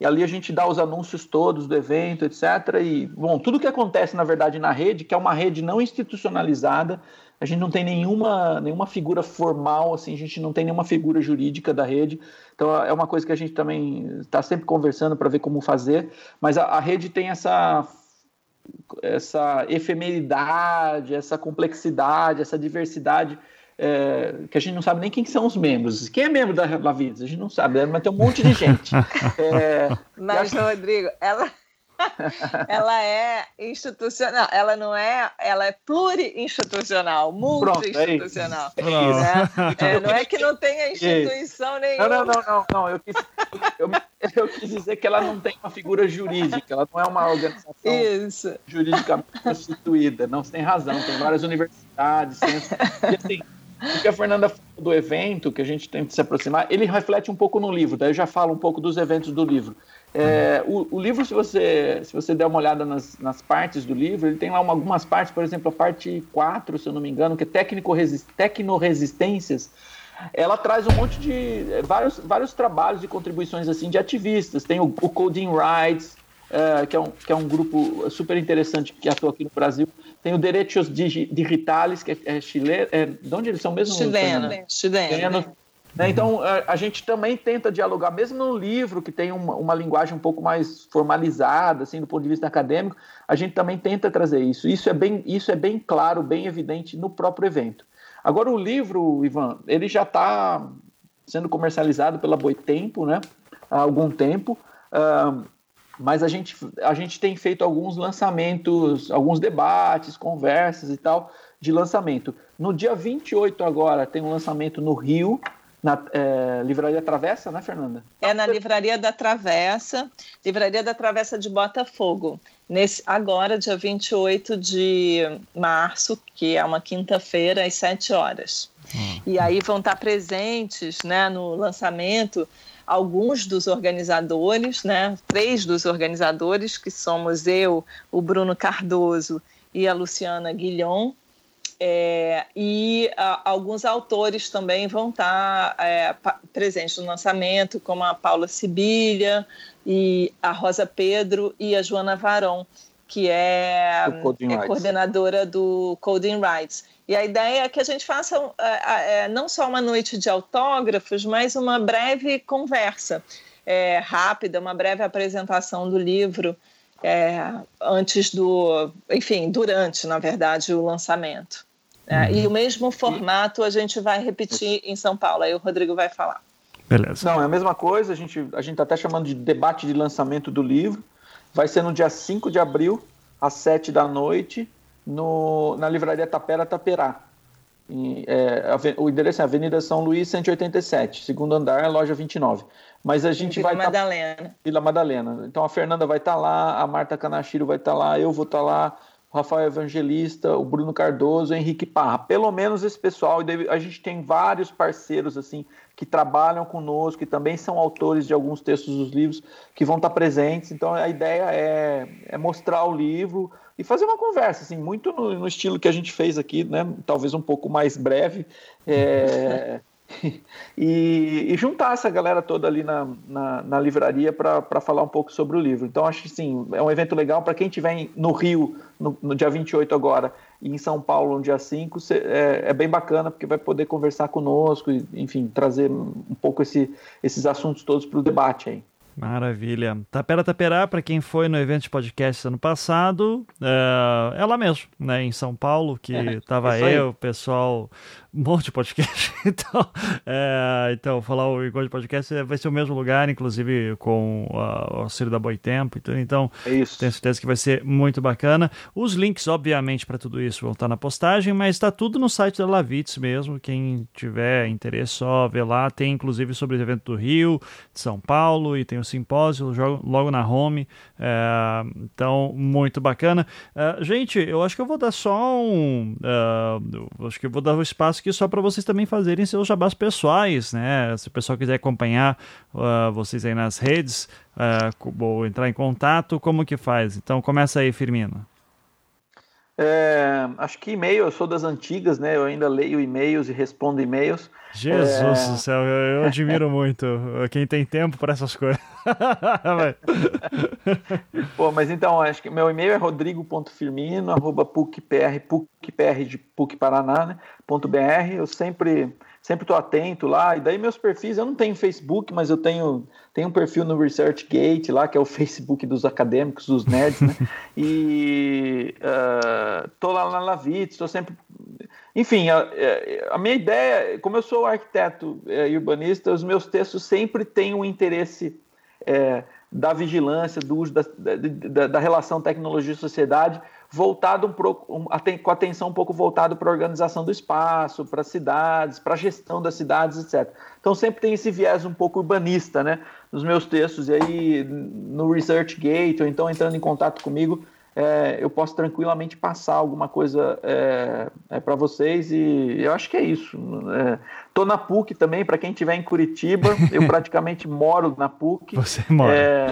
E ali a gente dá os anúncios todos do evento, etc. E, bom, tudo que acontece, na verdade, na rede, que é uma rede não institucionalizada, a gente não tem nenhuma, nenhuma figura formal, assim, a gente não tem nenhuma figura jurídica da rede. Então é uma coisa que a gente também está sempre conversando para ver como fazer, mas a, a rede tem essa essa efemeridade, essa complexidade, essa diversidade é, que a gente não sabe nem quem são os membros. Quem é membro da Lavides? A gente não sabe, né? mas tem um monte de gente. É, mas, Rodrigo, ela ela é institucional, ela não é, ela é pluri-institucional, multi-institucional. É né? é, não é que não tenha instituição nenhuma. Não, não, não, não, Eu, quis, eu, eu, quis dizer que ela não tem uma figura jurídica, ela não é uma organização Isso. juridicamente constituída. Não, você tem razão, tem várias universidades, centros, e assim, o que a Fernanda falou do evento, que a gente tem que se aproximar, ele reflete um pouco no livro, daí eu já falo um pouco dos eventos do livro. É, o, o, livro, se você, se você der uma olhada nas, nas partes do livro, ele tem lá uma, algumas partes, por exemplo, a parte 4, se eu não me engano, que é tecnoresistências, ela traz um monte de é, vários, vários trabalhos e contribuições assim de ativistas. Tem o, o Coding Rights, é, que, é um, que é um grupo super interessante que atua aqui no Brasil. Tem o Derechos Digitales, que é, é chileno. É, de onde eles são mesmo? Chileno. Chileno. chileno né? Então, a, a, gente também tenta dialogar, mesmo no livro, que tem uma, uma, linguagem um pouco mais formalizada, assim, do ponto de vista acadêmico, a gente também tenta trazer isso. Isso é bem, isso é bem claro, bem evidente no próprio evento. Agora, o livro, Ivan, ele já está sendo comercializado pela Boitempo, né? Há algum tempo. Uh, mas a gente, a gente tem feito alguns lançamentos, alguns debates, conversas e tal de lançamento. No dia 28 agora tem um lançamento no Rio, na é, Livraria Travessa, né, Fernanda? É na Livraria da Travessa, Livraria da Travessa de Botafogo. Nesse, agora, dia 28 de março, que é uma quinta-feira, às 7 horas. Hum. E aí vão estar presentes né, no lançamento alguns dos organizadores, né, três dos organizadores, que somos eu, o Bruno Cardoso e a Luciana Guilhom, é, e a, alguns autores também vão estar é, presentes no lançamento, como a Paula Sibilha, e a Rosa Pedro e a Joana Varon, que é, é coordenadora do Coding Rights. E a ideia é que a gente faça é, é, não só uma noite de autógrafos, mas uma breve conversa. É, rápida, uma breve apresentação do livro é, antes do, enfim, durante, na verdade, o lançamento. É, E o mesmo formato a gente vai repetir em São Paulo, aí o Rodrigo vai falar. Beleza. Não, é a mesma coisa, a gente a está até chamando de debate de lançamento do livro. Vai ser no dia 5 de abril, às 7 da noite, no, na livraria Tapera Taperá. é, o endereço é Avenida São Luís, 187, segundo andar, loja 29. Mas a gente Vila vai. Vila tá Madalena. Tá... Vila Madalena. Então a Fernanda vai estar tá lá, a Marta Canachiro vai estar tá lá, eu vou estar tá lá, o Rafael Evangelista, o Bruno Cardoso, o Henrique Parra. Pelo menos esse pessoal. E a gente tem vários parceiros assim que trabalham conosco, que também são autores de alguns textos dos livros, que vão estar tá presentes. Então a ideia é, é mostrar o livro e fazer uma conversa, assim, muito no, no, estilo que a gente fez aqui, né? Talvez um pouco mais breve. É, e, e, juntar essa galera toda ali na, na, na livraria para falar um pouco sobre o livro. Então, acho que sim, é um evento legal para quem estiver no Rio no, no, dia 28 agora e em São Paulo no dia 5, é, é, bem bacana porque vai poder conversar conosco e, enfim, trazer um pouco esse, esses assuntos todos para o debate aí. Maravilha. Tapera Taperá, para quem foi no evento de podcast ano passado, é, é lá mesmo, né, em São Paulo, que estava é, eu, o pessoal um monte de podcast. então, é, então, falar o encontro de podcast vai ser o mesmo lugar, inclusive com o auxílio da Boitempo. Então, então é tenho certeza que vai ser muito bacana. Os links, obviamente, para tudo isso vão estar na postagem, mas está tudo no site da Lavitz mesmo. Quem tiver interesse, só ver lá. Tem inclusive sobre o evento do Rio, de São Paulo, e tem o simpósio logo na home. É, então, muito bacana. É, gente, eu acho que eu vou dar só um. Uh, acho que eu vou dar o um espaço aqui só para vocês também fazerem seus jabás pessoais, né? Se o pessoal quiser acompanhar uh, vocês aí nas redes uh, ou entrar em contato, como que faz? Então começa aí, Firmino. É, acho que e-mail, eu sou das antigas, né? Eu ainda leio e-mails e respondo e-mails. Jesus é... do céu, eu, eu admiro muito quem tem tempo para essas coisas. Pô, mas então, acho que meu e-mail é rodrigo.firmino, arroba pucpr, pucpr de PUC Paraná, né, .br. Eu sempre sempre estou atento lá. E daí meus perfis, eu não tenho Facebook, mas eu tenho, tenho um perfil no ResearchGate lá, que é o Facebook dos acadêmicos, dos nerds, né? E uh, tô lá na Lavitz, estou sempre... Enfim, a, a, minha ideia, como eu sou arquiteto é, e urbanista, os meus textos sempre têm um interesse é, da vigilância, do uso da, da, da relação tecnologia e sociedade, voltado um pouco, um, com atenção um pouco voltado para a organização do espaço, para cidades, para a gestão das cidades, etc. Então sempre tem esse viés um pouco urbanista, né, nos meus textos. E aí no ResearchGate ou então entrando em contato comigo, é, eu posso tranquilamente passar alguma coisa é, é para vocês e eu acho que é isso. Estou é, na PUC também, para quem estiver em Curitiba, eu praticamente moro na PUC. Você mora. É,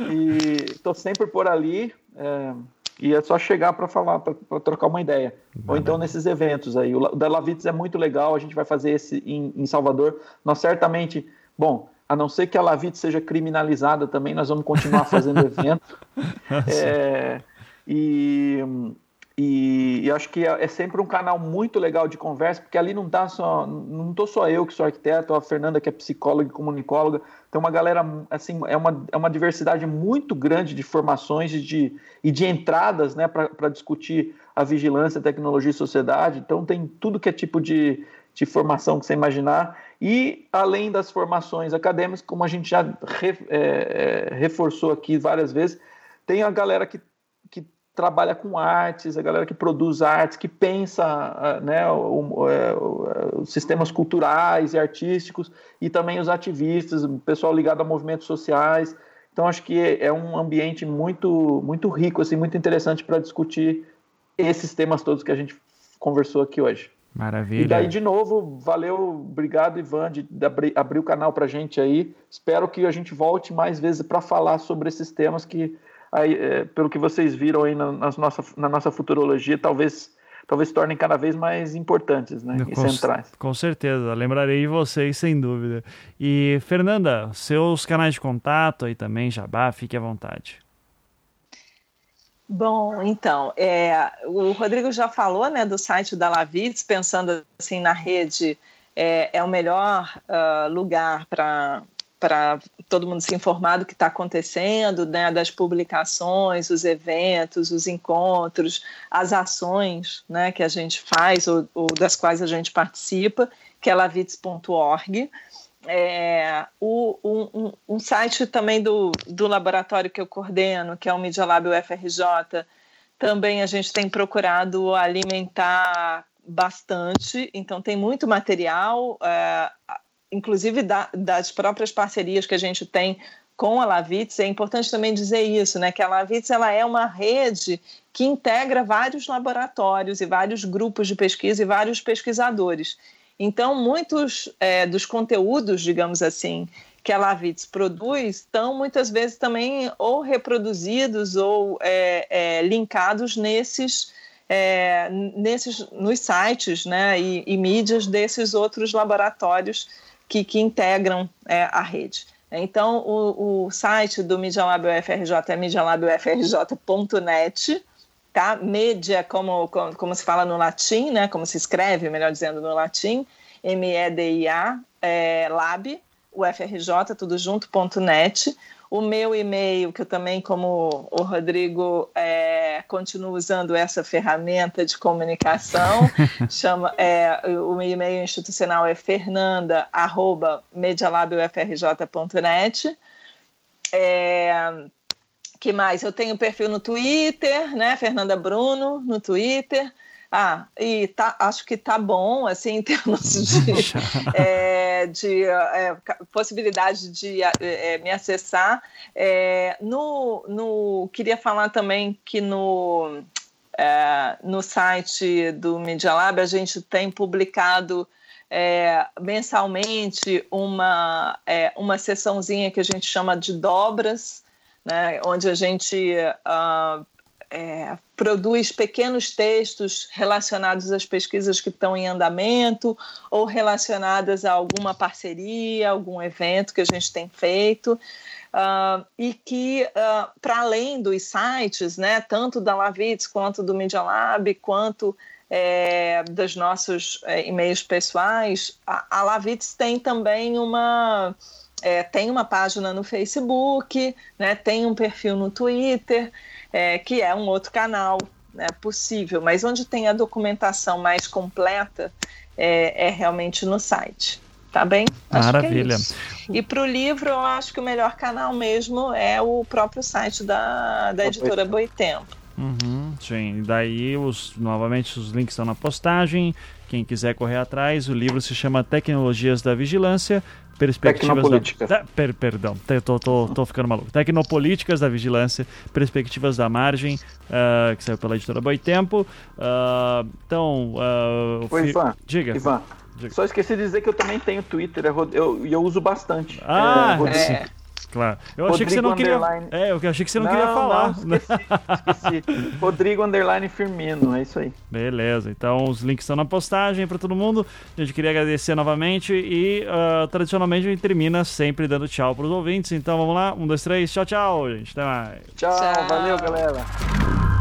e estou sempre por ali. É, e é só chegar para falar, para trocar uma ideia. Ou então nesses eventos aí. O da Lavitz é muito legal, a gente vai fazer esse em, em Salvador. Nós certamente, bom, a não ser que a Lavitz seja criminalizada também, nós vamos continuar fazendo evento. é, e, e, e, acho que é, é, sempre um canal muito legal de conversa, porque ali não tá só, não estou só eu que sou arquiteto, a Fernanda que é psicóloga e comunicóloga, tem uma galera, assim, é uma, é uma diversidade muito grande de formações e de, e de entradas né, para discutir a vigilância, tecnologia e sociedade. Então, tem tudo que é tipo de, de formação que você imaginar. E, além das formações acadêmicas, como a gente já re, é, é, reforçou aqui várias vezes, tem a galera que, que trabalha com artes, a galera que produz artes, que pensa né, o, é, o, os sistemas culturais e artísticos, e também os ativistas, o pessoal ligado a movimentos sociais. Então, acho que é um ambiente muito, muito rico, assim, muito interessante para discutir esses temas todos que a gente conversou aqui hoje. Maravilha. E daí, de novo, valeu, obrigado, Ivan, de, abrir, abrir o canal para a gente aí. Espero que a gente volte mais vezes para falar sobre esses temas que aí, é, pelo que vocês viram aí na, nas nossa, na nossa futurologia, talvez talvez se tornem cada vez mais importantes né, e centrais. Com certeza, lembrarei de vocês sem dúvida. E Fernanda, seus canais de contato aí também, Jabá, fique à vontade. Bom, então, é, o Rodrigo já falou né, do site da Lavitz, pensando assim na rede, é, é o melhor uh, lugar para para todo mundo se informar do que está acontecendo, né, das publicações, os eventos, os encontros, as ações né, que a gente faz ou, ou das quais a gente participa, que é lavitz.org. É, o, um, um, site também do, do laboratório que eu coordeno, que é o Media Lab UFRJ, também a gente tem procurado alimentar bastante, então tem muito material, é, inclusive da, das próprias parcerias que a gente tem com a Lavitz, é importante também dizer isso, né, que a Lavitz ela é uma rede que integra vários laboratórios e vários grupos de pesquisa e vários pesquisadores. Então, muitos é, dos conteúdos, digamos assim, que a Lavitz produz estão muitas vezes também ou reproduzidos ou é, é, linkados nesses, é, nesses nos sites né, e, e, mídias desses outros laboratórios que, que integram é, a rede. Então, o, o site do Media Lab UFRJ é medialabufrj.net, tá? Media, como, como, como, se fala no latim, né? Como se escreve, melhor dizendo, no latim, M-E-D-I-A, é, lab, UFRJ, tudo junto, ponto net. O meu e-mail, que eu também, como o Rodrigo, é, continuo usando essa ferramenta de comunicação, chama, é, o meu e-mail institucional é fernanda.medialabufrj.net. É, que mais? Eu tenho perfil no Twitter, né? Fernanda Bruno, no Twitter. Ah, e tá, acho que tá bom, assim, em termos de, é, de é, possibilidade de é, me acessar. É, no, no, queria falar também que no, é, no site do Media Lab a gente tem publicado é, mensalmente uma, uma sessãozinha que a gente chama de dobras, né, onde a gente uh, é, produz pequenos textos relacionados às pesquisas que estão em andamento ou relacionadas a alguma parceria, algum evento que a gente tem feito. Uh, e que, uh, para além dos sites, né, tanto da Lavitz quanto do Media Lab, quanto é, dos nossos é, e-mails pessoais, a, a Lavitz tem também uma, é, tem uma página no Facebook, né, tem um perfil no Twitter, é, que é um outro canal né, possível, mas onde tem a documentação mais completa é, é realmente no site. Tá bem? Acho é Maravilha. É e para o livro, eu acho que o melhor canal mesmo é o próprio site da, da editora Boitempo. Uhum, sim, daí os, novamente os links estão na postagem. Quem quiser correr atrás, o livro se chama Tecnologias da Vigilância, Perspectivas da, per, perdão, tô, tô, tô ficando maluco. Tecnopolíticas da Vigilância, Perspectivas da Margem, uh, que saiu pela editora Boitempo. Uh, então, uh, Oi, Ivan. Diga. Ivan. Diga. Só esqueci de dizer que eu também tenho Twitter, eu, eu, eu uso bastante. Ah, é, é. Claro. Eu achei que você não queria. É, eu achei que você não, não queria falar. Não, esqueci, esqueci. Rodrigo Underline Firmino, é isso aí. Beleza, então os links estão na postagem para todo mundo. A gente queria agradecer novamente e uh, tradicionalmente a gente termina sempre dando tchau para os ouvintes. Então vamos lá, um, dois, três, tchau, tchau, gente. Até mais. Tchau, tchau. valeu, galera.